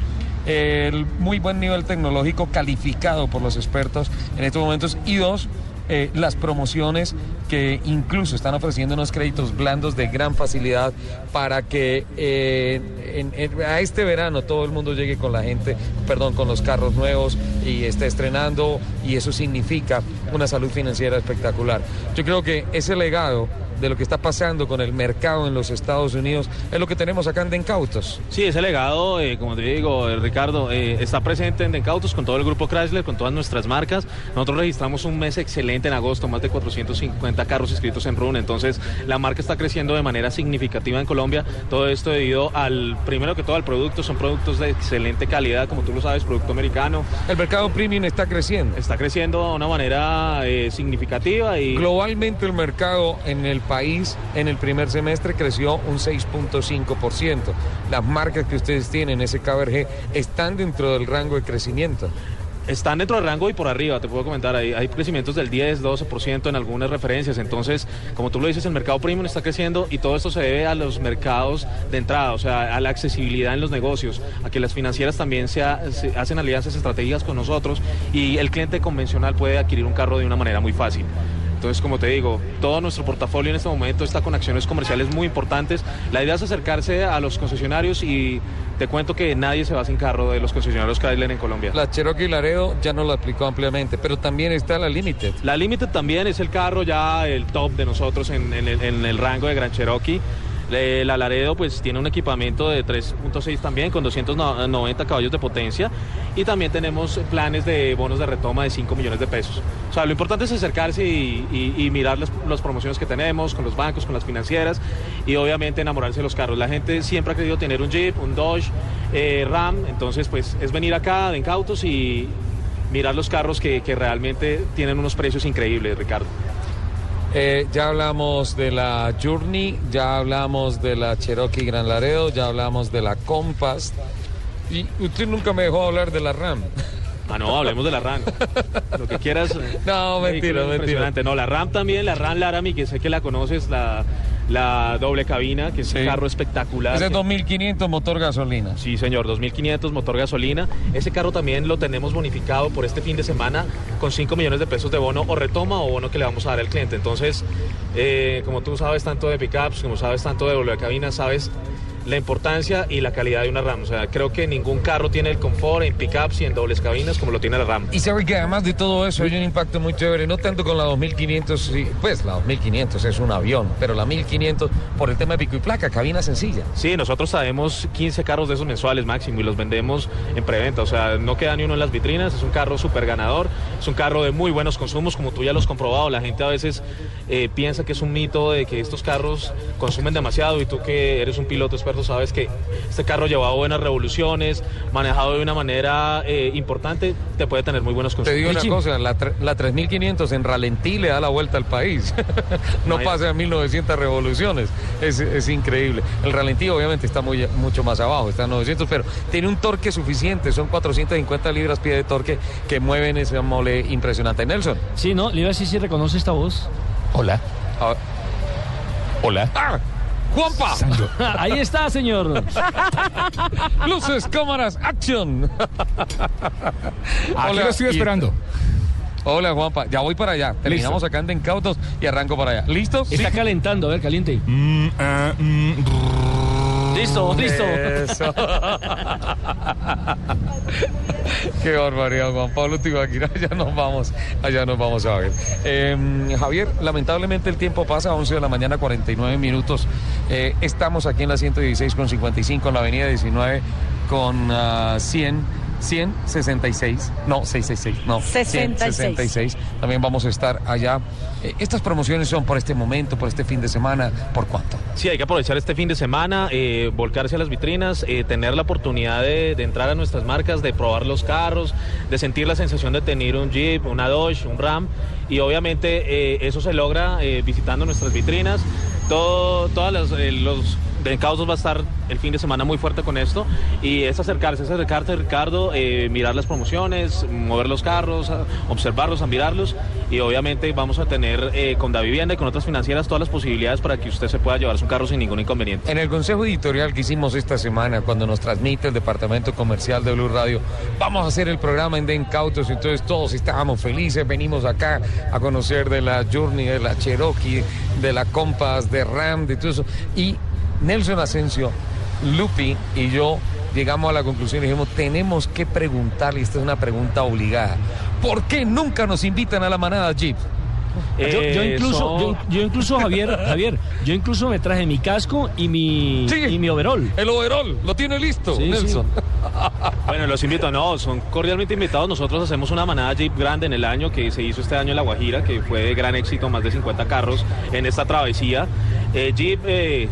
el muy buen nivel tecnológico calificado por los expertos en estos momentos. Y dos, eh, las promociones que incluso están ofreciendo unos créditos blandos de gran facilidad para que eh, a este verano todo el mundo llegue con la gente, perdón, con los carros nuevos y esté estrenando y eso significa una salud financiera espectacular. Yo creo que ese legado de lo que está pasando con el mercado en los Estados Unidos es lo que tenemos acá en Dencautos. Sí, ese legado, eh, como te digo, eh, Ricardo, eh, está presente en Dencautos con todo el grupo Chrysler, con todas nuestras marcas. Nosotros registramos un mes excelente en agosto, más de 450 carros inscritos en RUN. Entonces, la marca está creciendo de manera significativa en Colombia. Todo esto debido al, primero que todo, al producto. Son productos de excelente calidad, como tú lo sabes, producto americano. El mercado premium está creciendo. Está creciendo de una manera significativa y... Globalmente el mercado en el país en el primer semestre creció un 6.5%. Las marcas que ustedes tienen, ese KBRG, están dentro del rango de crecimiento. Están dentro del rango y por arriba, te puedo comentar, hay, crecimientos del 10, 12% en algunas referencias. Entonces, como tú lo dices, el mercado premium está creciendo y todo esto se debe a los mercados de entrada, o sea, a la accesibilidad en los negocios, a que las financieras también se hacen alianzas estratégicas con nosotros y el cliente convencional puede adquirir un carro de una manera muy fácil. Entonces, como te digo, todo nuestro portafolio en este momento está con acciones comerciales muy importantes. La idea es acercarse a los concesionarios y te cuento que nadie se va sin carro de los concesionarios Chrysler en Colombia. La Cherokee Laredo ya nos lo explicó ampliamente, pero también está la Limited. La Limited también es el carro ya el top de nosotros en, en el, en el rango de Gran Cherokee. La Laredo pues tiene un equipamiento de 3.6 también con 290 caballos de potencia y también tenemos planes de bonos de retoma de 5 millones de pesos. O sea, lo importante es acercarse y, mirar las, promociones que tenemos con los bancos, con las financieras y obviamente enamorarse de los carros. La gente siempre ha querido tener un Jeep, un Dodge, eh, Ram, entonces pues es venir acá de incautos y mirar los carros que, que realmente tienen unos precios increíbles, Ricardo. Eh, ya hablamos de la Journey, ya hablamos de la Cherokee Gran Laredo, ya hablamos de la Compass. Y usted nunca me dejó hablar de la Ram. Ah, no, hablemos de la RAM. <laughs> Lo que quieras. eh, No, mentira, mentira. No, la RAM también, la RAM Laramie, que sé que la conoces, la, la doble cabina, que es un carro espectacular. Ese es 2500 motor gasolina. Sí, señor, 2500 motor gasolina. Ese carro también lo tenemos bonificado por este fin de semana con 5 millones de pesos de bono o retoma o bono que le vamos a dar al cliente. Entonces, eh, como tú sabes tanto de pickups, como sabes tanto de doble cabina, sabes la importancia y la calidad de una RAM. O sea, creo que ningún carro tiene el confort en pickups y en dobles cabinas como lo tiene la RAM. Y sabe que además de todo eso hay un impacto muy chévere, no tanto con la 2500, sí, pues la 2500 es un avión, pero la 1500 por el tema de pico y placa, cabina sencilla. Sí, nosotros sabemos 15 carros de esos mensuales máximo y los vendemos en preventa. O sea, no queda ni uno en las vitrinas. Es un carro súper ganador. Es un carro de muy buenos consumos, como tú ya lo has comprobado. La gente a veces eh, piensa que es un mito de que estos carros consumen demasiado y tú que eres un piloto experto sabes que este carro llevado buenas revoluciones, manejado de una manera eh, importante, te puede tener muy buenos consumos. Te digo una cosa, la, la 3500 en ralentí le da la vuelta al país. <laughs> no pasa a 1900 revoluciones. Es, es increíble. El ralentí obviamente está muy, mucho más abajo, está a 900, pero tiene un torque suficiente. Son 450 libras pie de torque que mueven ese mole impresionante. Nelson. Sí, no, le iba a decir si reconoce esta voz. Hola. Hola. ¡Ah! ¡Juanpa! Ahí está, señor. <laughs> Luces, cámaras, acción. Aquí lo estoy esperando. Hola, Juanpa. Ya voy para allá. Terminamos acá en Incautos y arranco para allá. ¿Listos? Está calentando, a ver, caliente. Listo, listo. Eso. <laughs> Qué barbaridad, Juan Pablo Tibaquira. Allá nos vamos, allá nos vamos a ver. Eh, Javier, lamentablemente el tiempo pasa, 11 de la mañana, 49 minutos. Eh, estamos aquí en la 116 con 55, en la avenida 19 con ah, 100. 166, no, 666, no, 66. 166. También vamos a estar allá. Eh, estas promociones son por este momento, por este fin de semana, ¿por cuánto? Sí, hay que aprovechar este fin de semana, eh, volcarse a las vitrinas, eh, tener la oportunidad de, de entrar a nuestras marcas, de probar los carros, de sentir la sensación de tener un Jeep, una Dodge, un Ram. Y obviamente eh, eso se logra eh, visitando nuestras vitrinas. Todo, todas eh, los de Encausos va a estar el fin de semana muy fuerte con esto y es acercarse, es acercarte, Ricardo, mirar las promociones, mover los carros, observarlos, admirarlos y obviamente vamos a tener eh, con Da Vivienda y con otras financieras todas las posibilidades para que usted se pueda llevar su carro sin ningún inconveniente. En el consejo editorial que hicimos esta semana, cuando nos transmite el departamento comercial de Blue Radio, vamos a hacer el programa en Den Cautos, entonces todos estábamos felices, venimos acá a conocer de la Journey, de la Cherokee, de la Compass, de Ram, de todo eso. Y Nelson Asensio, Lupi y yo llegamos a la conclusión y dijimos, tenemos que preguntarle, esta es una pregunta obligada, ¿por qué nunca nos invitan a la manada Jeep? Yo, yo Eh, incluso, son- yo, yo incluso, Javier, <laughs> Javier, yo incluso me traje mi casco y mi, y mi overol. El overol, lo tiene listo, Sí, Nelson. <laughs> Bueno, los invito, no, son cordialmente invitados. Nosotros hacemos una manada Jeep grande en el año que se hizo este año en La Guajira, que fue de gran éxito, más de 50 carros en esta travesía. Eh, Jeep, eh,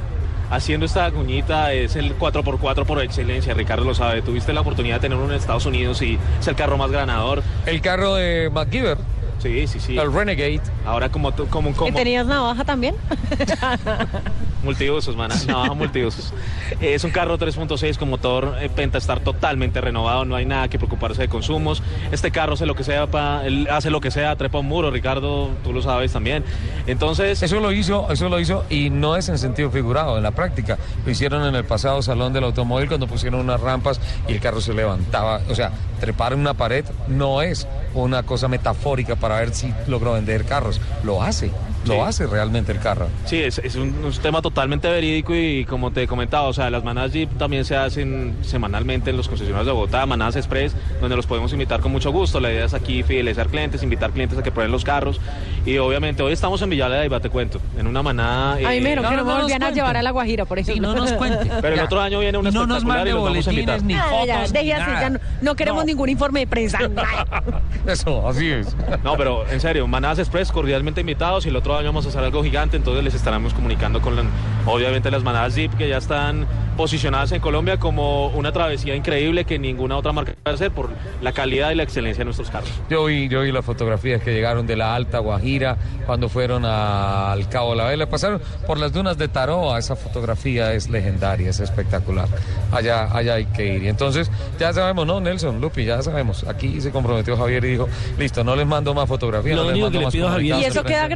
haciendo esta cuñita, es el 4x4 por excelencia, Ricardo lo sabe. Tuviste la oportunidad de tener uno en Estados Unidos y es el carro más ganador. El carro de MacGyver. Sí, sí, sí. El Renegade. Ahora como, tú- como, ¿Y como tenías navaja también? <laughs> multiusos, man, navaja <laughs> multiusos. Eh, Es un carro 3.6 con motor eh, Pentastar totalmente renovado, no hay nada que preocuparse de consumos. Este carro hace lo que sea, pa- él hace lo que sea, trepa un muro, Ricardo, tú lo sabes también. Entonces, Eso lo hizo, eso lo hizo y no es en sentido figurado, en la práctica. Lo hicieron en el pasado Salón del Automóvil cuando pusieron unas rampas y el carro se levantaba, o sea, trepar en una pared no es una cosa metafórica para ver si logró vender carros. Lo hace, lo Sí. hace realmente el carro. Sí, es, es un, un tema totalmente verídico y como te he comentado, o sea, las manadas Jeep también se hacen semanalmente en los concesionarios de Bogotá, manadas express, donde los podemos invitar con mucho gusto. La idea es aquí fidelizar clientes, invitar clientes a que prueben los carros y obviamente hoy estamos en Villala de Aiba, te cuento, en una manada. A mí me eh, dijeron que no, me volvían a llevar a La Guajira, por ejemplo. no nos cuente. <laughs> Pero el otro año viene una Y no nos mande y los vamos a boletines invitar. ni Ah, ya, fotos deje ni así, nada. ya no- no queremos ningún informe de prensa. <laughs> Eso, así es. No, pero en serio, Manadas Express cordialmente invitados y el otro vamos a hacer algo gigante, entonces les estaremos comunicando con, la- obviamente, las Manadas Jeep que ya están posicionadas en Colombia como una travesía increíble que ninguna otra marca puede hacer por la calidad y la excelencia de nuestros carros. Yo vi, yo vi las fotografías que llegaron de la Alta Guajira cuando fueron a- al Cabo de la Vela. Pasaron por las dunas de Taroa. Esa fotografía es legendaria, es espectacular. Allá, allá hay que ir. Y entonces, ya sabemos, ¿no, Nelson? Lupi, ya sabemos. Aquí se comprometió Javier y dijo, listo, no les mando más fotografías. Lo no les mando que le más pido a Javier- Y eso queda prensa".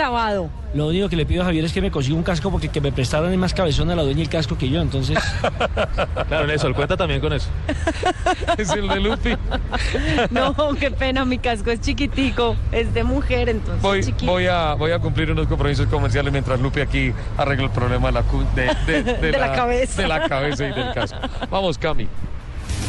Lo único que le pido a Javier es que me consiga un casco porque que me prestaran es más cabezón a la dueña el casco que yo, entonces... <laughs> Claro, Nelson, cuenta también con eso. <laughs> es el de Lupi. No, qué pena, mi casco es chiquitico, es de mujer, entonces Voy, chiquito. voy, a, voy a cumplir unos compromisos comerciales mientras Lupi aquí arregla el problema de la, de, de- de <laughs> De la cabeza. de la cabeza y del casco. Vamos, Cami.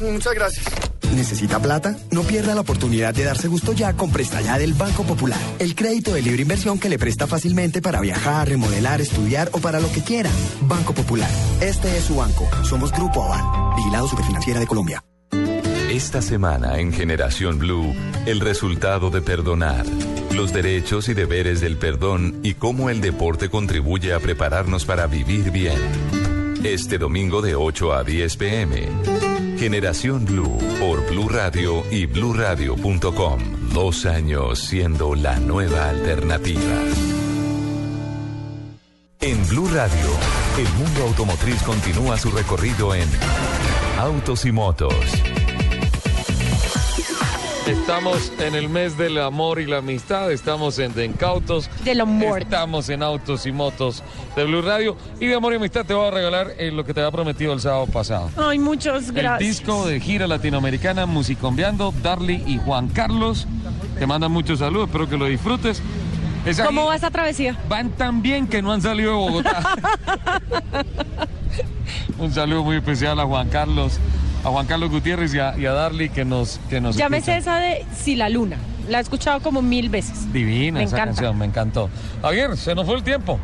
muchas gracias. ¿Necesita plata? No pierda la oportunidad de darse gusto ya con Presta Ya del Banco Popular. El crédito de libre inversión que le presta fácilmente para viajar, remodelar, estudiar o para lo que quiera. Banco Popular. Este es su banco. Somos Grupo Aval. Vigilado Superfinanciera de Colombia. Esta semana en Generación Blue, el resultado de perdonar, los derechos y deberes del perdón y cómo el deporte contribuye a prepararnos para vivir bien. Este domingo de 8 a 10 pm. Generación Blue por Blue Radio y bluradio.com. Dos años siendo la nueva alternativa. En Blue Radio, el mundo automotriz continúa su recorrido en Autos y Motos. Estamos en el mes del amor y la amistad, estamos en De Incautos. Del amor. Estamos en Autos y Motos de Blue Radio. Y de amor y amistad te voy a regalar eh, lo que te había prometido el sábado pasado. Ay, muchas El gracias. disco de gira latinoamericana Musicombiando, Darly y Juan Carlos. Te mandan muchos saludos, espero que lo disfrutes. ¿Cómo va esa travesía? Van tan bien que no han salido de Bogotá. <laughs> Un saludo muy especial a Juan Carlos, a Juan Carlos Gutiérrez y a, y a Darly que nos, que nos Ya me escuchan. sé esa de Si la Luna. La he escuchado como mil veces. Divina Me esa encanta. canción, me encantó. Javier, se nos fue el tiempo.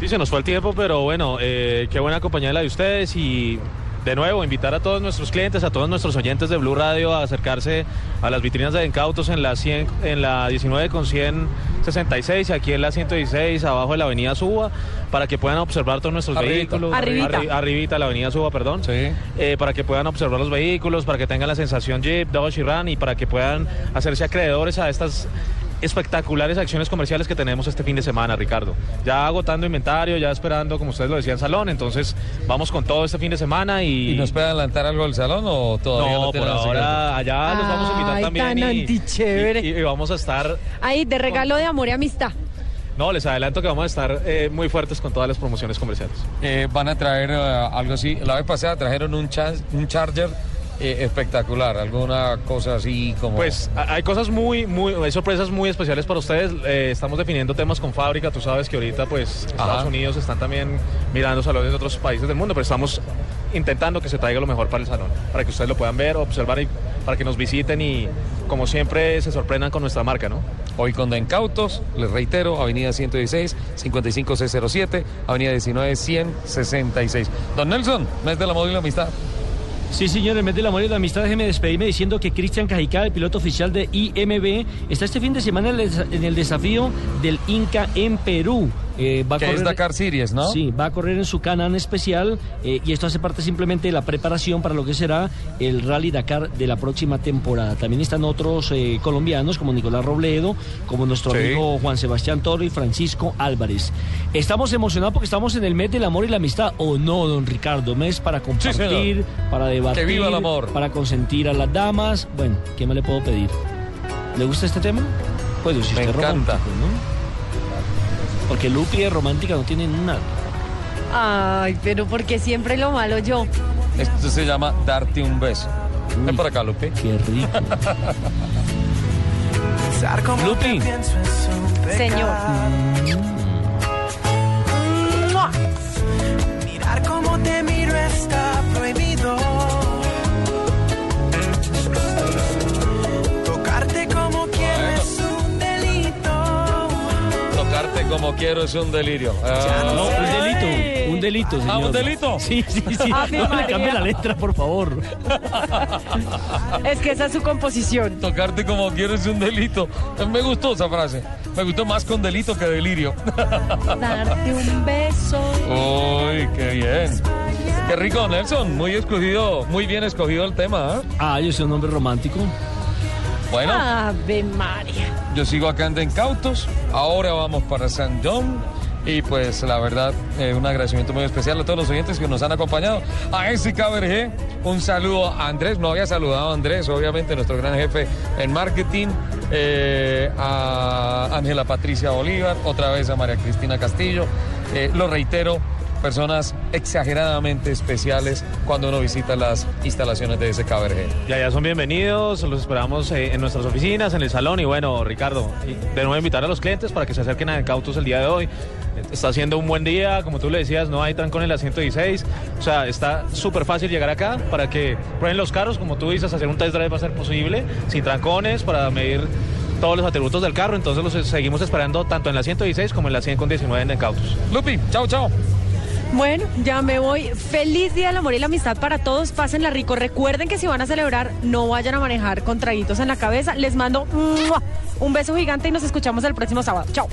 Sí, se nos fue el tiempo, pero bueno, eh, qué buena compañía la de ustedes y de nuevo invitar a todos nuestros clientes, a todos nuestros oyentes de Blue Radio a acercarse a las vitrinas de Encautos en la 100, en la 19 con 166 y aquí en la 116 abajo de la avenida Suba para que puedan observar todos nuestros Arribita. vehículos. Arribita. Arri- arribita, la avenida Suba, perdón. Eh, para que puedan observar los vehículos, para que tengan la sensación Jeep, Dodge y Ram y para que puedan hacerse acreedores a estas espectaculares acciones comerciales que tenemos este fin de semana, Ricardo. Ya agotando inventario, ya esperando, como ustedes lo decían, salón. Entonces, vamos con todo este fin de semana y. ¿Y nos puede adelantar algo del salón o todavía no, lo por ahora allá los vamos a invitar Ay, también. tan y- antichévere. y- y vamos a estar. Ahí, de regalo de amor y amistad. No, les adelanto que vamos a estar eh, muy fuertes con todas las promociones comerciales. Eh, van a traer eh, algo así. La vez pasada trajeron un, cha- un charger eh, espectacular, alguna cosa así como... Pues hay cosas muy, muy, hay sorpresas muy especiales para ustedes. Eh, estamos definiendo temas con fábrica. Tú sabes que ahorita, pues, Estados Ajá. Unidos están también mirando salones de otros países del mundo, pero estamos intentando que se traiga lo mejor para el salón, para que ustedes lo puedan ver, observar y para que nos visiten y, como siempre, se sorprendan con nuestra marca, ¿no? Hoy con Dencautos, les reitero, Avenida 116, 55607, Avenida 19, 166. Don Nelson, mes del amor y la amistad. Sí, señor, en vez del amor y la amistad, déjeme despedirme diciendo que Cristian Cajicá, el piloto oficial de IMB, está este fin de semana en el desafío del Inca en Perú. Eh, va a Que es Dakar Series, ¿no? Sí, va a correr en su Canán especial eh, y esto hace parte simplemente de la preparación para lo que será el Rally Dakar de la próxima temporada. También están otros eh, colombianos como Nicolás Robledo, como nuestro Sí. amigo Juan Sebastián Toro y Francisco Álvarez. Estamos emocionados porque estamos en el mes del amor y la amistad, ¿o no, don Ricardo? Mes para compartir, para debatir, Que viva el amor. para consentir a las damas. Bueno, ¿qué más le puedo pedir? ¿Le gusta este tema? Pues si Me usted encanta. romántico, ¿no? Porque Lupi de romántica no tiene nada. Ay, pero porque siempre lo malo yo. Esto se llama darte un beso. Ven por acá, Lupe. Qué rico. Lupi. Señor. ¡Mua! Mirar cómo te miro está prohibido. Como quiero es un delirio. No, un delito, un delito, señor. Ah, ¿un delito? Sí, sí, sí. Ave No le cambie la letra, por favor. Es que esa es su composición. Tocarte como quiero es un delito. Me gustó esa frase. Me gustó más con delito que delirio. Darte un beso. Uy, qué bien. Qué rico, Nelson. Muy escogido, muy bien escogido el tema. ¿eh? Ah, yo soy un hombre romántico. Bueno, Ave María. yo sigo acá en Cautos. Ahora vamos para San John. Y pues la verdad, eh, un agradecimiento muy especial a todos los oyentes que nos han acompañado. A Jessica Vergé, un saludo a Andrés. No había saludado a Andrés, obviamente, nuestro gran jefe en marketing. eh, a Ángela Patricia Bolívar, otra vez a María Cristina Castillo. Eh, lo reitero, personas exageradamente especiales cuando uno visita las instalaciones de SKBRG. Ya, ya son bienvenidos, los esperamos eh, en nuestras oficinas, en el salón y bueno, Ricardo, de nuevo invitar a los clientes para que se acerquen a Cautos el día de hoy. Está haciendo un buen día, como tú le decías, no hay trancón en la 116, o sea, está súper fácil llegar acá para que prueben los carros, como tú dices, hacer un test drive va a ser posible, sin trancones, para medir todos los atributos del carro, entonces los seguimos esperando tanto en la 116 como en la 100 con 19 en Cautos. Lupi, chao, chao. Bueno, ya me voy. Feliz Día del Amor y la Amistad para todos. Pásenla rico. Recuerden que si van a celebrar, no vayan a manejar con traguitos en la cabeza. Les mando un beso gigante y nos escuchamos el próximo sábado. Chao.